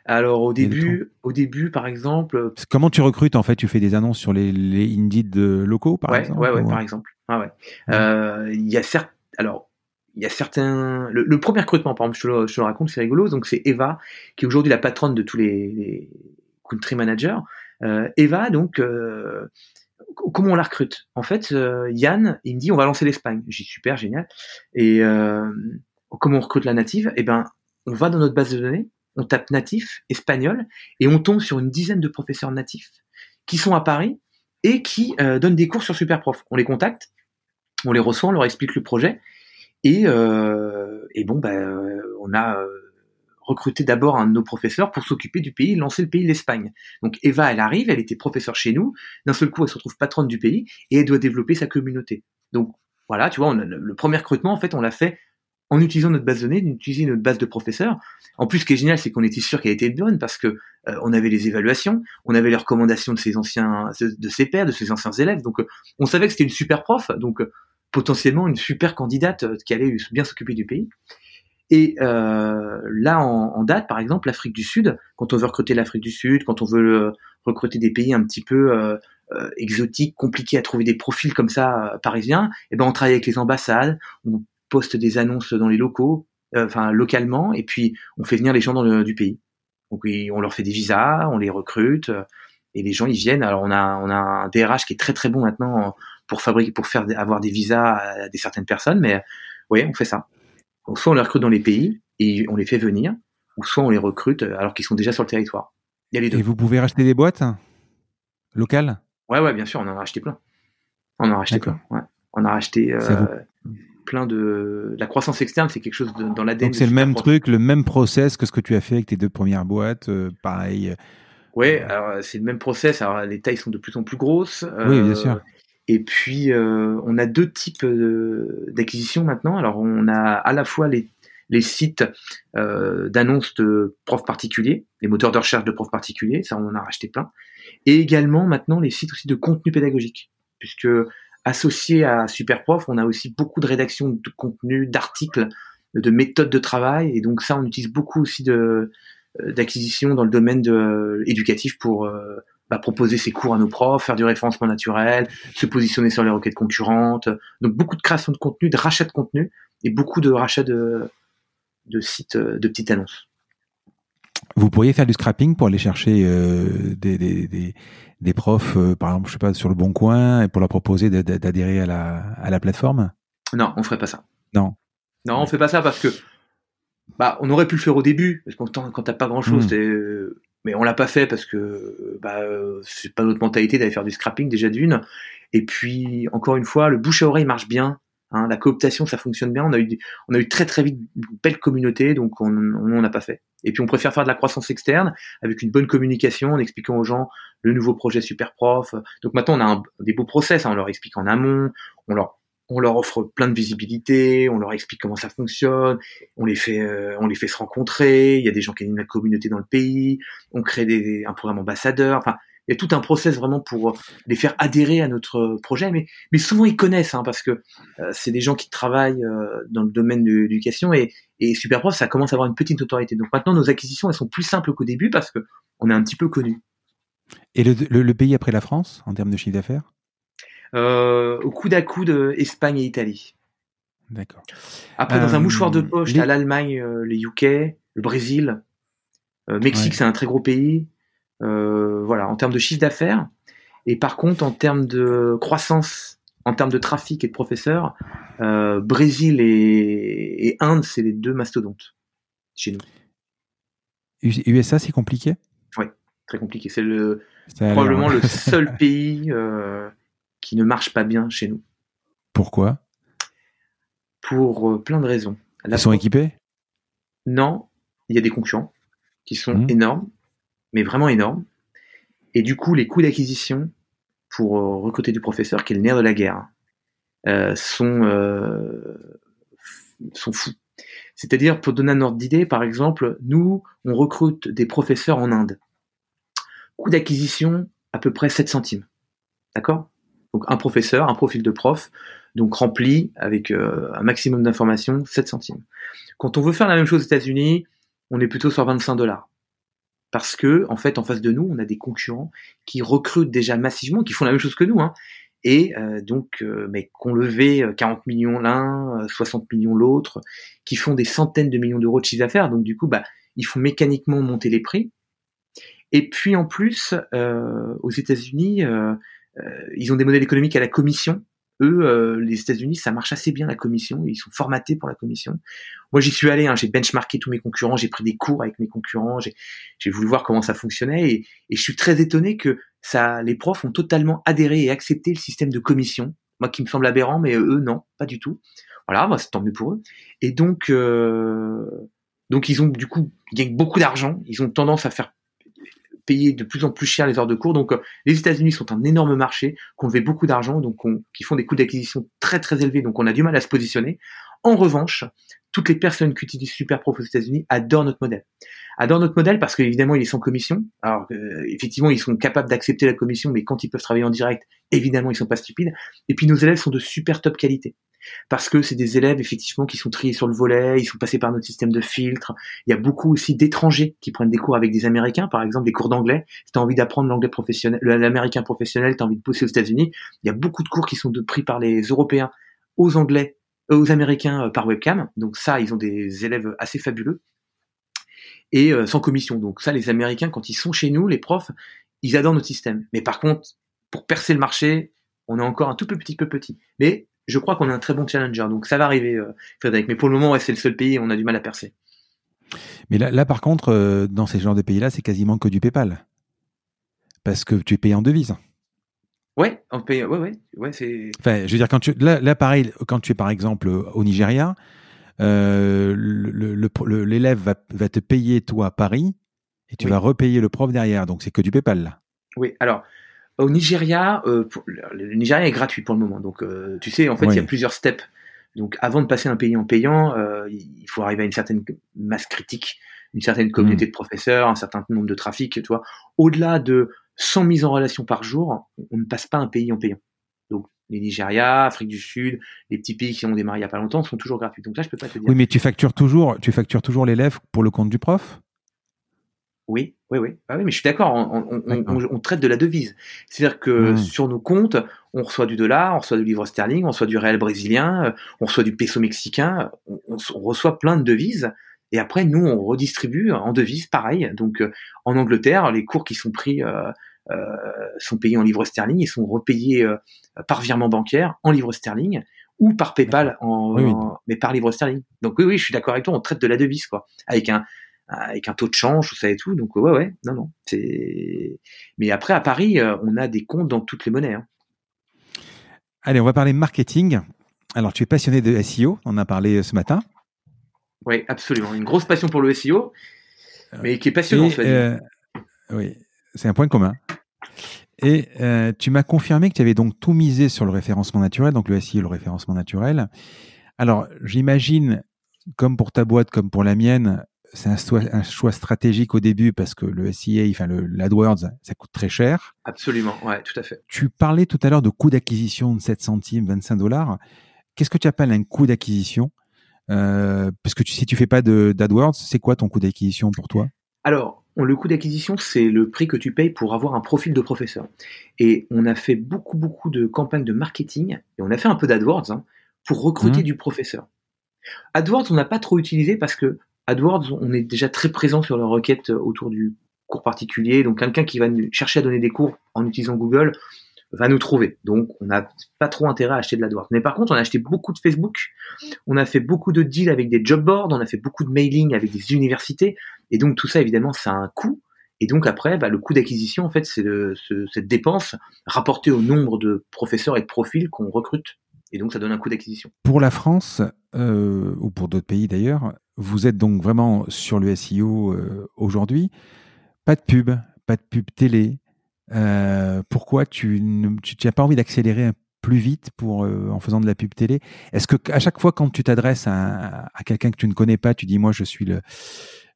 Alors au début, au début, par exemple. Comment tu recrutes en fait? Tu fais des annonces sur les, les Indeed locaux, par exemple. Ouais, ouais, par exemple. Ah ouais. Euh, il y a certes. Alors il y a certains. Le, premier recrutement, par exemple, je te le, je te le raconte, c'est rigolo. Donc c'est Eva qui est aujourd'hui la patronne de tous les, les country managers. Euh, Eva, donc. Euh, comment on la recrute? En fait, euh, Yann, il me dit on va lancer l'Espagne. J'ai super génial. Et euh, comment on recrute la native Eh ben, on va dans notre base de données, on tape natif espagnol et on tombe sur une dizaine de professeurs natifs qui sont à Paris et qui euh, donnent des cours sur Superprof. On les contacte, on les reçoit, on leur explique le projet et, euh, et bon, ben, on a recruté d'abord un de nos professeurs pour s'occuper du pays, lancer le pays, l'Espagne. Donc Eva, elle arrive, elle était professeure chez nous. D'un seul coup, elle se retrouve patronne du pays et elle doit développer sa communauté. Donc voilà, tu vois, on le premier recrutement, en fait, on l'a fait en utilisant notre base de données, d'utiliser notre base de professeurs. En plus, ce qui est génial, c'est qu'on était sûr qu'elle était bonne parce que euh, on avait les évaluations, on avait les recommandations de ses anciens, de ses pairs, de ses anciens élèves. Donc, euh, on savait que c'était une super prof, donc euh, potentiellement une super candidate qui allait bien s'occuper du pays. Et là, en, en, date, par exemple, l'Afrique du Sud, quand on veut recruter l'Afrique du Sud, quand on veut recruter des pays un petit peu exotiques, compliqués à trouver des profils comme ça parisiens, et eh ben on travaille avec les ambassades, on poste des annonces dans les locaux, euh, enfin localement, et puis on fait venir les gens dans le, du pays. Donc on leur fait des visas, on les recrute, euh, et les gens ils viennent. Alors on a on a un DRH qui est très très bon maintenant pour fabriquer, pour faire avoir des visas à des certaines personnes, mais oui, on fait ça. Donc soit on les recrute dans les pays et on les fait venir, ou soit on les recrute euh, alors qu'ils sont déjà sur le territoire. Il y a les deux. Et vous pouvez racheter des boîtes locales? Ouais, ouais, bien sûr, on en a racheté plein. On en a racheté plein. Ouais. On a racheté plein de la croissance externe, c'est quelque chose dans l'ADN. Donc c'est le même truc, le même process que ce que tu as fait avec tes deux premières boîtes, euh, pareil, Oui, alors c'est le même process. Alors les tailles sont de plus en plus grosses. oui, bien sûr. Et puis, on a deux types d'acquisition maintenant. Alors, on a à la fois les, les sites euh, d'annonces de profs particuliers, les moteurs de recherche de profs particuliers, ça on en a racheté plein, et également maintenant les sites aussi de contenu pédagogique, puisque associé à Superprof, on a aussi beaucoup de rédaction de contenu, d'articles, de méthodes de travail, et donc ça on utilise beaucoup aussi euh, d'acquisition dans le domaine de, euh, éducatif pour euh, bah, proposer ses cours à nos profs, faire du référencement naturel, se positionner sur les requêtes concurrentes. Donc beaucoup de création de contenu, de rachat de contenu et beaucoup de rachat de, de sites de petites annonces. Vous pourriez faire du scrapping pour aller chercher euh, des, des, des, profs, euh, par exemple, je sais pas, sur le Bon Coin, et pour leur proposer d'adhérer à la, à la plateforme? Non, on ferait pas ça. Non. Non, on fait pas ça parce que bah, on aurait pu le faire au début, parce que quand t'as pas grand chose, hmm. mais on l'a pas fait parce que bah, c'est pas notre mentalité d'aller faire du scrapping déjà d'une. Et puis encore une fois, le bouche à oreille marche bien. Hein, la cooptation, ça fonctionne bien. On a eu, on a eu très très vite une belle communauté, donc on n'en a pas fait. Et puis on préfère faire de la croissance externe avec une bonne communication, en expliquant aux gens le nouveau projet Superprof. Donc maintenant on a des beaux process, hein. on leur explique en amont, on leur on leur offre plein de visibilité, on leur explique comment ça fonctionne, on les fait, euh, on les fait se rencontrer. Il y a des gens qui animent la communauté dans le pays, on crée des, un programme ambassadeur. Enfin, il y a tout un process vraiment pour les faire adhérer à notre projet, mais, mais souvent ils connaissent, hein, parce que euh, c'est des gens qui travaillent euh, dans le domaine de l'éducation et, et Superprof, ça commence à avoir une petite autorité. Donc maintenant, nos acquisitions, elles sont plus simples qu'au début parce que on est un petit peu connu. Et le, le, pays après la France, en termes de chiffre d'affaires? Euh, Au coude à coude, Espagne et Italie. D'accord. Après, dans un mouchoir de poche, les... l'Allemagne, les UK, le Brésil, Mexique, c'est un très gros pays. Euh, voilà, en termes de chiffre d'affaires. Et par contre, en termes de croissance, en termes de trafic et de professeurs, euh, Brésil et, Inde, c'est les deux mastodontes chez nous. USA, c'est compliqué? Oui, très compliqué. C'est le, probablement le seul pays euh, qui ne marche pas bien chez nous. Pourquoi? Pour plein de raisons. Ils sont équipés? Non, il y a des concurrents qui sont mmh. énormes mais vraiment énorme. Et du coup, les coûts d'acquisition pour euh, recruter du professeur, qui est le nerf de la guerre, euh, sont, euh, sont fous. C'est-à-dire, pour donner un ordre d'idée, par exemple, nous, on recrute des professeurs en Inde. Coût d'acquisition, à peu près 7 centimes. D'accord? Donc, un professeur, un profil de prof, donc rempli avec un maximum d'informations, 7 centimes. Quand on veut faire la même chose aux États-Unis, on est plutôt sur 25 dollars parce que en fait en face de nous on a des concurrents qui recrutent déjà massivement qui font la même chose que nous hein, et euh, donc euh, mais qu'on levé 40 euh, millions l'un 60 millions l'autre qui font des centaines de millions d'euros de chiffre d'affaires. Donc du coup bah il faut mécaniquement monter les prix. Et puis en plus aux États-Unis ils ont des modèles économiques à la commission eux, euh, les États-Unis, ça marche assez bien la commission, ils sont formatés pour la commission. Moi, j'y suis allé, hein, j'ai benchmarké tous mes concurrents, j'ai pris des cours avec mes concurrents, j'ai voulu voir comment ça fonctionnait, et, je suis très étonné que ça, les profs ont totalement adhéré et accepté le système de commission. Moi, qui me semble aberrant, mais eux, non, pas du tout. Voilà, bah, c'est tant mieux pour eux. Et donc, euh, donc ils ont du coup, ils gagnent beaucoup d'argent, ils ont tendance à faire payer de plus en plus cher les heures de cours. Donc, euh, les États-Unis sont un énorme marché, qu'on fait beaucoup d'argent, donc qui font des coûts d'acquisition très très élevés, donc on a du mal à se positionner. En revanche, toutes les personnes qui utilisent Superprof aux États-Unis adorent notre modèle. Adorent notre modèle parce qu'évidemment, il est sans commission. Alors, euh, effectivement, ils sont capables d'accepter la commission, mais quand ils peuvent travailler en direct, évidemment, ils sont pas stupides. Et puis, nos élèves sont de super top qualité parce que c'est des élèves effectivement qui sont triés sur le volet, ils sont passés par notre système de filtre. Il y a beaucoup aussi d'étrangers qui prennent des cours avec des Américains, par exemple des cours d'anglais. Si tu as envie d'apprendre l'anglais professionnel, l'américain professionnel, tu as envie de bosser aux États-Unis, il y a beaucoup de cours qui sont pris par les Européens aux Anglais, euh, aux Américains euh, par webcam. Donc ça, ils ont des élèves assez fabuleux et euh, sans commission. Donc ça, les Américains, quand ils sont chez nous, les profs, ils adorent notre système. Mais par contre, pour percer le marché, on est encore un tout petit peu petit. Mais je crois qu'on est un très bon challenger. Donc ça va arriver, euh, Frédéric. Mais pour le moment, c'est le seul pays où on a du mal à percer. Mais là, par contre, euh, dans ces genres de pays-là, c'est quasiment que du PayPal. Parce que tu es payé en devise. Ouais, on paye, ouais, ouais, ouais, c'est. Enfin, je veux dire, quand tu, là, pareil, quand tu es par exemple au Nigeria, euh, l'élève va, va, te payer toi à Paris et tu vas repayer le prof derrière. Donc c'est que du PayPal là. Oui, alors au Nigeria, euh, le Nigeria est gratuit pour le moment. Donc euh, tu sais, en fait, il y a plusieurs steps. Donc avant de passer un pays en payant, euh, il faut arriver à une certaine masse critique, une certaine communauté mm. de professeurs, un certain nombre de trafics, tu vois. Au-delà de 100 mises en relation par jour, on ne passe pas un pays en payant. Donc les Nigeria, Afrique du Sud, les petits pays qui ont démarré il n'y a pas longtemps sont toujours gratuits. Donc là, je peux pas te dire. Oui, mais tu factures toujours, tu factures toujours l'élève pour le compte du prof? Oui, oui, oui. Ah oui, mais je suis d'accord. On, traite de la devise. C'est-à-dire que sur nos comptes, on reçoit du dollar, on reçoit du livre sterling, on reçoit du réel brésilien, on reçoit du peso mexicain, on, reçoit plein de devises. Et après, nous, on redistribue en devises, pareil. Donc, euh, en Angleterre, les cours qui sont pris euh, euh, sont payés en livre sterling, ils sont repayés par virement bancaire en livre sterling ou par PayPal, en, mais par livre sterling. Donc oui, oui, je suis d'accord avec toi. On traite de la devise, quoi, avec un avec un taux de change, tout ça et tout. Donc ouais, ouais, non, non. C'est. Mais après à Paris, euh, on a des comptes dans toutes les monnaies. Hein. Allez, on va parler marketing. Alors, tu es passionné de SEO, on en a parlé euh, ce matin. Oui, absolument. Une grosse passion pour le SEO, mais qui est passionnant. Euh, oui, c'est un point commun. Et tu m'as confirmé que tu avais donc tout misé sur le référencement naturel, donc le SEO, le référencement naturel. Alors, j'imagine, comme pour ta boîte, comme pour la mienne, c'est un, choix stratégique au début parce que le SEA, enfin le l'AdWords, ça coûte très cher. Absolument, ouais, tout à fait. Tu parlais tout à l'heure de coût d'acquisition de 7 centimes, 25 dollars. Qu'est-ce que tu appelles un coût d'acquisition? Euh, Parce que tu, si tu fais pas d'AdWords, c'est quoi ton coût d'acquisition pour toi? Alors, le coût d'acquisition, c'est le prix que tu payes pour avoir un profil de professeur. Et on a fait beaucoup, beaucoup de campagnes de marketing et on a fait un peu d'AdWords hein, pour recruter mmh. du professeur. AdWords, on n'a pas trop utilisé parce que AdWords, on est déjà très présent sur la requête autour du cours particulier. Donc, quelqu'un qui va chercher à donner des cours en utilisant Google va nous trouver. Donc, on n'a pas trop intérêt à acheter de l'AdWords. Mais par contre, on a acheté beaucoup de Facebook. On a fait beaucoup de deals avec des job boards. On a fait beaucoup de mailing avec des universités. Et donc, tout ça, évidemment, ça a un coût. Et donc après, bah, le coût d'acquisition, en fait, c'est cette dépense rapportée au nombre de professeurs et de profils qu'on recrute. Et donc, ça donne un coût d'acquisition. Pour la France, euh, ou pour d'autres pays d'ailleurs, vous êtes donc vraiment sur le SEO euh, aujourd'hui. Pas de pub, pas de pub télé. Euh, pourquoi tu n'as pas envie d'accélérer plus vite pour, en faisant de la pub télé? Est-ce que à chaque fois quand tu t'adresses à, quelqu'un que tu ne connais pas, tu dis moi je suis le,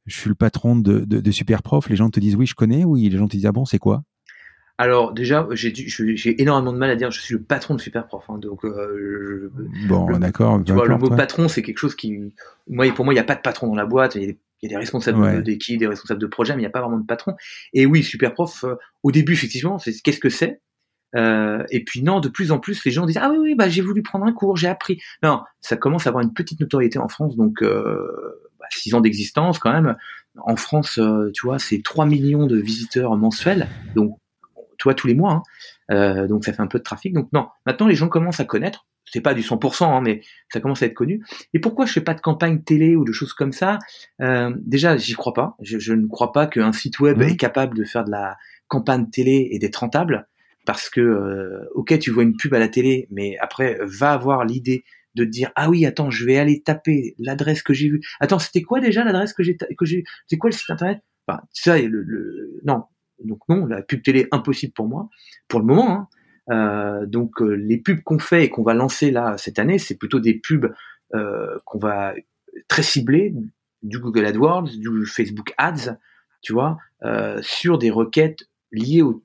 je suis le patron de, de, de Superprof, les gens te disent oui je connais, oui les gens te disent ah bon c'est quoi? Alors déjà, j'ai énormément de mal à dire je suis le patron de Superprof. Hein, donc euh, bon, d'accord. Tu vois, le mot patron, c'est quelque chose qui, moi, pour moi, il n'y a pas de patron dans la boîte. Il y a des, responsables d'équipe, des responsables de projet, mais il n'y a pas vraiment de patron. Et oui, Superprof, euh, au début, effectivement, c'est qu'est-ce que c'est? Euh, Et puis non, de plus en plus, les gens disent ah oui, oui, bah j'ai voulu prendre un cours, j'ai appris. Non, ça commence à avoir une petite notoriété en France, donc bah, six ans d'existence quand même. En France, tu vois, c'est 3 millions de visiteurs mensuels, donc toi tous les mois. Hein. Euh, donc ça fait un peu de trafic. Donc non, maintenant les gens commencent à connaître. C'est pas du 100%, hein, mais ça commence à être connu. Et pourquoi je fais pas de campagne télé ou de choses comme ça? Euh, Déjà, j'y crois pas. Je, ne crois pas qu'un site web mmh. est capable de faire de la campagne télé et d'être rentable. Parce que, euh, ok, tu vois une pub à la télé, mais après, va avoir l'idée de te dire ah oui attends je vais aller taper l'adresse que j'ai vue attends c'était quoi déjà l'adresse que j'ai que j'ai c'est quoi le site internet? Enfin ça le, le non donc non, la pub télé impossible pour moi pour le moment. Hein. Euh, donc euh, les pubs qu'on fait et qu'on va lancer là cette année, c'est plutôt des pubs euh, qu'on va très cibler du Google AdWords, du Facebook Ads, tu vois, sur des requêtes liées au,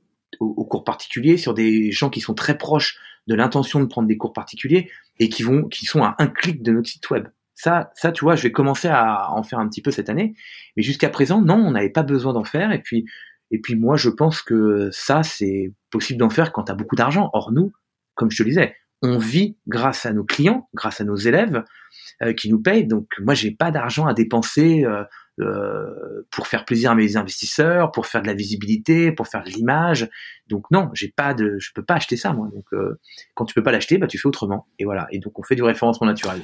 cours particuliers, sur des gens qui sont très proches de l'intention de prendre des cours particuliers et qui sont à un clic de notre site web. Ça, ça, tu vois, je vais commencer à en faire un petit peu cette année. Mais jusqu'à présent, non, on n'avait pas besoin d'en faire. Et puis, et puis moi, je pense que ça, c'est possible d'en faire quand tu as beaucoup d'argent. Or, nous, comme je te le disais, on vit grâce à nos clients, grâce à nos élèves euh, qui nous payent. Donc moi, j'ai pas d'argent à dépenser euh, euh, pour faire plaisir à mes investisseurs, pour faire de la visibilité, pour faire de l'image. Donc non, j'ai pas de, je peux pas acheter ça moi. Donc quand tu peux pas l'acheter, bah tu fais autrement. Et voilà. Et donc on fait du référencement naturel.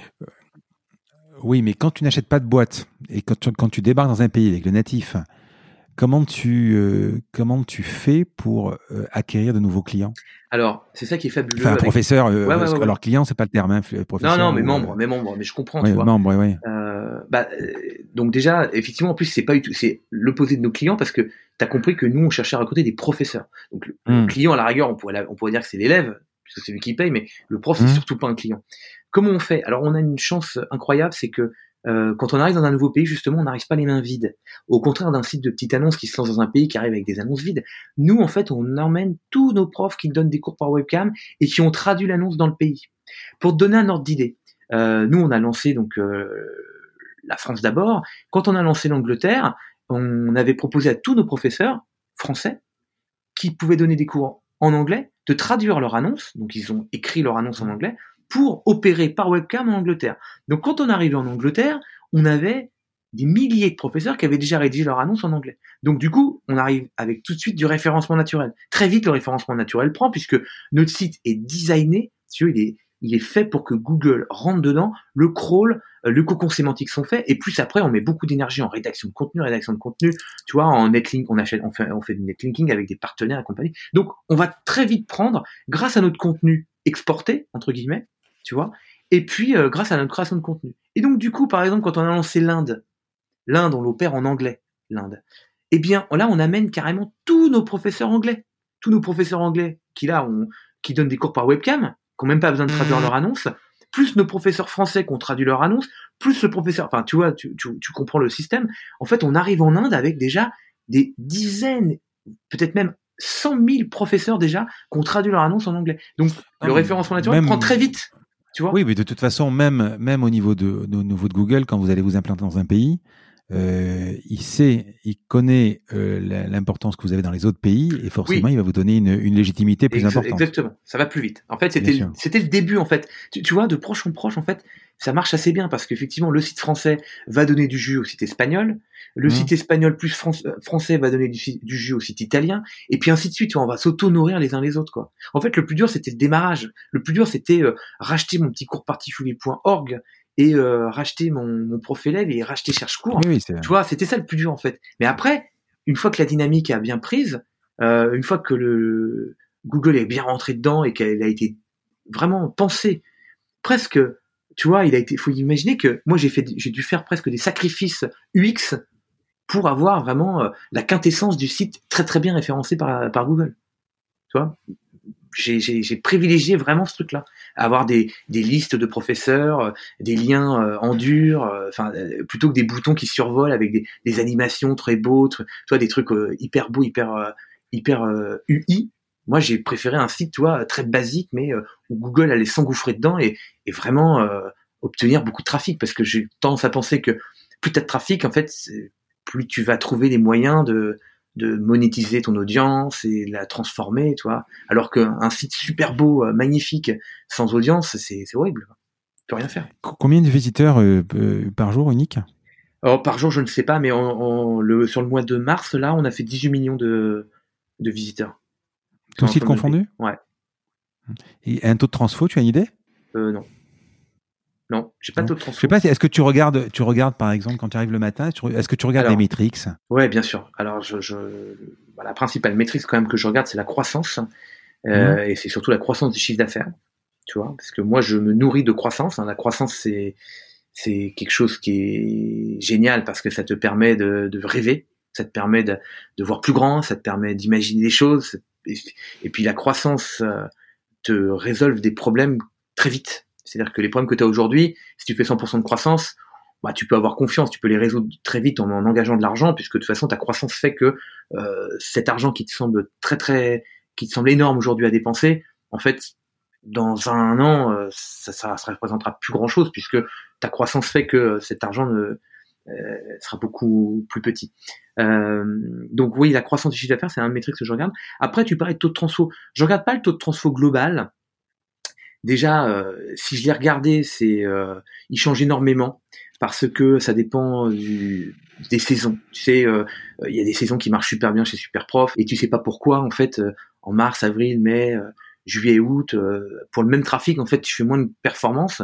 Oui, mais quand tu n'achètes pas de boîte et quand tu, quand tu débarques dans un pays avec le natif, comment tu, comment tu fais pour acquérir de nouveaux clients? Alors, c'est ça qui est fabuleux. Enfin, professeur, alors client, c'est pas le terme, hein, professeur. Non, non, mais membre, mais membre, mais je comprends, tu vois. Membre, oui, bah, donc déjà, effectivement, en plus, c'est pas c'est l'opposé de nos clients parce que tu as compris que nous, on cherchait à recruter des professeurs. Donc, le, hmm. client, à la rigueur, on pourrait, on pourrait dire que c'est l'élève, puisque c'est lui qui paye, mais le prof, c'est hmm. surtout pas un client. Comment on fait? Alors, on a une chance incroyable, c'est que euh, quand on arrive dans un nouveau pays, justement, on n'arrive pas les mains vides. Au contraire d'un site de petite annonce qui se lance dans un pays qui arrive avec des annonces vides, nous, en fait, on emmène tous nos profs qui donnent des cours par webcam et qui ont traduit l'annonce dans le pays. Pour donner un ordre d'idée, euh, nous, on a lancé donc euh, la France d'abord. Quand on a lancé l'Angleterre, on avait proposé à tous nos professeurs français qui pouvaient donner des cours en anglais de traduire leur annonce. Donc, ils ont écrit leur annonce en anglais pour opérer par webcam en Angleterre. Donc quand on arrivait en Angleterre, on avait des milliers de professeurs qui avaient déjà rédigé leur annonce en anglais. Donc du coup, on arrive avec tout de suite du référencement naturel. Très vite, le référencement naturel prend puisque notre site est designé, il est, il est fait pour que Google rentre dedans, le crawl, euh, le cocon sémantique sont faits, et plus après, on met beaucoup d'énergie en rédaction de contenu, rédaction de contenu, tu vois, en netlink, on achète, on fait, on fait du netlinking avec des partenaires et compagnie. Donc, on va très vite prendre, grâce à notre contenu exporté, entre guillemets, tu vois. Et puis, euh, grâce à notre création de contenu. Et donc, du coup, par exemple, quand on a lancé l'Inde, l'Inde, on l'opère en anglais, l'Inde. Eh bien, là, on amène carrément tous nos professeurs anglais. Tous nos professeurs anglais qui, là, qui donnent des cours par webcam, qui n'ont même pas besoin de traduire mmh. leur annonce, plus nos professeurs français qui ont traduit leur annonce, plus le professeur, enfin, tu vois, tu, tu comprends le système. En fait, on arrive en Inde avec déjà des dizaines, peut-être même 100 000 professeurs déjà qui ont traduit leur annonce en anglais. Donc, le référencement naturel prend très vite oui, mais de toute façon, même, même au niveau de, niveau de Google, quand vous allez vous implanter dans un pays, euh, il sait, il connaît euh, l'importance que vous avez dans les autres pays et forcément il va vous donner une, légitimité plus importante. Exactement, ça va plus vite. En fait, c'était le début en fait. Tu, tu, vois, de proche en proche en fait, ça marche assez bien parce qu'effectivement le site français va donner du jus au site espagnol, le mmh. site espagnol plus euh, français va donner du, jus au site italien, et puis ainsi de suite. On va s'auto-nourrir les uns les autres quoi. En fait, le plus dur c'était le démarrage. Le plus dur c'était racheter mon petit cours particulier.org et euh, racheter mon, mon prof élève et racheter cherche cours. Oui, tu vois, c'était ça le plus dur en fait. Mais après, une fois que la dynamique a bien prise, euh, une fois que le Google est bien rentré dedans et qu'elle a été vraiment pensée, presque, tu vois, il a été, faut imaginer que moi j'ai fait, j'ai dû faire presque des sacrifices UX pour avoir vraiment euh, la quintessence du site très très bien référencé par, par Google. Tu vois, j'ai privilégié vraiment ce truc-là, avoir des, des, listes de professeurs, euh, des liens euh, en dur, euh, enfin plutôt que des boutons qui survolent avec des, des animations très beaux, tu vois, des trucs hyper beaux, hyper hyper UI. Moi, j'ai préféré un site, tu vois, très basique, mais où Google allait s'engouffrer dedans et, et vraiment obtenir beaucoup de trafic, parce que j'ai tendance à penser que plus tu as de trafic, en fait, plus tu vas trouver les moyens de de monétiser ton audience et la transformer, tu vois. Alors qu'un site super beau, euh, magnifique, sans audience, c'est horrible. Tu peux rien faire. Combien de visiteurs euh, euh, par jour unique? Oh, Par jour, je ne sais pas, mais le, sur le mois de mars, là, on a fait 18 millions de, de visiteurs. Tout site confondu? Ouais. Et un taux de transfo, tu as une idée? Euh, Non. Non, j'ai pas taux Je sais pas, est-ce que tu regardes, tu regardes par exemple quand tu arrives le matin, est-ce que tu regardes les métriques? Ouais, bien sûr. Alors, je, je bah, la principale métrique quand même que je regarde, c'est la croissance, euh, mhm. et c'est surtout la croissance du chiffre d'affaires. Tu vois, parce que moi, je me nourris de croissance. Hein. La croissance, c'est c'est quelque chose qui est génial parce que ça te permet de, de rêver, ça te permet de, de, voir plus grand, ça te permet d'imaginer des choses, et, puis la croissance euh, te résolve des problèmes très vite c'est-à-dire que les problèmes que tu as aujourd'hui, si tu fais 100% de croissance, bah, tu peux avoir confiance, tu peux les résoudre très vite en, engageant de l'argent, puisque de toute façon, ta croissance fait que euh, cet argent qui te semble très très, qui te semble énorme aujourd'hui à dépenser, en fait, dans un an, euh, ça, ça, représentera plus grand chose, puisque ta croissance fait que cet argent euh, sera beaucoup plus petit. Euh, donc oui, la croissance du chiffre d'affaires, c'est un métrique que je regarde. Après, tu parlais de taux de transfo. Je regarde pas le taux de transfo global, déjà, euh, si je l'ai regardé, c'est, euh, il change énormément parce que ça dépend des saisons. Tu sais, euh, il y a des saisons qui marchent super bien chez Superprof et tu sais pas pourquoi en fait en mars, avril, mai, juillet, août, pour le même trafic en fait, tu fais moins de performance.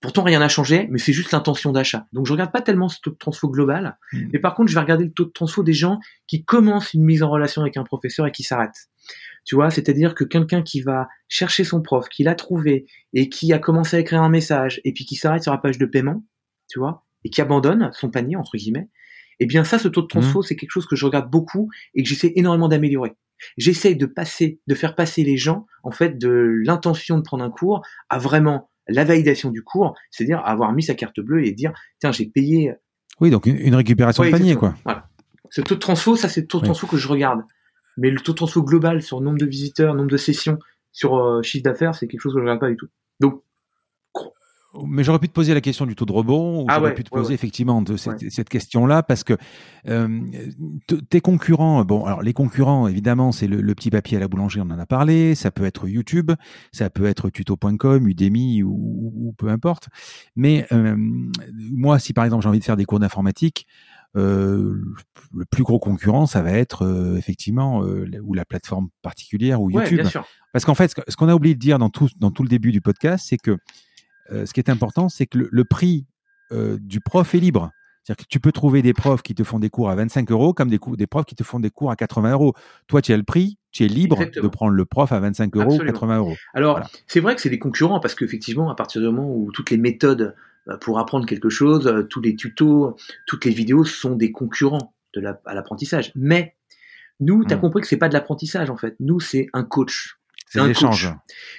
Pourtant, rien n'a changé, mais c'est juste l'intention d'achat. Donc, je regarde pas tellement ce taux de transfo global, Mm. mais par contre, je vais regarder le taux de transfo des gens qui commencent une mise en relation avec un professeur et qui s'arrêtent. Tu vois, c'est-à-dire que quelqu'un qui va chercher son prof, qui l'a trouvé et qui a commencé à écrire un message et puis qui s'arrête sur la page de paiement, tu vois, et qui abandonne son panier entre guillemets, eh bien ça, ce taux de transfo, c'est quelque chose que je regarde beaucoup et que j'essaie énormément d'améliorer. J'essaie de passer, de faire passer les gens en fait de l'intention de prendre un cours à vraiment la validation du cours, c'est-à-dire avoir mis sa carte bleue et dire tiens j'ai payé. Oui, donc une, récupération Ouais, de panier, quoi. Voilà. Ce taux de transfo, ça c'est le taux de Oui. transfo que je regarde. Mais le taux de transfo global sur nombre de visiteurs, nombre de sessions, sur euh, chiffre d'affaires, c'est quelque chose que je regarde pas du tout. Donc Mais j'aurais pu te poser la question du taux de rebond, ou Ah j'aurais ouais, pu te poser ouais. effectivement de cette, cette question-là, parce que euh, tes concurrents, bon, alors les concurrents, évidemment, c'est le, le petit papier à la boulangerie, on en a parlé, ça peut être YouTube, ça peut être tuto.com, Udemy ou, peu importe. Mais euh, moi, si par exemple j'ai envie de faire des cours d'informatique, le plus gros concurrent, ça va être euh, effectivement euh, ou la plateforme particulière ou ouais, YouTube. bien sûr. Parce qu'en fait, ce qu'on a oublié de dire dans tout, dans tout le début du podcast, c'est que euh, ce qui est important, c'est que le, le prix euh, du prof est libre. C'est-à-dire que tu peux trouver des profs qui te font des cours à 25 euros comme des, des profs qui te font des cours à 80 euros. Toi, tu as le prix, tu es libre Exactement. de prendre le prof à 25 euros ou Absolument. 80 euros. Alors, Voilà. c'est vrai que c'est des concurrents parce qu'effectivement, à partir du moment où toutes les méthodes euh, pour apprendre quelque chose, euh, tous les tutos, toutes les vidéos sont des concurrents de la- à l'apprentissage. Mais nous, tu as Mm. compris que c'est pas de l'apprentissage en fait. Nous, c'est un coach. C'est un l'échange. coach.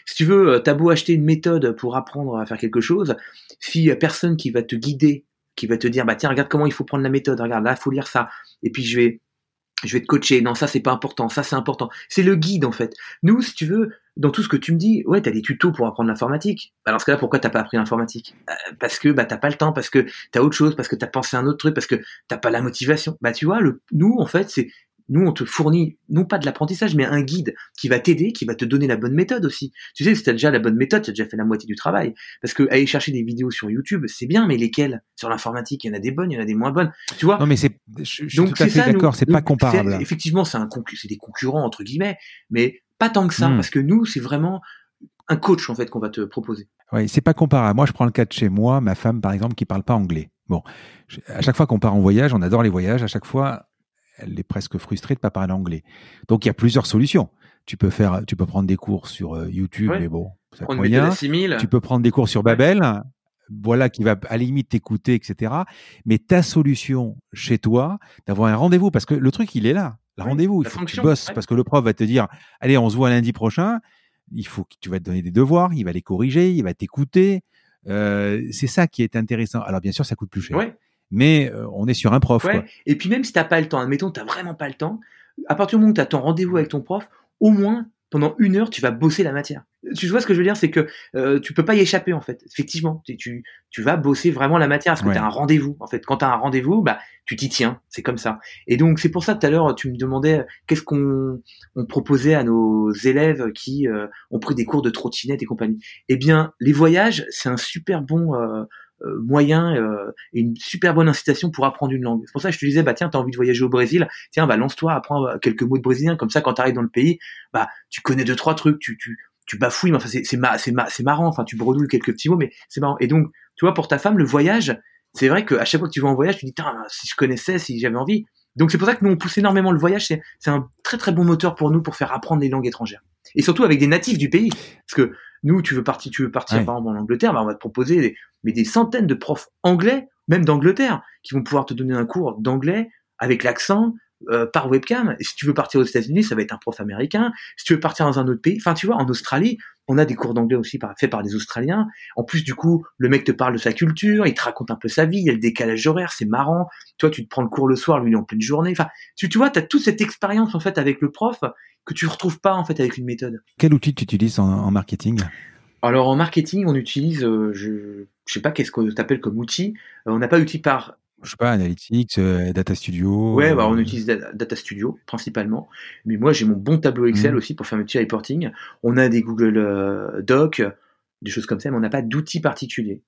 Si tu veux, euh, t'as beau acheter une méthode pour apprendre à faire quelque chose, y a personne qui va te guider, qui va te dire, bah tiens, regarde comment il faut prendre la méthode, regarde là, faut lire ça, et puis je vais, je vais te coacher. Non, ça c'est pas important, ça c'est important. C'est le guide en fait. Nous, si tu veux, dans tout ce que tu me dis, ouais, t'as des tutos pour apprendre l'informatique. Bah, dans ce cas-là, pourquoi t'as pas appris l'informatique? Euh, Parce que bah t'as pas le temps, parce que t'as autre chose, parce que t'as pensé à un autre truc, parce que t'as pas la motivation. Bah tu vois, le, nous en fait, c'est nous on te fournit non pas de l'apprentissage, mais un guide qui va t'aider, qui va te donner la bonne méthode aussi. Tu sais, si t'as déjà la bonne méthode, t'as déjà fait la moitié du travail. Parce que aller chercher des vidéos sur YouTube, c'est bien, mais lesquelles? Sur l'informatique, il y en a des bonnes, il y en a des moins bonnes. Tu vois? Non, mais c'est, je, je suis donc tout à fait d'accord, c'est pas comparable. Effectivement, c'est un c'est des concurrents entre guillemets, mais pas tant que ça, Hmm. parce que nous, c'est vraiment un coach en fait qu'on va te proposer. Oui, c'est pas comparable. Moi, je prends le cas de chez moi, ma femme, par exemple, qui parle pas anglais. Bon, je- à chaque fois qu'on part en voyage, on adore les voyages. À chaque fois, elle est presque frustrée de pas parler anglais. Donc, il y a plusieurs solutions. Tu peux faire, tu peux prendre des cours sur euh, YouTube, Ouais. mais bon, ça moyen. à 6000. Tu peux prendre des cours sur Babel, voilà, qui va à la limite t'écouter, etc. Mais ta solution chez toi, d'avoir un rendez-vous, parce que le truc, il est là. Le rendez-vous, il la faut que tu bosses, parce que le prof va te dire, allez, on se voit lundi prochain. Il faut que tu vas te donner des devoirs, il va les corriger, il va t'écouter. Euh, c'est ça qui est intéressant. Alors bien sûr, ça coûte plus cher, mais euh, on est sur un prof. ouais. Quoi. Et puis même si t'as pas le temps, admettons, t'as vraiment pas le temps, à partir du moment où t'as ton rendez-vous avec ton prof, au moins pendant une heure, tu vas bosser la matière. Tu vois ce que je veux dire, c'est que euh, tu peux pas y échapper en fait. Effectivement, tu, tu, tu vas bosser vraiment la matière parce que Ouais. tu as un rendez-vous. En fait, quand tu as un rendez-vous, bah tu t'y tiens. C'est comme ça. Et donc c'est pour ça tout à l'heure tu me demandais qu'est-ce qu'on on proposait à nos élèves qui euh, ont pris des cours de trottinette et compagnie? Eh bien, les voyages, c'est un super bon euh, euh, moyen euh, et une super bonne incitation pour apprendre une langue. C'est pour ça que je te disais, bah tiens, t'as envie de voyager au Brésil, tiens, bah lance-toi, apprends euh, quelques mots de brésilien, comme ça, quand t'arrives dans le pays, bah tu connais deux trois trucs, tu tu tu bafouilles, mais enfin c'est c'est ma- c'est ma- marrant, enfin tu bredouilles quelques petits mots, mais c'est marrant. Et donc, tu vois, pour ta femme, le voyage, c'est vrai qu'à chaque fois que tu vas en voyage, tu dis, Tain, si je connaissais, si j'avais envie. Donc c'est pour ça que nous on pousse énormément le voyage, c'est c'est un très très bon moteur pour nous pour faire apprendre les langues étrangères. Et surtout avec des natifs du pays, parce que nous, tu veux partir, tu veux partir Ouais. par exemple en Angleterre, bah, on va te proposer des, mais des centaines de profs anglais, même d'Angleterre, qui vont pouvoir te donner un cours d'anglais avec l'accent euh, par webcam. Et si tu veux partir aux États-Unis, ça va être un prof américain. Si tu veux partir dans un autre pays, enfin tu vois, en Australie, on a des cours d'anglais aussi par, faits par des Australiens. En plus, du coup, le mec te parle de sa culture, il te raconte un peu sa vie, il y a le décalage horaire, c'est marrant. Toi, tu te prends le cours le soir, lui il est en pleine journée. Enfin, tu, tu vois, tu as toute cette expérience en fait avec le prof que tu retrouves pas en fait avec une méthode. Quel outil tu utilises en, en marketing? Alors en marketing, on utilise, euh, je, sais pas qu'est-ce qu'on t'appelle comme outil. Euh, on n'a pas d'outil par. Je sais pas, Analytics, euh, Data Studio. Ouais, bah, euh, on utilise Da- Data Studio principalement. Mais moi, j'ai mon bon tableau Excel Mhm. aussi pour faire mes petits reporting. On a des Google euh, Docs, des choses comme ça, mais on n'a pas d'outils particuliers.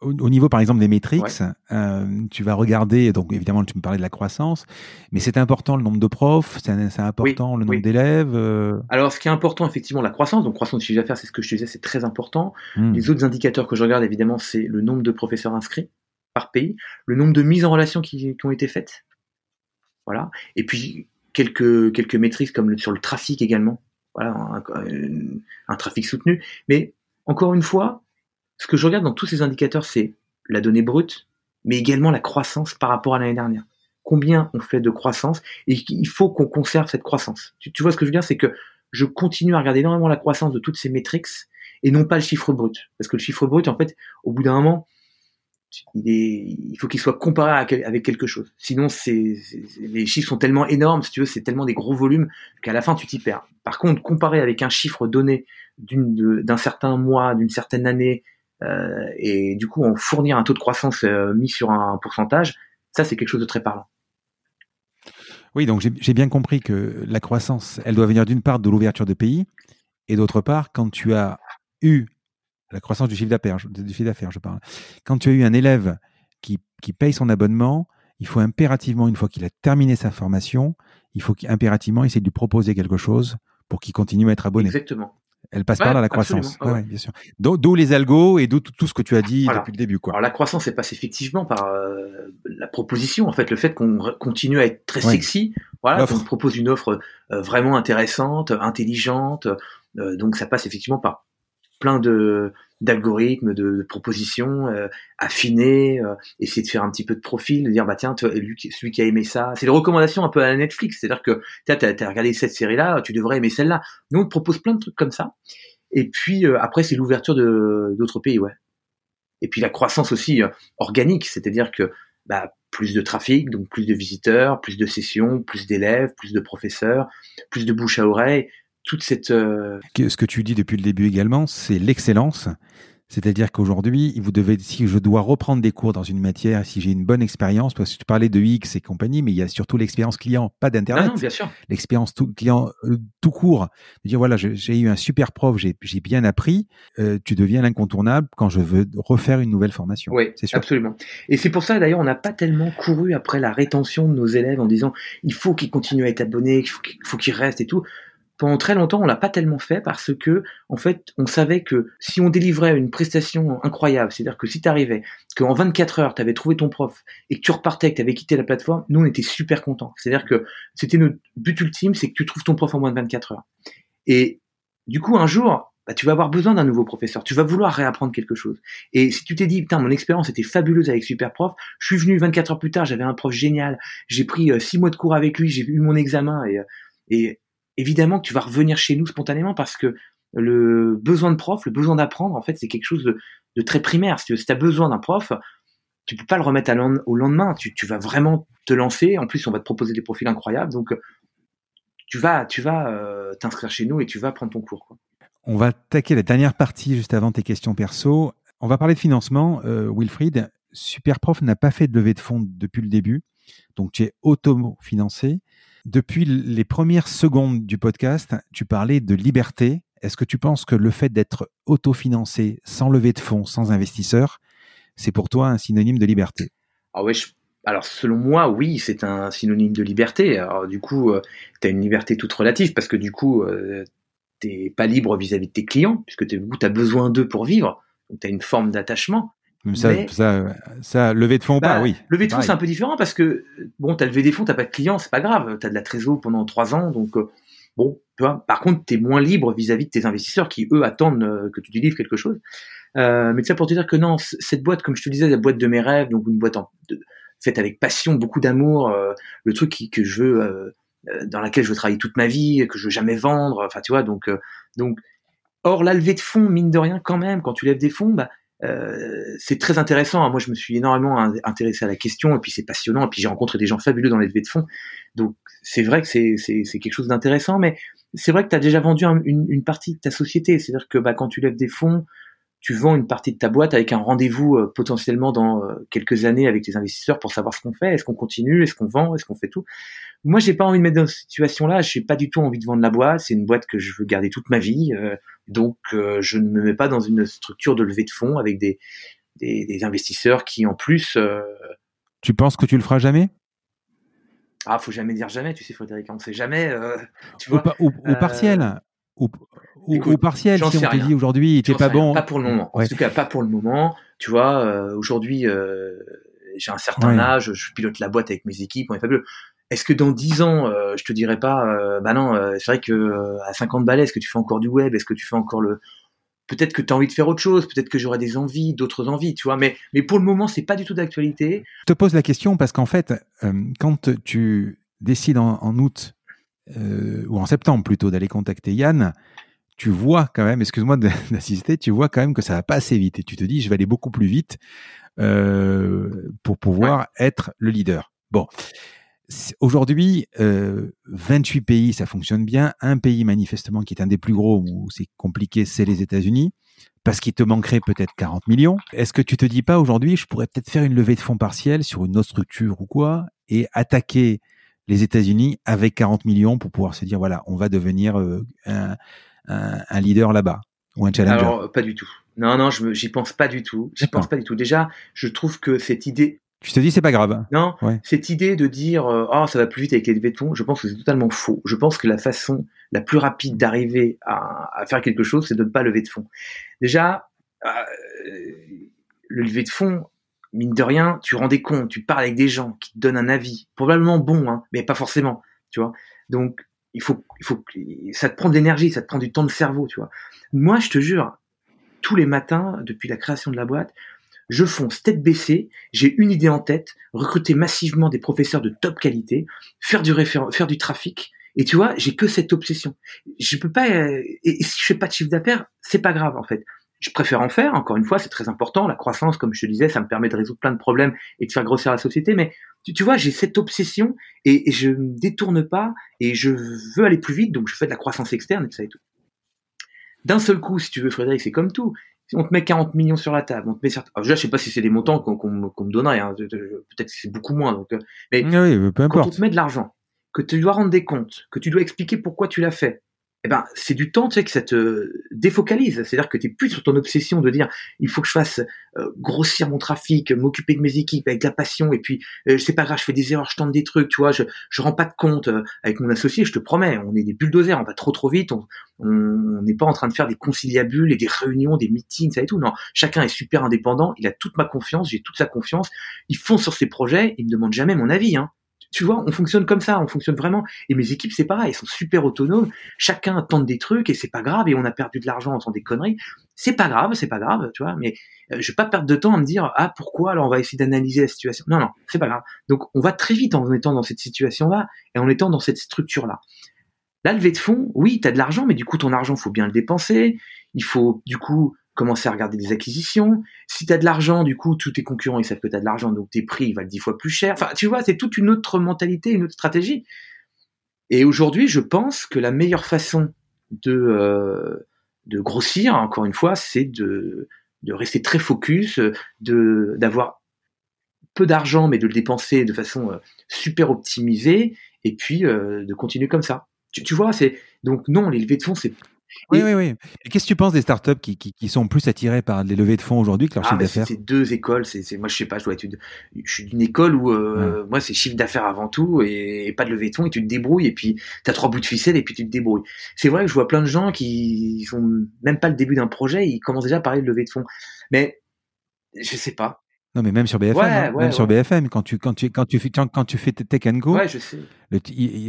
au, niveau, par exemple, des métriques, euh, tu vas regarder, donc évidemment, tu me parlais de la croissance, mais c'est important le nombre de profs, c'est important le nombre d'élèves. Euh Alors, ce qui est important, effectivement, la croissance, donc croissance du chiffre d'affaires, c'est ce que je te disais, c'est très important. Hmm. Les autres indicateurs que je regarde, évidemment, c'est le nombre de professeurs inscrits par pays, le nombre de mises en relation qui, ont été faites, voilà, et puis quelques, quelques métriques comme sur le trafic également, voilà, un, trafic soutenu. Mais encore une fois, ce que je regarde dans tous ces indicateurs, c'est la donnée brute, mais également la croissance par rapport à l'année dernière. Combien on fait de croissance et il faut qu'on conserve cette croissance. Tu, vois ce que je veux dire, c'est que je continue à regarder énormément la croissance de toutes ces métriques et non pas le chiffre brut. Parce que le chiffre brut, en fait, au bout d'un moment, il, faut qu'il soit comparé avec quelque chose. Sinon, les chiffres sont tellement énormes, si tu veux, c'est tellement des gros volumes qu'à la fin, tu t'y perds. Par contre, comparé avec un chiffre donné d'un certain mois, d'une certaine année, euh, et du coup en fournir un taux de croissance euh, mis sur un pourcentage, ça c'est quelque chose de très parlant. Oui, donc j'ai bien compris que la croissance, elle doit venir d'une part de l'ouverture de pays, et d'autre part, quand tu as eu la croissance du chiffre d'affaires, du chiffre d'affaires, je parle. Quand tu as eu un élève qui, qui paye son abonnement, il faut impérativement, une fois qu'il a terminé sa formation, il faut impérativement essayer de lui proposer quelque chose pour qu'il continue à être abonné. Exactement. Elle passe par là, la croissance. bien sûr. D'où les algos et d'où tout ce que tu as dit depuis le début. Quoi. Alors, la croissance, elle passe effectivement par euh, la proposition, en fait, le fait qu'on continue à être très sexy. Voilà, qu'on propose une offre euh, vraiment intéressante, intelligente. Euh, donc, ça passe effectivement par plein de d'algorithmes, de, propositions, euh, affiner, euh, essayer de faire un petit peu de profil, de dire bah tiens, lui, celui qui a aimé ça, c'est les recommandations un peu à la Netflix, c'est-à-dire que tu as, regardé cette série-là, tu devrais aimer celle-là. Nous on te propose plein de trucs comme ça. Et puis euh, après c'est l'ouverture de d'autres pays, ouais. Et puis la croissance aussi organique, c'est-à-dire que bah, plus de trafic, donc plus de visiteurs, plus de sessions, plus d'élèves, plus de professeurs, plus de bouche à oreille, toute cette. Euh, ce que tu dis depuis le début également, c'est l'excellence. C'est-à-dire qu'aujourd'hui, vous devez, si je dois reprendre des cours dans une matière, si j'ai une bonne expérience, parce que tu parlais de X et compagnie, mais il y a surtout l'expérience client, pas d'Internet. bien sûr. L'expérience client euh, tout court. De dire, voilà, j'ai eu un super prof, j'ai bien appris, euh, tu deviens l'incontournable quand je veux refaire une nouvelle formation. Oui, c'est sûr. Absolument. Et c'est pour ça, d'ailleurs, on n'a pas tellement couru après la rétention de nos élèves en disant, il faut qu'ils continuent à être abonnés, il faut qu'ils restent et tout pendant très longtemps, on l'a pas tellement fait parce que, en fait, on savait que si on délivrait une prestation incroyable, c'est-à-dire que si tu arrivais, qu'en 24 heures, tu avais trouvé ton prof et que tu repartais, que tu avais quitté la plateforme, nous, on était super contents. C'est-à-dire que c'était notre but ultime, c'est que tu trouves ton prof en moins de 24 heures. Et du coup, un jour, bah, tu vas avoir besoin d'un nouveau professeur. Tu vas vouloir réapprendre quelque chose. Et si tu t'es dit, putain, mon expérience était fabuleuse avec Super Prof, je suis venu 24 heures plus tard, j'avais un prof génial, j'ai pris 6 euh, mois de cours avec lui, j'ai eu mon examen et, euh, et évidemment que tu vas revenir chez nous spontanément parce que le besoin de prof, le besoin d'apprendre, en fait, c'est quelque chose de, très primaire. Si tu as besoin d'un prof, tu peux pas le remettre au lendemain. Tu, vas vraiment te lancer. En plus, on va te proposer des profils incroyables. Donc, tu vas, tu vas euh, t'inscrire chez nous et tu vas prendre ton cours. On va attaquer la dernière partie juste avant tes questions perso. On va parler de financement. Euh, Wilfried, Superprof n'a pas fait de levée de fonds depuis le début. Donc, tu es auto-financé. Depuis les premières secondes du podcast, tu parlais de liberté. Est-ce que tu penses que le fait d'être autofinancé, sans lever de fonds, sans investisseur, c'est pour toi un synonyme de liberté? Ah ouais, Alors selon moi, oui, c'est un synonyme de liberté. Du coup, euh, tu as une liberté toute relative parce que du coup, euh, tu n'es pas libre vis-à-vis de tes clients puisque tu as besoin d'eux pour vivre. Donc tu as une forme d'attachement. Ça, ça, ça, lever de fonds ou pas, bah, oui. Lever de fonds, c'est un peu différent parce que, bon, t'as levé des fonds, t'as pas de clients, c'est pas grave. T'as de la trésor pendant trois ans, donc, euh, bon, tu vois. Par contre, t'es moins libre vis-à-vis de tes investisseurs qui, eux, attendent euh, que tu délivres quelque chose. Euh, mais ça pour te dire que non, cette boîte, comme je te disais, la boîte de mes rêves, donc une boîte en, faite avec passion, beaucoup d'amour, euh, le truc qui, que je veux, dans laquelle je veux travailler toute ma vie, que je veux jamais vendre, enfin, tu vois, donc, donc, Or, la levée de fonds, mine de rien, quand même, quand tu lèves des fonds, bah, euh, c'est très intéressant. Moi, je me suis énormément intéressé à la question, et puis c'est passionnant. Et puis j'ai rencontré des gens fabuleux dans les levées de fonds. Donc c'est vrai que c'est quelque chose d'intéressant, mais c'est vrai que tu as déjà vendu une, une, partie de ta société. C'est-à-dire que bah, quand tu lèves des fonds, tu vends une partie de ta boîte avec un rendez-vous euh, potentiellement dans euh, quelques années avec les investisseurs pour savoir ce qu'on fait. Est-ce qu'on continue? Est-ce qu'on vend? Est-ce qu'on fait tout? Moi, j'ai pas envie de mettre dans cette situation-là. J'ai pas du tout envie de vendre la boîte. C'est une boîte que je veux garder toute ma vie. donc, je ne me mets pas dans une structure de levée de fonds avec des des, investisseurs qui en plus. Tu penses que tu le feras jamais? Ah, faut jamais dire jamais, tu sais, Frédéric, on ne sait jamais. tu ou, partiel. Ou, partiel, si on te dit aujourd'hui, tu pas bon. Pas pour le moment. En tout cas, pas pour le moment. Tu vois, aujourd'hui, j'ai un certain âge, je pilote la boîte avec mes équipes, on est fabuleux. Est-ce que dans 10 ans, euh, je te dirais pas, euh, bah non, euh, c'est vrai que à 50 balais, est-ce que tu fais encore du web? Est-ce que tu fais encore le Peut-être que tu as envie de faire autre chose, peut-être que j'aurai des envies, d'autres envies, tu vois. Mais, mais pour le moment, c'est pas du tout d'actualité. Je te pose la question parce qu'en fait, quand tu décides en, août ou en septembre plutôt d'aller contacter Yann, tu vois quand même, excuse-moi d'assister, tu vois quand même que ça va pas assez vite et tu te dis, je vais aller beaucoup plus vite pour pouvoir être le leader. Bon, Aujourd'hui, euh, 28 pays, ça fonctionne bien. Un pays manifestement qui est un des plus gros où c'est compliqué, c'est les États-Unis, parce qu'il te manquerait peut-être 40 millions. Est-ce que tu te dis pas aujourd'hui, je pourrais peut-être faire une levée de fonds partielle sur une autre structure ou quoi, et attaquer les États-Unis avec 40 millions pour pouvoir se dire voilà, on va devenir euh, un, un, leader là-bas ou un challenger Alors pas du tout. Non, non, je j'y pense pas du tout. J'y pense pas du tout. Déjà, je trouve que cette idée tu te dis c'est pas grave. Non, cette idée de dire euh, oh ça va plus vite avec les fonds, je pense que c'est totalement faux. Je pense que la façon la plus rapide d'arriver à, faire quelque chose, c'est de ne pas lever de fonds. Déjà, euh, le lever de fonds, mine de rien, tu rends des comptes, tu parles avec des gens qui te donnent un avis, probablement bon, hein, mais pas forcément, tu vois. Donc il faut, il faut, ça te prend de l'énergie, ça te prend du temps de cerveau, tu vois. Moi, je te jure, tous les matins depuis la création de la boîte, je fonce tête baissée, j'ai une idée en tête, recruter massivement des professeurs de top qualité, faire du faire du trafic. Et tu vois, j'ai que cette obsession. Je peux pas, euh, et, si je fais pas de chiffre d'affaires, c'est pas grave en fait. Je préfère en faire. Encore une fois, c'est très important. La croissance, comme je te disais, ça me permet de résoudre plein de problèmes et de faire grossir la société. Mais tu, vois, j'ai cette obsession et, je ne détourne pas et je veux aller plus vite. Donc, je fais de la croissance externe et tout ça et tout. D'un seul coup, si tu veux, Frédéric, c'est comme tout on te met 40 millions sur la table, on te met certains... Alors, déjà, je sais pas si c'est des montants qu'on me donnerait, hein. peut-être que c'est beaucoup moins. Donc, euh, mais peu importe. quand on te met de l'argent, que tu dois rendre des comptes, que tu dois expliquer pourquoi tu l'as fait, eh ben, c'est du temps, tu sais, que ça te défocalise. C'est-à-dire que tu plus sur ton obsession de dire, il faut que je fasse euh, grossir mon trafic, m'occuper de mes équipes avec de la passion, et puis, euh, c'est pas grave, je fais des erreurs, je tente des trucs, tu vois, je, je rends pas de compte euh, avec mon associé, je te promets, on est des bulldozers, on va trop trop vite, on n'est pas en train de faire des conciliabules et des réunions, des meetings, ça et tout. Non, chacun est super indépendant, il a toute ma confiance, j'ai toute sa confiance, il fonce sur ses projets, il me demande jamais mon avis, hein. Tu vois, on fonctionne comme ça, on fonctionne vraiment. Et mes équipes, c'est pareil, elles sont super autonomes. Chacun tente des trucs et c'est pas grave. Et on a perdu de l'argent en faisant des conneries. C'est pas grave, c'est pas grave, tu vois. Mais euh, je vais pas perdre de temps à me dire ah pourquoi alors on va essayer d'analyser la situation? Non non, c'est pas grave. Donc on va très vite en étant dans cette situation-là et en étant dans cette structure-là. La levée de fonds, oui, tu as de l'argent, mais du coup ton argent, faut bien le dépenser. Il faut du coup commencer à regarder des acquisitions. Si tu as de l'argent, du coup, tous tes concurrents, ils savent que tu as de l'argent, donc tes prix valent dix fois plus cher. Enfin, tu vois, c'est toute une autre mentalité, une autre stratégie. Et aujourd'hui, je pense que la meilleure façon de, euh, grossir, encore une fois, c'est de, rester très focus, d'avoir peu d'argent, mais de le dépenser de façon euh, super optimisée, et puis euh, de continuer comme ça. Tu, vois, c'est donc non, les de fonds, c'est oui, oui, oui. Et qu'est-ce que tu penses des startups qui, qui, qui sont plus attirées par les levées de fonds aujourd'hui que leur ah, chiffre d'affaires? C'est deux écoles. C'est, moi, je sais pas, je dois être je suis d'une école où euh, moi, c'est chiffre d'affaires avant tout et, pas de levée de fonds et tu te débrouilles et puis tu as trois bouts de ficelle et puis tu te débrouilles. C'est vrai que je vois plein de gens qui font même pas le début d'un projet, ils commencent déjà à parler de levée de fonds. Mais je sais pas. Non, mais même sur BFM, hein. même sur BFM, quand tu, quand tu, quand tu fais, quand tu fais Tech Go, je sais.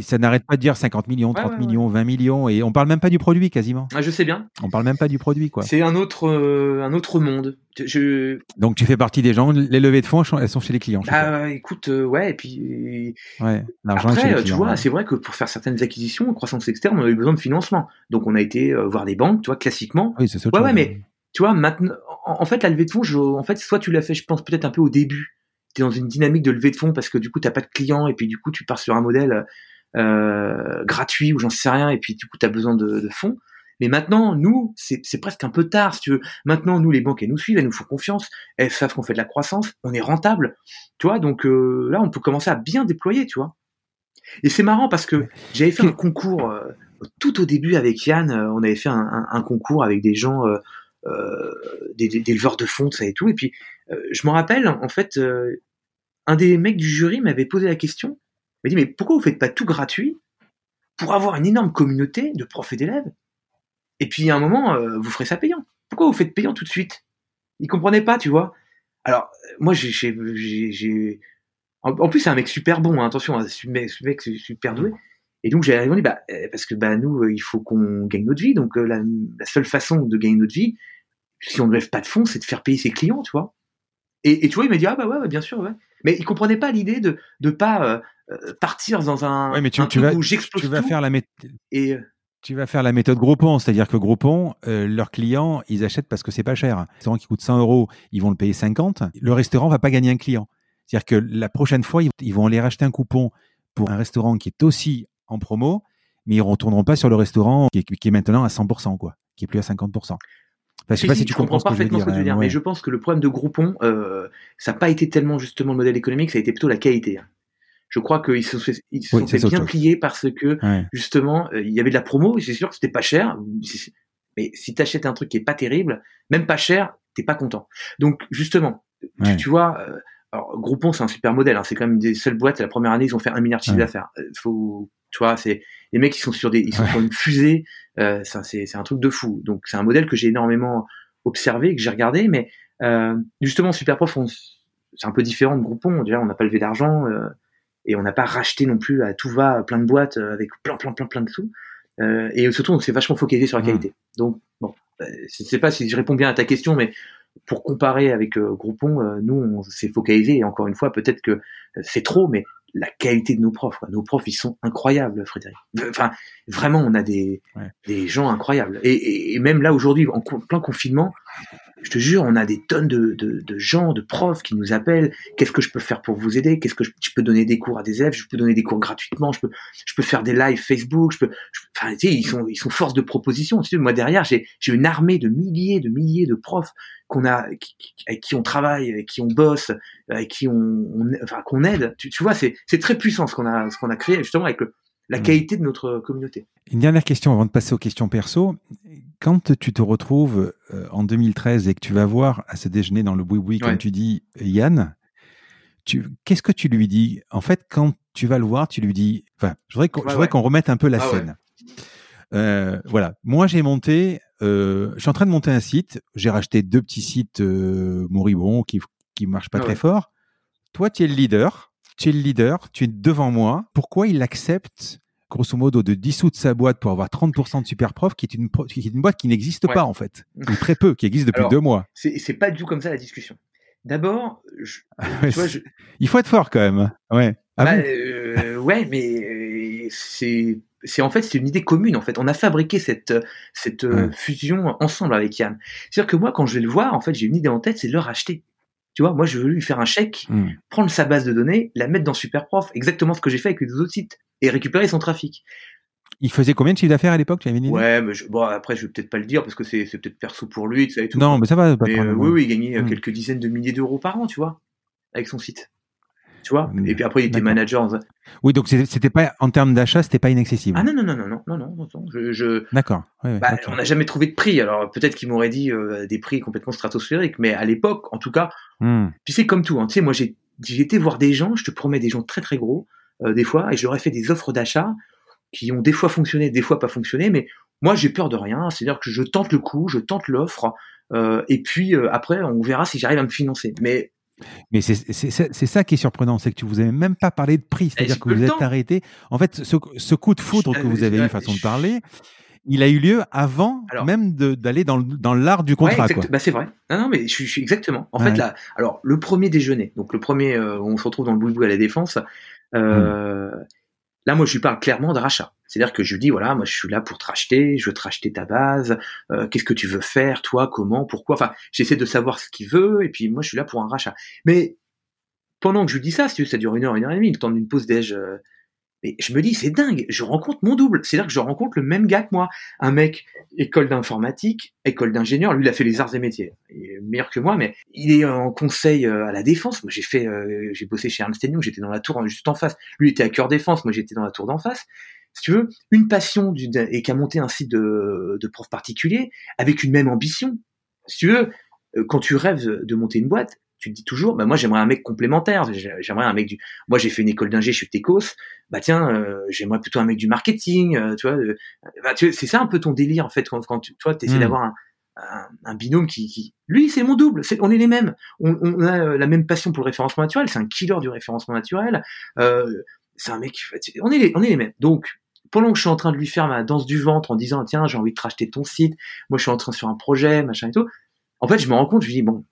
ça n'arrête pas de dire 50 millions, 30 millions, 20 millions, et on parle même pas du produit quasiment. Ah, je sais bien. On parle même pas du produit, quoi. C'est un autre, euh, un autre monde. Je... Donc tu fais partie des gens, les levées de fonds, elles sont chez les clients. Ah, écoute, euh, ouais, et puis. Ouais, l'argent Après, chez les tu vois, c'est vrai que pour faire certaines acquisitions, croissance externe, on a eu besoin de financement. Donc on a été euh, voir des banques, tu vois, classiquement. Oui, c'est ça. Ouais, ouais, mais tu vois, maintenant, en fait, la levée de fonds, en fait, soit tu l'as fait, je pense, peut-être un peu au début. Tu es dans une dynamique de levée de fonds parce que du coup, tu pas de clients et puis du coup, tu pars sur un modèle euh, gratuit ou j'en sais rien et puis du coup, tu as besoin de, fonds. Mais maintenant, nous, c'est presque un peu tard, si tu veux. Maintenant, nous, les banques, elles nous suivent, elles nous font confiance, elles savent qu'on fait de la croissance, on est rentable, tu vois. Donc euh, là, on peut commencer à bien déployer, tu vois. Et c'est marrant parce que j'avais fait un concours euh, tout au début avec Yann. on avait fait un, concours avec des gens d'éleveurs de fonte, ça et tout. Et puis, je me rappelle, en fait, un des mecs du jury m'avait posé la question. Il m'a dit, mais pourquoi vous faites pas tout gratuit pour avoir une énorme communauté de profs et d'élèves? Et puis, à un moment, vous ferez ça payant. Pourquoi vous faites payant tout de suite? Il comprenait pas, tu vois. Alors, moi, j'ai, en, plus, c'est un mec super bon. Hein, attention, hein, ce mec, ce mec super doué. Et donc j'ai répondu, bah, euh, parce que bah, nous, euh, il faut qu'on gagne notre vie. Donc euh, la, seule façon de gagner notre vie, si on ne lève pas de fonds, c'est de faire payer ses clients, tu vois. Et, tu vois, il m'a dit, ah bah ouais, bien sûr, ouais. Mais il comprenait pas l'idée de ne pas partir dans un, ouais, mais tu, tu vas, tu vas faire la méthode. Et tu vas faire la méthode Groupon, c'est-à-dire que Groupon, leurs clients, ils achètent parce que c'est pas cher. Un restaurant qui coûte 100 euros, ils vont le payer 50. Le restaurant va pas gagner un client. C'est-à-dire que la prochaine fois, ils vont aller racheter un coupon pour un restaurant qui est aussi en promo, mais ils retourneront pas sur le restaurant qui est, maintenant à 100%, quoi, qui est plus à 50%. Je sais pas si tu comprends parfaitement ce que, tu veux dire, mais je pense que le problème de Groupon, euh, ça n'a pas été tellement justement le modèle économique, ça a été plutôt la qualité. Hein. Je crois qu'ils se sont fait, ils sont fait bien plier parce que justement, euh, il y avait de la promo, c'est sûr que c'était pas cher, mais si tu achètes un truc qui est pas terrible, même pas cher, t'es pas content. Donc justement, tu, vois, euh, alors Groupon c'est un super modèle, hein, c'est quand même des seules boîtes. La première année ils ont fait un milliard de chiffre d'affaires. Faut tu vois, c'est les mecs qui sont sur des, ils sont sur une fusée, euh, c'est un truc de fou. Donc c'est un modèle que j'ai énormément observé, que j'ai regardé, mais euh, justement Superprof, c'est un peu différent de Groupon. Déjà, on n'a pas levé d'argent euh, et on n'a pas racheté non plus à tout va plein de boîtes euh, avec plein plein plein plein de sous. Euh, et surtout, on s'est vachement focalisé sur la mmh. qualité. Donc bon, euh, je sais pas si je réponds bien à ta question, mais pour comparer avec Groupon, nous on s'est focalisé et encore une fois, peut-être que c'est trop, mais la qualité de nos profs. Nos profs, ils sont incroyables, Frédéric. Enfin, vraiment, on a des, des gens incroyables. Et, et même là, aujourd'hui, en plein confinement, je te jure, on a des tonnes de, de, gens, de profs qui nous appellent. Qu'est-ce que je peux faire pour vous aider? Qu'est-ce que je, peux donner des cours à des élèves? Je peux donner des cours gratuitement. Je peux, je peux faire des lives Facebook. Je peux, enfin, tu sais, ils sont, ils sont force de proposition. Tu sais, moi derrière, j'ai, j'ai une armée de milliers, de milliers de profs qu'on a, avec qui on travaille, avec qui on bosse, avec qui on, enfin, qu'on aide. Tu, tu vois, c'est, c'est très puissant ce qu'on a, ce qu'on a créé justement avec le, la mm. qualité de notre communauté. Une dernière question avant de passer aux questions perso. Quand tu te retrouves euh, en 2013 et que tu vas voir à ce déjeuner dans le boui-boui, comme tu dis, Yann, qu'est-ce que tu lui dis? En fait, quand tu vas le voir, tu lui dis. Enfin, je voudrais qu'on remette un peu la ah scène. Euh, voilà. Moi, j'ai monté. Euh, je suis en train de monter un site. J'ai racheté deux petits sites moribonds qui qui marchent pas ah très fort. Toi, tu es le leader tu es le leader, tu es devant moi. Pourquoi il accepte, grosso modo, de dissoudre sa boîte pour avoir 30% de Superprof, qui est une, qui est une boîte qui n'existe pas, en fait, ou très peu, qui existe depuis deux mois C'est pas du tout comme ça la discussion. D'abord, il faut être fort quand même. Ouais. Ah bah, euh, ouais, mais euh, c'est c'est en fait c'est une idée commune en fait. On a fabriqué cette cette euh, fusion ensemble avec Yann. C'est-à-dire que moi quand je vais le voir, en fait, j'ai une idée en tête, c'est de le racheter. Tu vois, moi, je veux lui faire un chèque, hmm. prendre sa base de données, la mettre dans Superprof, exactement ce que j'ai fait avec les autres sites, et récupérer son trafic. Il faisait combien de chiffre d'affaires à l'époque tu avais une idée? Ouais, mais bon, après, je vais peut-être pas le dire parce que c'est peut-être perso pour lui, et tout. Non, mais ça va. Pas mais, euh, oui, oui, il gagnait euh, hmm. quelques dizaines de milliers d'euros par an, tu vois, avec son site tu vois. Mm. Et puis après, il était manager. Oui, donc c'était pas en termes d'achat, c'était pas inaccessible. Ah non non non non non non non. Je, D'accord. bah, on n'a jamais trouvé de prix. Alors peut-être qu'il m'aurait dit euh, des prix complètement stratosphériques, mais à l'époque, en tout cas, mm. tu sais comme tout. Hein, tu sais, moi j'ai été voir des gens, je te promets des gens très très gros euh, des fois, et je leur ai fait des offres d'achat qui ont des fois fonctionné, des fois pas fonctionné, mais moi j'ai peur de rien. C'est-à-dire que je tente le coup, je tente l'offre. Euh, et puis après, on verra si j'arrive à me financer. Mais mais c'est ça qui est surprenant, c'est que tu vous avez même pas parlé de prix, eh, c'est-à-dire que vous êtes arrêté. En fait, ce, ce coup de foudre que vous avez eu, façon de parler, il a eu lieu avant même d'aller dans, dans l'art du contrat. Ouais, bah, c'est vrai. Non, non, mais je, suis exactement. En fait, là, alors le premier déjeuner, donc le premier, euh, on se retrouve dans le boubou à la défense. Euh, mmh. Là, moi, je lui parle clairement de rachat. C'est-à-dire que je lui dis, voilà, moi, je suis là pour te racheter, je veux te racheter ta base, euh, qu'est-ce que tu veux faire, toi, comment, pourquoi? Enfin, j'essaie de savoir ce qu'il veut, et puis moi, je suis là pour un rachat. Mais pendant que je lui dis ça, si ça dure une heure, une heure et demie, le temps d'une pause déj, euh, mais je me dis, c'est dingue, je rencontre mon double. C'est-à-dire que je rencontre le même gars que moi. Un mec, école d'informatique, école d'ingénieur, lui, il a fait les arts et métiers. Il est meilleur que moi, mais il est en conseil euh, à la défense. Moi, j'ai fait, euh, j'ai bossé chez Ernst Young, j'étais dans la tour juste en face. Lui était à cœur défense, moi, j'étais dans la tour d'en face. Si tu veux, une passion et qui a monté un site de, de prof particulier avec une même ambition. si tu veux, quand tu rêves de monter une boîte, tu te dis toujours, bah moi j'aimerais un mec complémentaire, j'aimerais un mec du, moi j'ai fait une école d'ingé, je suis techos, bah tiens, euh, j'aimerais plutôt un mec du marketing, euh, tu vois, euh, bah, c'est ça un peu ton délire en fait quand, quand tu, toi essaies hmm. d'avoir un, un, binôme qui, qui... lui c'est mon double, c'est, on est les mêmes, on, on, a la même passion pour le référencement naturel, c'est un killer du référencement naturel, c'est un mec, on est les, on est les mêmes, donc pendant que je suis en train de lui faire ma danse du ventre en disant tiens j'ai envie de te racheter ton site, moi je suis en train sur un projet machin et tout, en fait je me rends compte, je me dis bon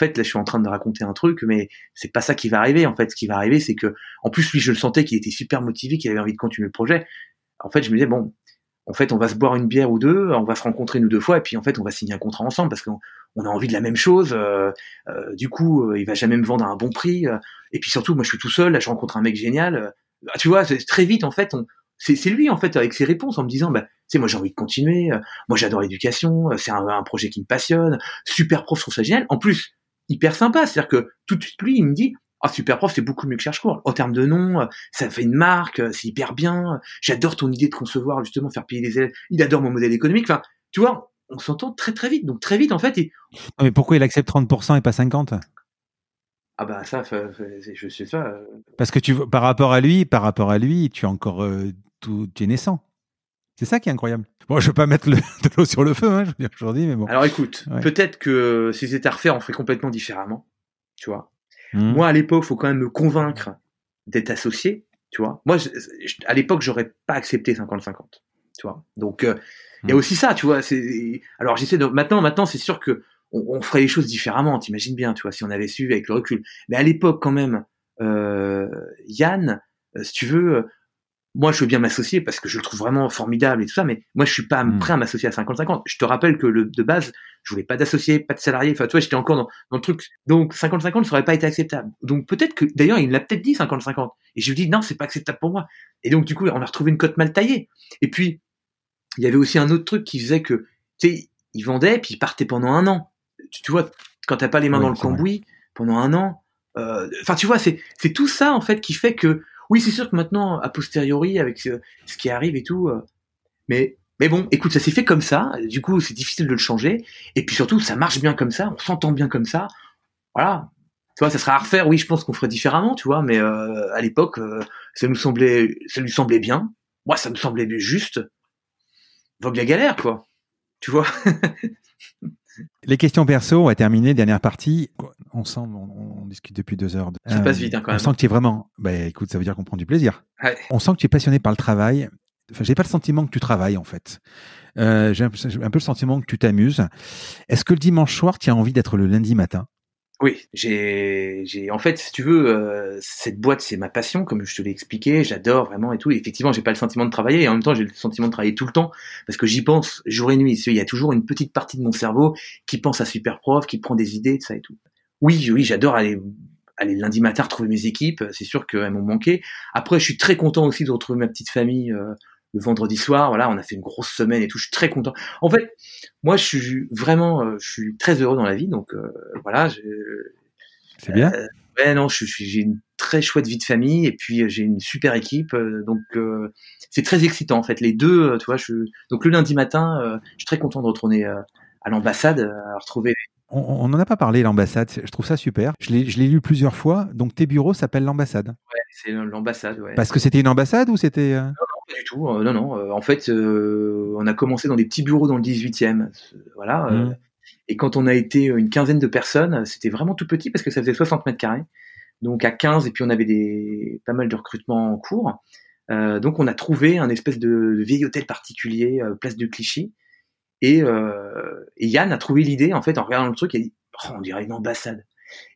fait, là, je suis en train de raconter un truc, mais c'est pas ça qui va arriver. En fait, ce qui va arriver, c'est que, en plus, lui, je le sentais qu'il était super motivé, qu'il avait envie de continuer le projet. En fait, je me disais, bon, en fait, on va se boire une bière ou deux, on va se rencontrer ou deux fois, et puis en fait, on va signer un contrat ensemble parce qu'on a envie de la même chose. Euh, euh, du coup, euh, il va jamais me vendre à un bon prix. et puis surtout, moi, je suis tout seul. Là, je rencontre un mec génial. Bah, tu vois, très vite, en fait, c'est lui en fait avec ses réponses en me disant bah sais moi j'ai envie de continuer moi j'adore l'éducation c'est un, un, projet qui me passionne super prof je trouve ça génial en plus hyper sympa. C'est-à-dire que tout de suite, lui, il me dit, ah, super prof, c'est beaucoup mieux que cherche court. En termes de nom, euh, ça fait une marque, euh, c'est hyper bien. J'adore ton idée de concevoir, justement, faire payer les élèves. Il adore mon modèle économique. Enfin, tu vois, on s'entend très très vite. Donc très vite, en fait. Et... Mais pourquoi il accepte 30% et pas 50% ah bah ça, je sais ça. Euh. Parce que tu, par rapport à lui, par rapport à lui, tu es encore tout, tu es naissant. C'est ça qui est incroyable. Bon, je veux pas mettre le, de l'eau sur le feu, hein, je veux dire aujourd'hui, mais bon. Alors écoute, peut-être que si c'était à refaire, on ferait complètement différemment, tu vois. Hmm. Moi, à l'époque, faut quand même me convaincre d'être associé, tu vois. Moi, à l'époque, j'aurais pas accepté 50-50, tu vois. Donc, euh, il y a hmm. aussi ça, tu vois. C'est, alors j'essaie de, maintenant, maintenant, c'est sûr que on, ferait les choses différemment. T'imagines bien, tu vois, si on avait su avec le recul. Mais à l'époque, quand même, euh, Yann, euh, si tu veux, moi, je veux bien m'associer parce que je le trouve vraiment formidable et tout ça, mais moi, je suis pas hmm. prêt à m'associer à 50-50. Je te rappelle que le, de base, je voulais pas d'associé, pas de salarié. Enfin, tu vois, j'étais encore dans, dans, le truc. Donc, 50-50, ça aurait pas été acceptable. Donc, peut-être que, d'ailleurs, il l'a peut-être dit 50-50. Et je lui dis, non, c'est pas acceptable pour moi. Et donc, du coup, on a retrouvé une cote mal taillée. Et puis, il y avait aussi un autre truc qui faisait que, tu sais, il vendait, puis il partait pendant un an. Tu, vois, quand t'as pas les mains dans le cambouis, pendant un an, euh, enfin, tu vois, c'est, c'est tout ça, en fait, qui fait que, oui, c'est sûr que maintenant, a posteriori, avec ce, qui arrive et tout, euh, mais mais bon, écoute, ça s'est fait comme ça. Du coup, c'est difficile de le changer. Et puis surtout, ça marche bien comme ça. On s'entend bien comme ça. Voilà. Tu vois, ça serait à refaire. Oui, je pense qu'on ferait différemment, tu vois. Mais euh, à l'époque, euh, ça nous semblait, ça lui semblait bien. Moi, ça me semblait juste. Vogue la galère, quoi. Tu vois. Les questions perso, on va terminer. Dernière partie. On sent, on, discute depuis deux heures. Ça passe vite hein, quand même. On sent que tu es vraiment. Bah, écoute, ça veut dire qu'on prend du plaisir. On sent que tu es passionné par le travail. Enfin, j'ai pas le sentiment que tu travailles en fait. Euh, j'ai un, peu le sentiment que tu t'amuses. Est-ce que le dimanche soir, tu as envie d'être le lundi matin? Oui, j'ai, j'ai, en fait, si tu veux, euh, cette boîte, c'est ma passion, comme je te l'ai expliqué. J'adore vraiment et tout. effectivement, j'ai pas le sentiment de travailler, et en même temps, j'ai le sentiment de travailler tout le temps parce que j'y pense jour et nuit. Il y a toujours une petite partie de mon cerveau qui pense à super prof, qui prend des idées de ça et tout. Oui, oui, j'adore aller aller lundi matin retrouver mes équipes. C'est sûr qu'elles m'ont manqué. Après, je suis très content aussi de retrouver ma petite famille. Euh, le vendredi soir, voilà, on a fait une grosse semaine et tout, je suis très content. En fait, moi, je suis vraiment, euh, je suis très heureux dans la vie, donc euh, voilà. C'est bien. Euh, ouais, non, je, j'ai une très chouette vie de famille et puis j'ai une super équipe, donc c'est très excitant en fait. Les deux, tu vois, je, donc le lundi matin, je suis très content de retourner à l'ambassade, à retrouver on n'en a pas parlé, l'ambassade. Je trouve ça super. Je l'ai lu plusieurs fois. Donc, tes bureaux s'appellent l'ambassade. Ouais, c'est l'ambassade, ouais. Parce que c'était une ambassade ou c'était. Non, non, pas du tout. non, non. en fait, on a commencé dans des petits bureaux dans le 18e. Voilà. Mmh. et quand on a été une quinzaine de personnes, c'était vraiment tout petit parce que ça faisait 60 mètres carrés. Donc, à 15, et puis on avait des, pas mal de recrutements en cours. donc, on a trouvé un espèce de, vieil hôtel particulier, place de Clichy euh, et, Yann a trouvé l'idée, en fait, en regardant le truc, il a dit, oh, on dirait une ambassade.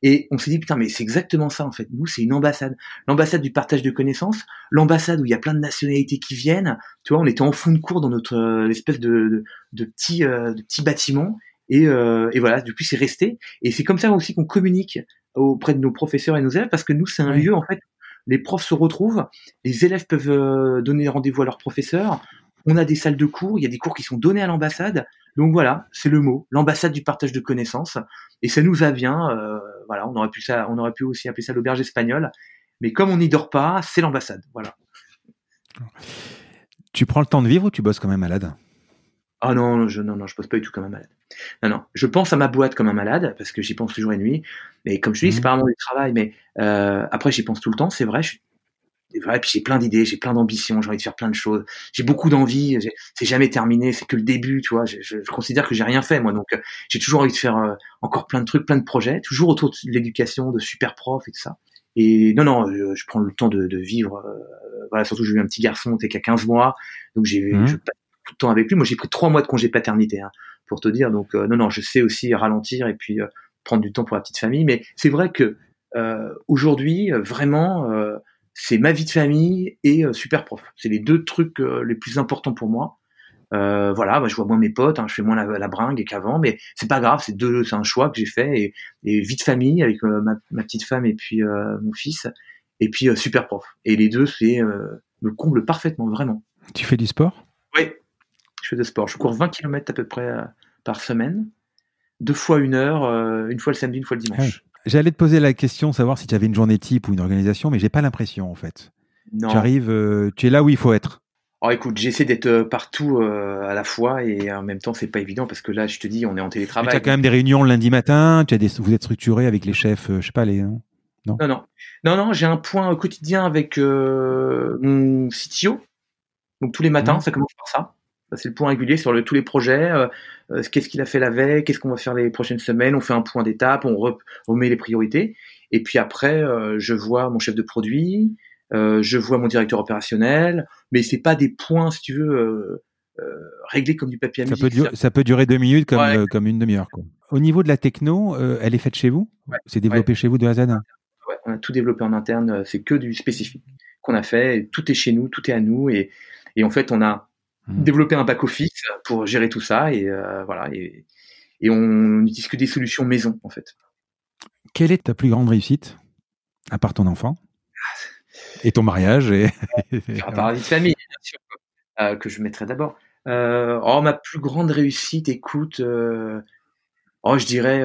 Et on s'est dit, putain, mais c'est exactement ça, en fait. Nous, c'est une ambassade. L'ambassade du partage de connaissances, l'ambassade où il y a plein de nationalités qui viennent. Tu vois, on était en fond de cours dans notre euh, espèce de, de, petit, euh, de petit bâtiment. Et, et voilà, depuis, c'est resté. Et c'est comme ça aussi qu'on communique auprès de nos professeurs et nos élèves, parce que nous, c'est un lieu, en fait, les profs se retrouvent, les élèves peuvent donner rendez-vous à leurs professeurs, on a des salles de cours, il y a des cours qui sont donnés à l'ambassade. Donc voilà, c'est le mot, l'ambassade du partage de connaissances. Et ça nous va bien. Euh, voilà, on aurait pu ça, on aurait pu aussi appeler ça l'auberge espagnole. Mais comme on n'y dort pas, c'est l'ambassade. Voilà. Tu prends le temps de vivre ou tu bosses quand même malade? Ah non, je non non, je pose pas du tout comme un malade. Non non, je pense à ma boîte comme un malade parce que j'y pense jour et nuit. Mais comme je te dis, c'est mmh. pas vraiment du travail, mais euh, après j'y pense tout le temps. C'est vrai, je c'est vrai, puis j'ai plein d'idées, j'ai plein d'ambitions, j'ai envie de faire plein de choses, j'ai beaucoup d'envie, c'est jamais terminé, c'est que le début, tu vois. Je, je, considère que j'ai rien fait moi, donc euh, j'ai toujours envie de faire euh, encore plein de trucs, plein de projets, toujours autour de l'éducation, de super profs et tout ça. Et non, non, je, prends le temps de, de vivre. Euh, voilà, surtout j'ai eu un petit garçon, t'es qu'à 15 mois, donc j'ai mmh. je passe tout le temps avec lui. Moi, j'ai pris trois mois de congé paternité, hein, pour te dire. Donc non, non, je sais aussi ralentir et puis prendre du temps pour la petite famille. Mais c'est vrai que aujourd'hui, vraiment c'est ma vie de famille et euh, super prof. C'est les deux trucs euh, les plus importants pour moi. Euh, voilà, bah, je vois moins mes potes, hein, je fais moins la, la bringue qu'avant, mais c'est pas grave, c'est deux, c'est un choix que j'ai fait et, et, vie de famille avec ma, ma, petite femme et puis mon fils et puis super prof. Et les deux, c'est me comble parfaitement, vraiment. Tu fais du sport? Oui, je fais du sport. Je cours 20 km à peu près par semaine, deux fois une heure, une fois le samedi, une fois le dimanche. J'allais te poser la question, savoir si tu avais une journée type ou une organisation, mais j'ai pas l'impression en fait. Non. Tu arrives, euh, tu es là où il faut être. Alors écoute, j'essaie d'être euh, partout euh, à la fois et en même temps c'est pas évident parce que là je te dis on est en télétravail. Tu as quand même des réunions le lundi matin, tu as des, vous êtes structuré avec les chefs, je sais pas les non? Non? Non non, non j'ai un point quotidien avec mon CTO donc tous les matins mmh. ça commence par ça c'est le point régulier sur le, tous les projets. Euh, euh, qu'est-ce qu'il a fait la veille Qu'est-ce qu'on va faire les prochaines semaines On fait un point d'étape, on remet les priorités. Et puis après, euh, je vois mon chef de produit, je vois mon directeur opérationnel, mais c'est pas des points, si tu veux, réglés comme du papier à ça Peut durer, ça peut durer deux minutes comme, comme une demi-heure. Au niveau de la techno, elle est faite chez vous? C'est développé chez vous de A à Z? Ouais, on a tout développé en interne. C'est que du spécifique qu'on a fait. Tout est chez nous, tout est à nous. Et, et en fait, on a Hmm. développer un back-office pour gérer tout ça et euh, voilà et, et on n'utilise que des solutions maison en fait. Quelle est ta plus grande réussite à part ton enfant et ton mariage et à part la vie de famille bien sûr euh, que je mettrai d'abord. Euh, oh ma plus grande réussite, écoute, oh je dirais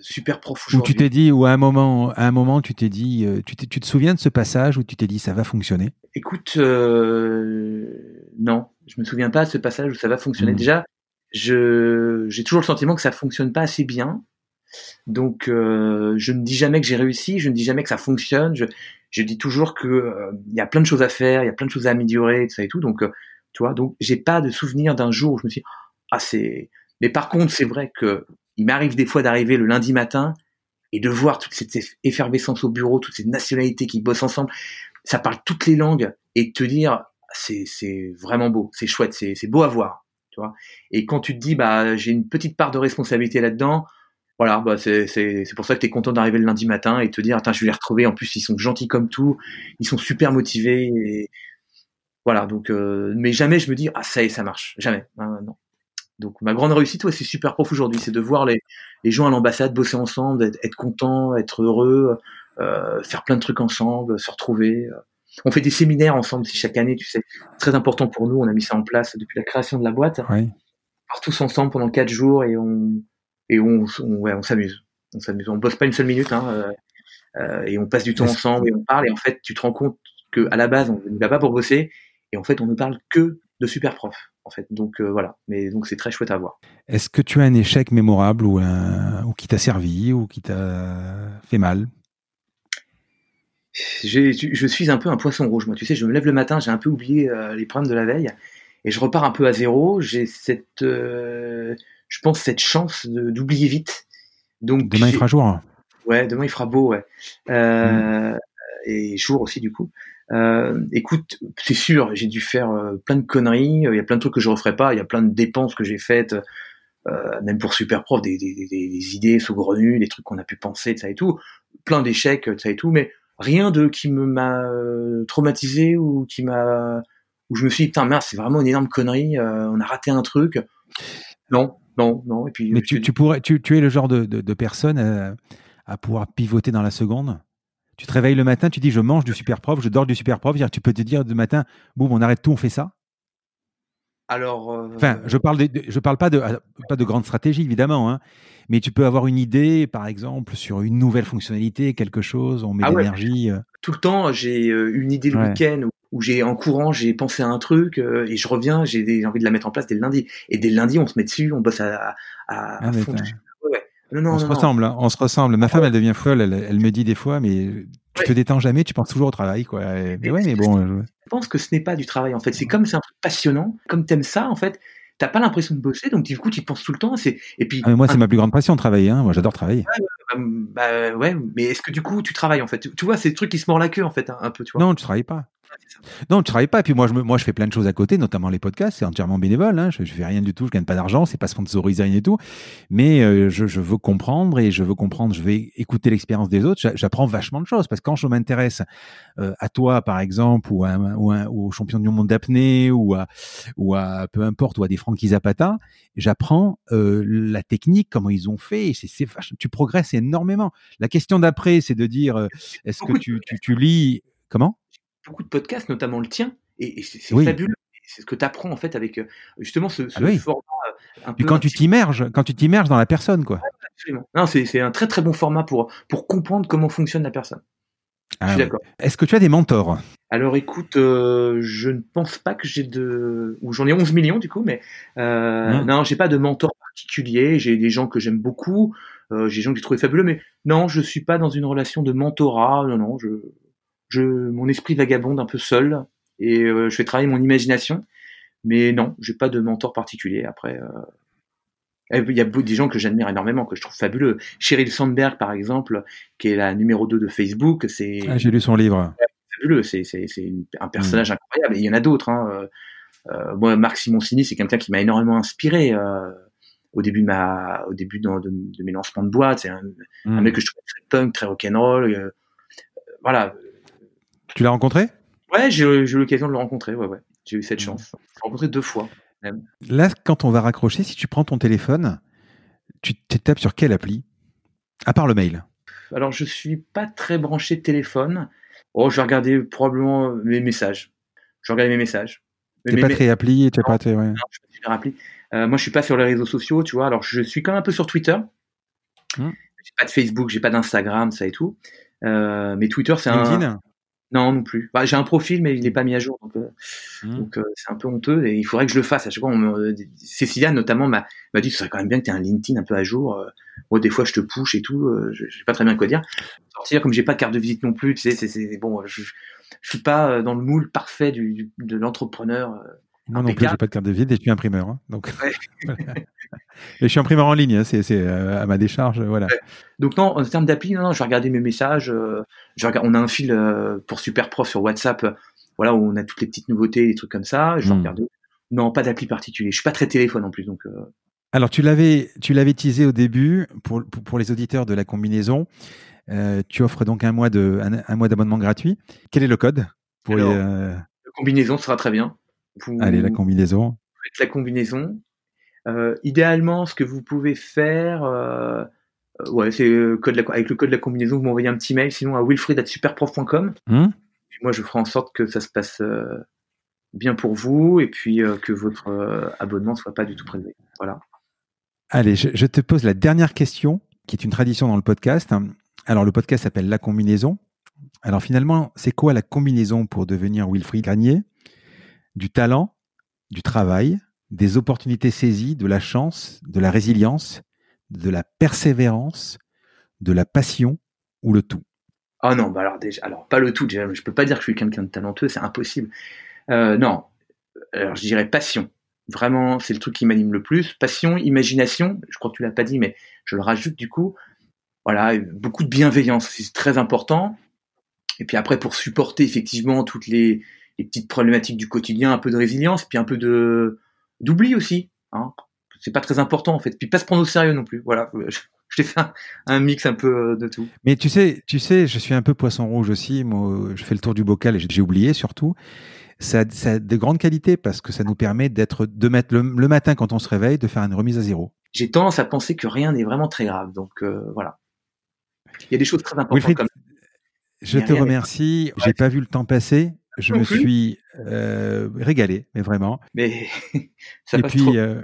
super prof Où tu t'es dit, ou à un moment, à un moment, tu t'es dit, tu, tu te souviens de ce passage où tu t'es dit, ça va fonctionner? Écoute, euh, non, je me souviens pas de ce passage où ça va fonctionner. Mmh. Déjà, je j'ai toujours le sentiment que ça fonctionne pas assez bien. Donc, euh, je ne dis jamais que j'ai réussi, je ne dis jamais que ça fonctionne. Je, je dis toujours que euh, il y a plein de choses à faire, il y a plein de choses à améliorer, tout ça et tout. Donc, tu vois, donc j'ai pas de souvenir d'un jour où je me suis dit, ah c'est. Mais par contre, c'est vrai que il m'arrive des fois d'arriver le lundi matin et de voir toute cette effervescence au bureau, toutes ces nationalités qui bossent ensemble ça parle toutes les langues et te dire c'est vraiment beau, c'est chouette, c'est beau à voir, tu vois. Et quand tu te dis bah j'ai une petite part de responsabilité là-dedans, voilà, bah c'est pour ça que tu es content d'arriver le lundi matin et te dire attends, je vais les retrouver en plus ils sont gentils comme tout, ils sont super motivés voilà, donc euh, mais jamais je me dis ah ça y est, ça marche, jamais. Non. Donc ma grande réussite, ouais, c'est super prof aujourd'hui, c'est de voir les, les gens à l'ambassade bosser ensemble, être, être content, être heureux, euh, faire plein de trucs ensemble, se retrouver. Euh. On fait des séminaires ensemble, si chaque année, tu sais, très important pour nous. On a mis ça en place depuis la création de la boîte. Oui. On part tous ensemble pendant quatre jours et on et on, ouais, on s'amuse. On s'amuse. On bosse pas une seule minute, hein, euh, euh et on passe du temps ensemble et on parle. Et en fait, tu te rends compte que à la base, on ne va pas pour bosser, et en fait, on ne parle que de super profs. En fait, donc voilà. Mais donc c'est très chouette à voir. Est-ce que tu as un échec mémorable ou, un, ou qui t'a servi ou qui t'a fait mal? Je suis un peu un poisson rouge, moi. Tu sais, je me lève le matin, j'ai un peu oublié euh, les problèmes de la veille, et je repars un peu à zéro. J'ai cette, euh, je pense, cette chance d'oublier vite. Donc demain il fera jour. Ouais, demain il fera beau, ouais. Euh, mm. Et jour aussi du coup. écoute, c'est sûr, j'ai dû faire plein de conneries. Il y a plein de trucs que je referai pas. Il y a plein de dépenses que j'ai faites. même pour super prof, des, des, des, des idées saugrenues, des trucs qu'on a pu penser, ça et tout, plein d'échecs, ça et tout, mais rien de qui me m'a euh, traumatisé ou qui m'a où je me suis dit putain merde c'est vraiment une énorme connerie euh, on a raté un truc. Non non non et puis mais tu, tu, pourrais tu, tu es le genre de, de, personne à, à, pouvoir pivoter dans la seconde. Tu te réveilles le matin tu dis je mange du super prof je dors du super prof tu peux te dire de matin boum on arrête tout on fait ça alors, euh, enfin, je parle, de, je parle pas de pas de grande stratégie évidemment, hein, mais tu peux avoir une idée, par exemple, sur une nouvelle fonctionnalité, quelque chose, on met ah l'énergie. Euh. Tout le temps, j'ai euh, une idée le week-end où j'ai en courant, j'ai pensé à un truc euh, et je reviens, j'ai envie de la mettre en place dès le lundi. Et dès le lundi, on se met dessus, on bosse à, à, ah, fond. on se ressemble, hein, on se ressemble. Ma femme, elle devient folle. Elle, me dit des fois, mais tu te détends jamais, tu penses toujours au travail, quoi. mais ouais, mais bon. Je... pense que ce n'est pas du travail, en fait. C'est comme c'est un truc passionnant, comme t'aimes ça, en fait t'as pas l'impression de bosser, donc du coup, tu penses tout le temps. C'est et puis. Ah, moi, c'est ma plus grande passion, travailler. Hein. Moi, j'adore travailler. Ouais, bah, bah, ouais, mais est-ce que du coup, tu travailles en fait? Tu, vois, c'est le truc qui se mord la queue en fait, un, peu, tu vois? Non, tu travailles pas. Non, tu travailles pas. Et puis moi, je, moi, je fais plein de choses à côté, notamment les podcasts. C'est entièrement bénévole. Hein. Je, je fais rien du tout. Je gagne pas d'argent. C'est pas sponsorisé rien et tout. Mais euh, je, je, veux comprendre et je veux comprendre. Je vais écouter l'expérience des autres. J'apprends vachement de choses parce que quand je m'intéresse euh, à toi, par exemple, ou, à, ou, ou au champion du monde d'apnée, ou à, ou à peu importe, ou à des Francky Zapata, j'apprends euh, la technique, comment ils ont fait. C'est, tu progresses énormément. La question d'après, c'est de dire, est-ce que tu, tu, tu lis comment? Beaucoup de podcasts, notamment le tien, et, c'est fabuleux. C'est ce que tu apprends en fait avec euh, justement ce, ah format. Euh, un peu quand tu t'immerges, quand tu t'immerges dans la personne, quoi. absolument. Non, c'est un très très bon format pour pour comprendre comment fonctionne la personne. je suis ah d'accord. Est-ce que tu as des mentors? Alors écoute, euh, je ne pense pas que j'ai de. ou j'en ai 11 millions du coup, mais euh, mmh. non, j'ai pas de mentor particulier. J'ai des gens que j'aime beaucoup, j'ai des gens que j'ai trouvé fabuleux, mais non, je suis pas dans une relation de mentorat. Non, non, je je, mon esprit vagabonde un peu seul et euh, je fais travailler mon imagination. Mais non, j'ai pas de mentor particulier. Après, euh, eh, il y a des gens que j'admire énormément, que je trouve fabuleux. Sheryl Sandberg, par exemple, qui est la numéro 2 de Facebook, c'est. Ah, j'ai lu son livre. Fabuleux, c'est un personnage mm. incroyable. Et il y en a d'autres. Hein. Euh, moi, Marc Simoncini, c'est quelqu'un qui m'a énormément inspiré au début de ma, au début de, de, mes lancements de boîte. C'est un, un, mm. mec que je trouve très punk, très rock'n'roll. voilà, tu l'as rencontré Ouais, j'ai eu l'occasion de le rencontrer. Ouais, ouais. J'ai eu cette chance. J'ai rencontré deux fois. Même. Là, quand on va raccrocher, si tu prends ton téléphone, tu tapes sur quelle appli? À part le mail. Alors, je suis pas très branché téléphone. Oh, je vais regarder probablement mes messages. Je vais regarder mes messages. Tu pas très appli tu pas très. Ouais. Non, je suis appli. Euh, moi, je suis pas sur les réseaux sociaux, tu vois. Alors, je suis quand même un peu sur Twitter. Mmh. J'ai pas de Facebook, j'ai pas d'Instagram, ça et tout. Euh, mais Twitter, c'est un. Non, non plus. Bah, j'ai un profil, mais il n'est pas mis à jour, donc euh, mmh. euh, c'est un peu honteux et il faudrait que je le fasse. À chaque fois, on Cécilia notamment m'a dit ce serait quand même bien que tu aies un LinkedIn un peu à jour. Euh. Moi, des fois, je te push et tout. je, sais pas très bien quoi dire. Sortir comme j'ai pas de carte de visite non plus, tu sais, c'est bon. Je, je, suis pas dans le moule parfait du, de l'entrepreneur. Moi non plus, j'ai pas de carte de visite et je suis imprimeur. Hein, donc, je suis imprimeur en ligne, hein, c'est euh, à ma décharge, voilà. Donc non, en termes d'appli, non, non, je vais regarder mes messages. Euh, je regarde, on a un fil euh, pour Superprof sur WhatsApp, voilà, où on a toutes les petites nouveautés, des trucs comme ça. Je vais hmm. regarder. Non, pas d'appli particulier. Je suis pas très téléphone en plus, donc. Alors tu l'avais, tu l'avais teasé au début pour, pour, les auditeurs de la combinaison. tu offres donc un mois de un, mois d'abonnement gratuit. Quel est le code pour La combinaison sera très bien. Allez, la combinaison. La combinaison. Euh, idéalement, ce que vous pouvez faire, euh, euh ouais, c'est euh, code avec le code de la combinaison, vous m'envoyez un petit mail, sinon à wilfried@superprof.com. Hum moi, je ferai en sorte que ça se passe bien pour vous et puis que votre abonnement soit pas du tout prélevé. Voilà. Allez, je, je, te pose la dernière question, qui est une tradition dans le podcast. Alors, le podcast s'appelle La combinaison. Alors, finalement, c'est quoi la combinaison pour devenir Wilfried Gagné du talent, du travail, des opportunités saisies, de la chance, de la résilience, de la persévérance, de la passion ou le tout Ah non, bah alors pas le tout déjà, je peux pas dire que je suis quelqu'un de talentueux, c'est impossible. Euh, non, alors je dirais passion. Vraiment, c'est le truc qui m'anime le plus. Passion, imagination, je crois que tu l'as pas dit, mais je le rajoute du coup. Voilà, beaucoup de bienveillance, c'est très important. Et puis après, pour supporter effectivement toutes les, les petites problématiques du quotidien, un peu de résilience, puis un peu de d'oubli aussi. Hein. C'est pas très important en fait. Puis pas se prendre au sérieux non plus. Voilà. Je, t'ai fait un, mix un peu euh, de tout. Mais tu sais, tu sais, je suis un peu poisson rouge aussi. Moi, je fais le tour du bocal et j'ai oublié surtout. Ça, a de grandes qualités parce que ça nous permet d'être, de mettre le, matin quand on se réveille, de faire une remise à zéro. J'ai tendance à penser que rien n'est vraiment très grave. Donc euh, voilà. Il y a des choses très importantes. comme... Je te remercie. J'ai pas vu le temps passer je me suis euh, régalé, mais vraiment. Mais ça et puis, euh,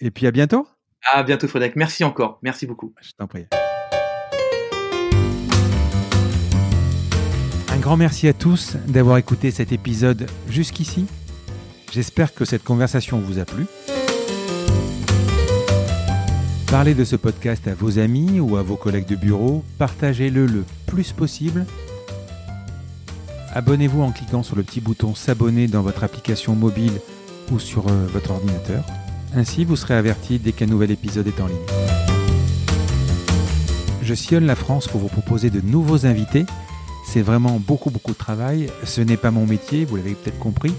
et puis à bientôt. À bientôt, Frédéric. Merci encore. Merci beaucoup. Je t'en prie. grand merci à tous d'avoir écouté cet épisode jusqu'ici. J'espère que cette conversation vous a plu. Parlez de ce podcast à vos amis ou à vos collègues de bureau, partagez-le le plus possible. Abonnez-vous en cliquant sur le petit bouton s'abonner dans votre application mobile ou sur euh, votre ordinateur. Ainsi, vous serez averti dès qu'un nouvel épisode est en ligne. Je sillonne la France pour vous proposer de nouveaux invités. C'est vraiment beaucoup beaucoup de travail. Ce n'est pas mon métier, vous l'avez peut-être compris.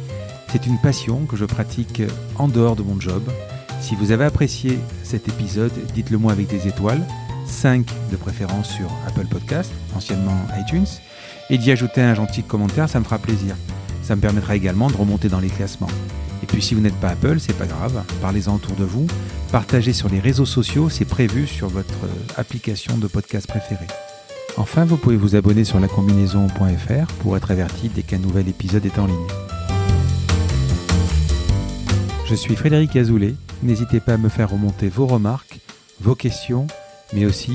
C'est une passion que je pratique en dehors de mon job. Si vous avez apprécié cet épisode, dites-le moi avec des étoiles, 5 de préférence sur Apple Podcast, anciennement iTunes, et d'y ajouter un gentil commentaire, ça me fera plaisir. Ça me permettra également de remonter dans les classements. Et puis si vous n'êtes pas Apple, c'est pas grave, parlez-en autour de vous, partagez sur les réseaux sociaux, c'est prévu sur votre application de podcast préférée. Enfin, vous pouvez vous abonner sur lacombinaison.fr pour être averti dès qu'un nouvel épisode est en ligne. Je suis Frédéric Azoulay. N'hésitez pas à me faire remonter vos remarques, vos questions, mais aussi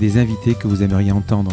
des invités que vous aimeriez entendre.